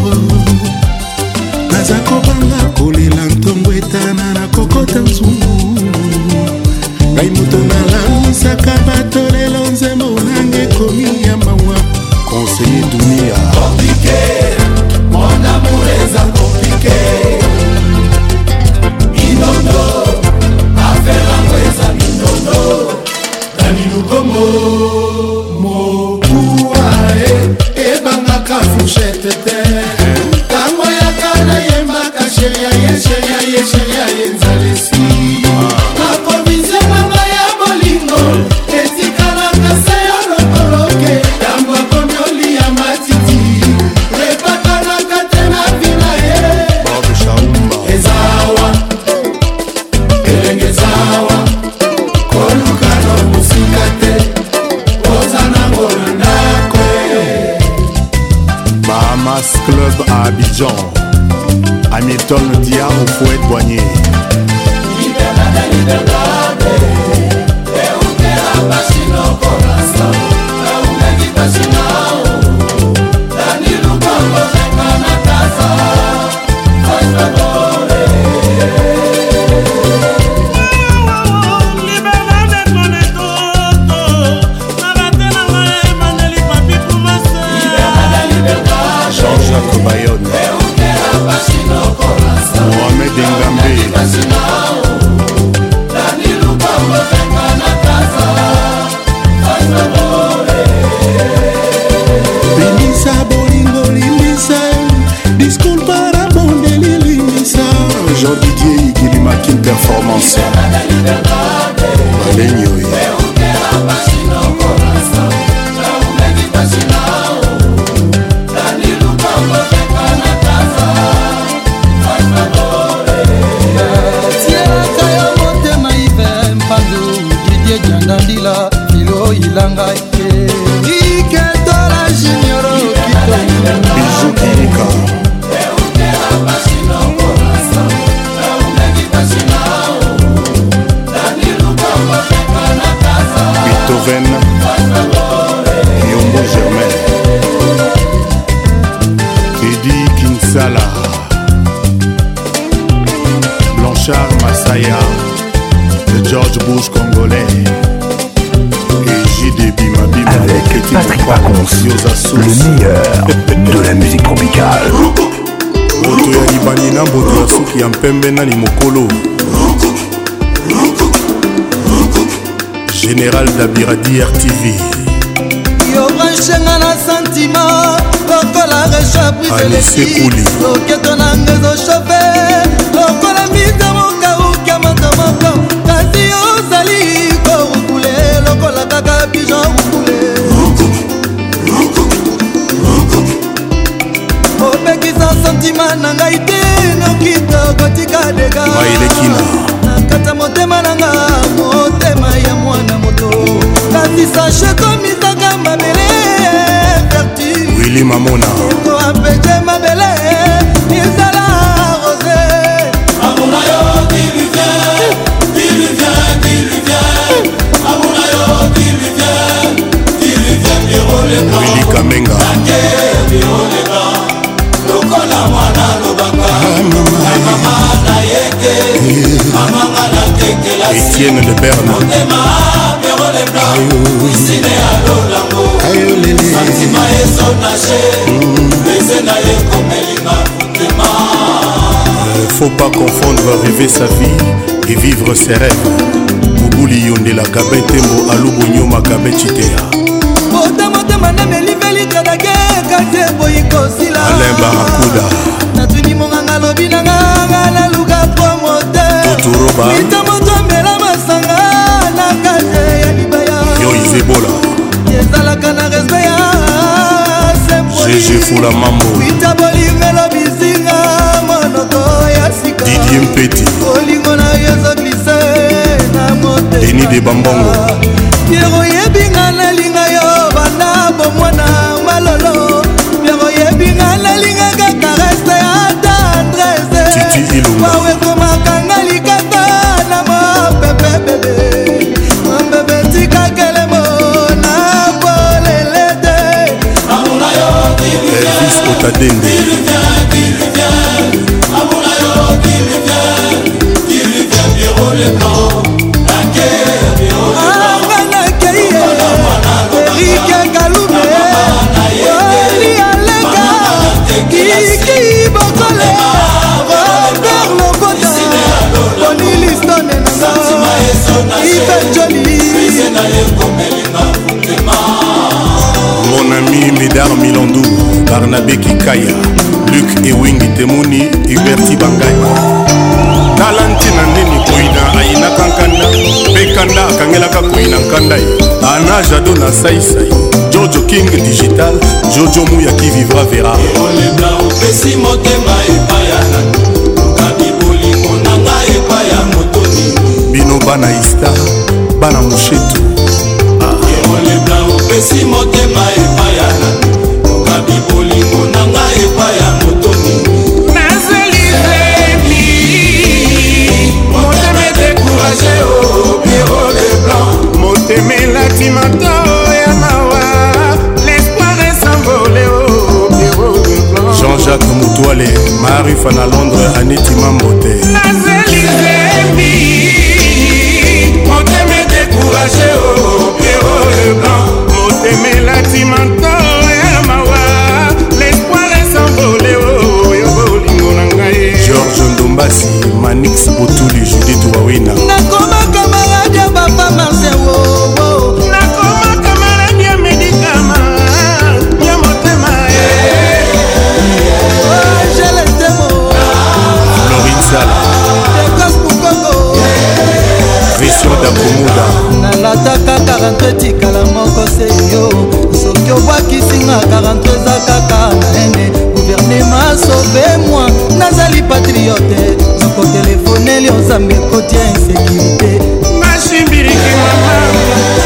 Jean, Hamilton le diable, ah, être bon. ya mpembe nani mokolo général dabiradi rtv yorancenga na santima lokola rechapriseleki loketo na nga ezochope lokola mbita mokauka moto moko kasi ozali korukule lokola kaka pijon rukule opekisa santima na ngai te maelekina kata motema nanga motema ya mwana moto katisa shekomitaka mabele vertu wili mamona to apeje mabele ezala rose wili kamenga Etienne de Berne santima ezonage bese na ye komelinga motema faut pas confondre rêver sa vie et vivre ses rêves mobuli yondela gabe ntembo alubonyoma gabe citea motamotema na melivelitanage kate boyi kosila alain barakuda monganga alobi nanga nga naluka po moteita moto ambela masanga na kate ya libaya ezalaka na respe ya sefula mamboita bolingo elobisinga monoko ya sika didie mpeti bolingo na yo ezoglise na moteni de bambongo yero yebinga nalinga yo banda bomwana malolo bilunga awekomakanga likata na mopepe bebe mobebe tikakelemo na polele te elvis eh, otadende Le blanc mon ami médar milandou barnabe kikaya luc ewingi temoni huberti bangai tala ntina ndeni koyina ayinaka nkanda mpe kanda akangelaka koyina nkanda ye ana jado na saisai jojo king digital jojo muyaki vivra vera olebla opesi motema epaya na bino bana ista bana moshetu eoleka opesi motema epai ya nani okabi bolingo na ngai epai ya moto nini oh, motema elati mato ya mawa l'espoir esambole o pierrot de blanc jean-jacques moutouale marie fana londres aniti mambote attaché au oh, pierrot le blanc motemelati manto ya mawa l'espoir esambole oyo oh, bolingo na ngai george ndombasi manix botu karanto etikala moko se yo soki obwakisinga karanto eza kaka na ene guvernema sobe mwa nazali patriote nakotelefone lio nzambe ekotia insekirité nasimbiriki mamaka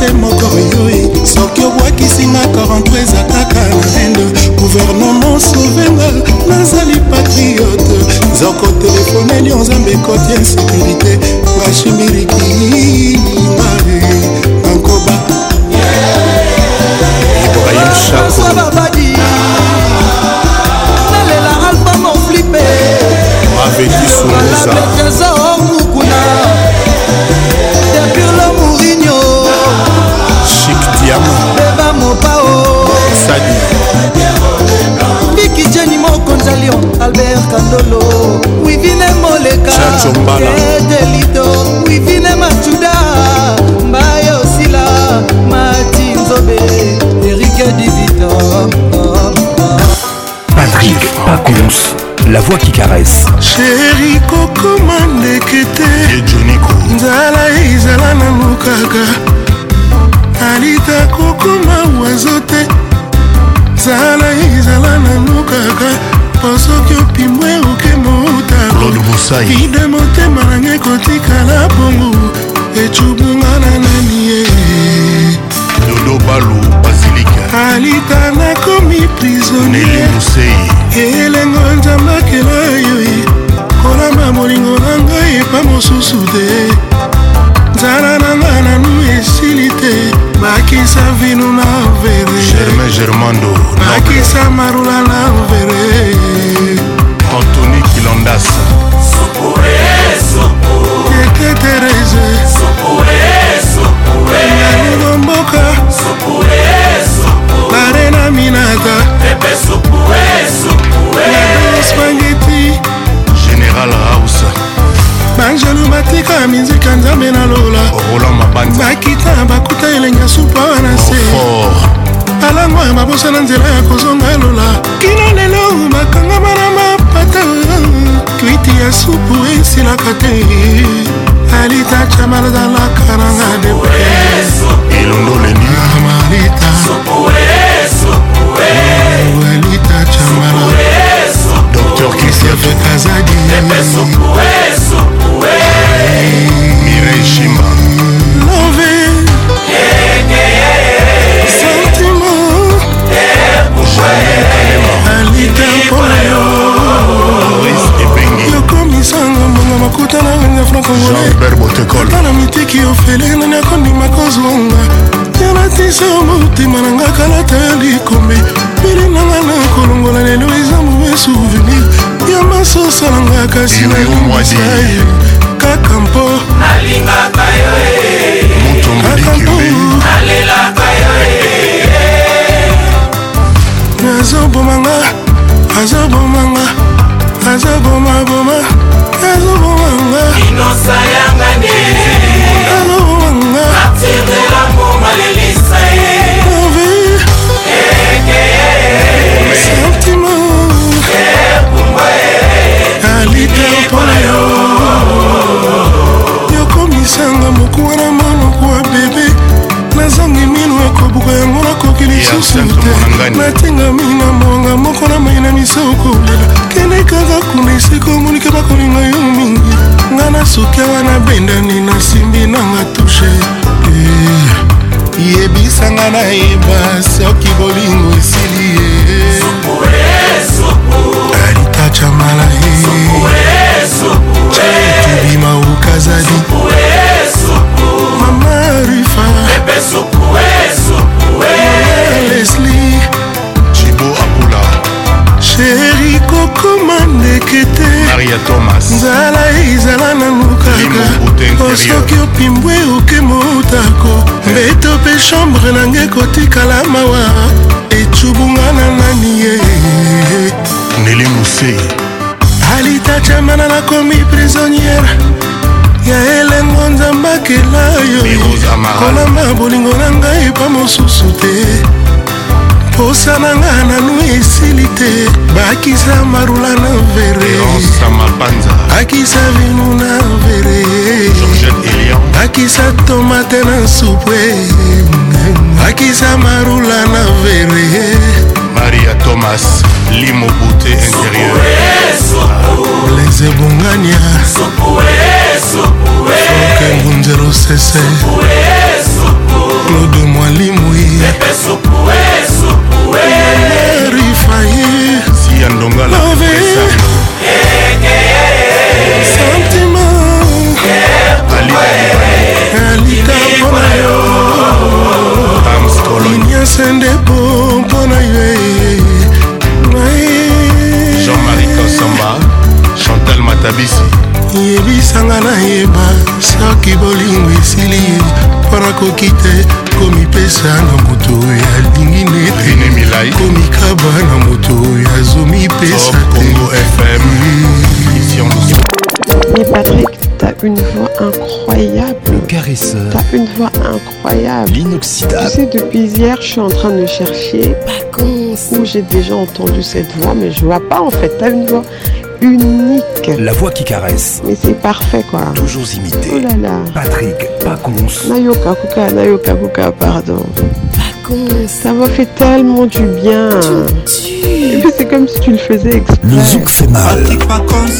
se moko oyo soki obwakisinga korentre eza kaka na inde guvernema souvenga nazali patriote nzoko telefone lio nzambe ekoti insécurité bashimiri voix qui caresse sheri kokoma ndeke te nzala ezala nanu kaka alita kokoma wazo te nzala ezala nanu kaka mpo soki opimbwe oke motaide motema nange kotikala bongo ecubunga na nani ye dodobalu basilika alita nakomi prisonnier elengo na bolingo na ngai epa mosusu te nzala na ngai nanu esili te bakisa vino na vere bakisa marula na vere ngai nalola bakita bakuta elenga supa wana se alango ya babosa na nzela ya kozonga lola kino lelo bakangama na mapata kwiti ya supu esilaka te alitacha malazalaka nanga depre elongo leniamalita alitacha malaa docteur kisiafekazadi régime love yokomisango mbongo makuta na nganga francongolana mitiki ofele nani akondima kozonga yalatisa motema na nga kalata ya likombe mbeli nanga na kolongola lelo eza mobe souvenir ya masosala nga kasi nayomosa ye kaka mpo nalingaka yo eh. natingami na mwanga moko na mai na miso kolela kende kaka kuna esika omonike bakolinga yo mingi nga na suki awa nabendani nasimbi nanga tushe eh, yebisanga nayeba soki bolingo esili ye alitacha malaye tobima ukazali mama rifa okoma ndeke te nzala ezala na lukaka osoki opimbwe oke motako mbeto mpe chambre na ngai kotikala mawa ecubunga na nani ye neli mose alitachamana nakomi prisonniere ya elengo nzambakela yo kolamba bolingo na ngai epa mosusu te posa na nga nanu esili te bakisa marula na vere bakisa vinu na vere bakisa tomate na supwe bakisa marula na vere maria thomas limobute intérieur les ebongania soke ngunzero sese claude mwalimwi rifai si andongala santima alika mpona yo inyase ndepo mpona yo jean-marie kosamba chantal matabisi yebisanga nayeba soki bolingo esili ye moto mais Patrick, t'as une voix incroyable. caresseur. T'as une voix incroyable. L'inoxydable. Tu sais, depuis hier, je suis en train de chercher où j'ai déjà entendu cette voix, mais je vois pas en fait. T'as une voix unique. La voix qui caresse. Mais c'est parfait quoi. Toujours imité. Oh là là. Patrick Paconce. Nayoka Kuka, Nayoka Kuka, pardon. Paconce. Ça m'a fait tellement du bien. Et puis c'est comme si tu le faisais exprès. Le zouk fait mal. Patrick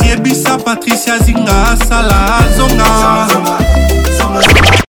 Yebisa, Patricia Zinga, Sala,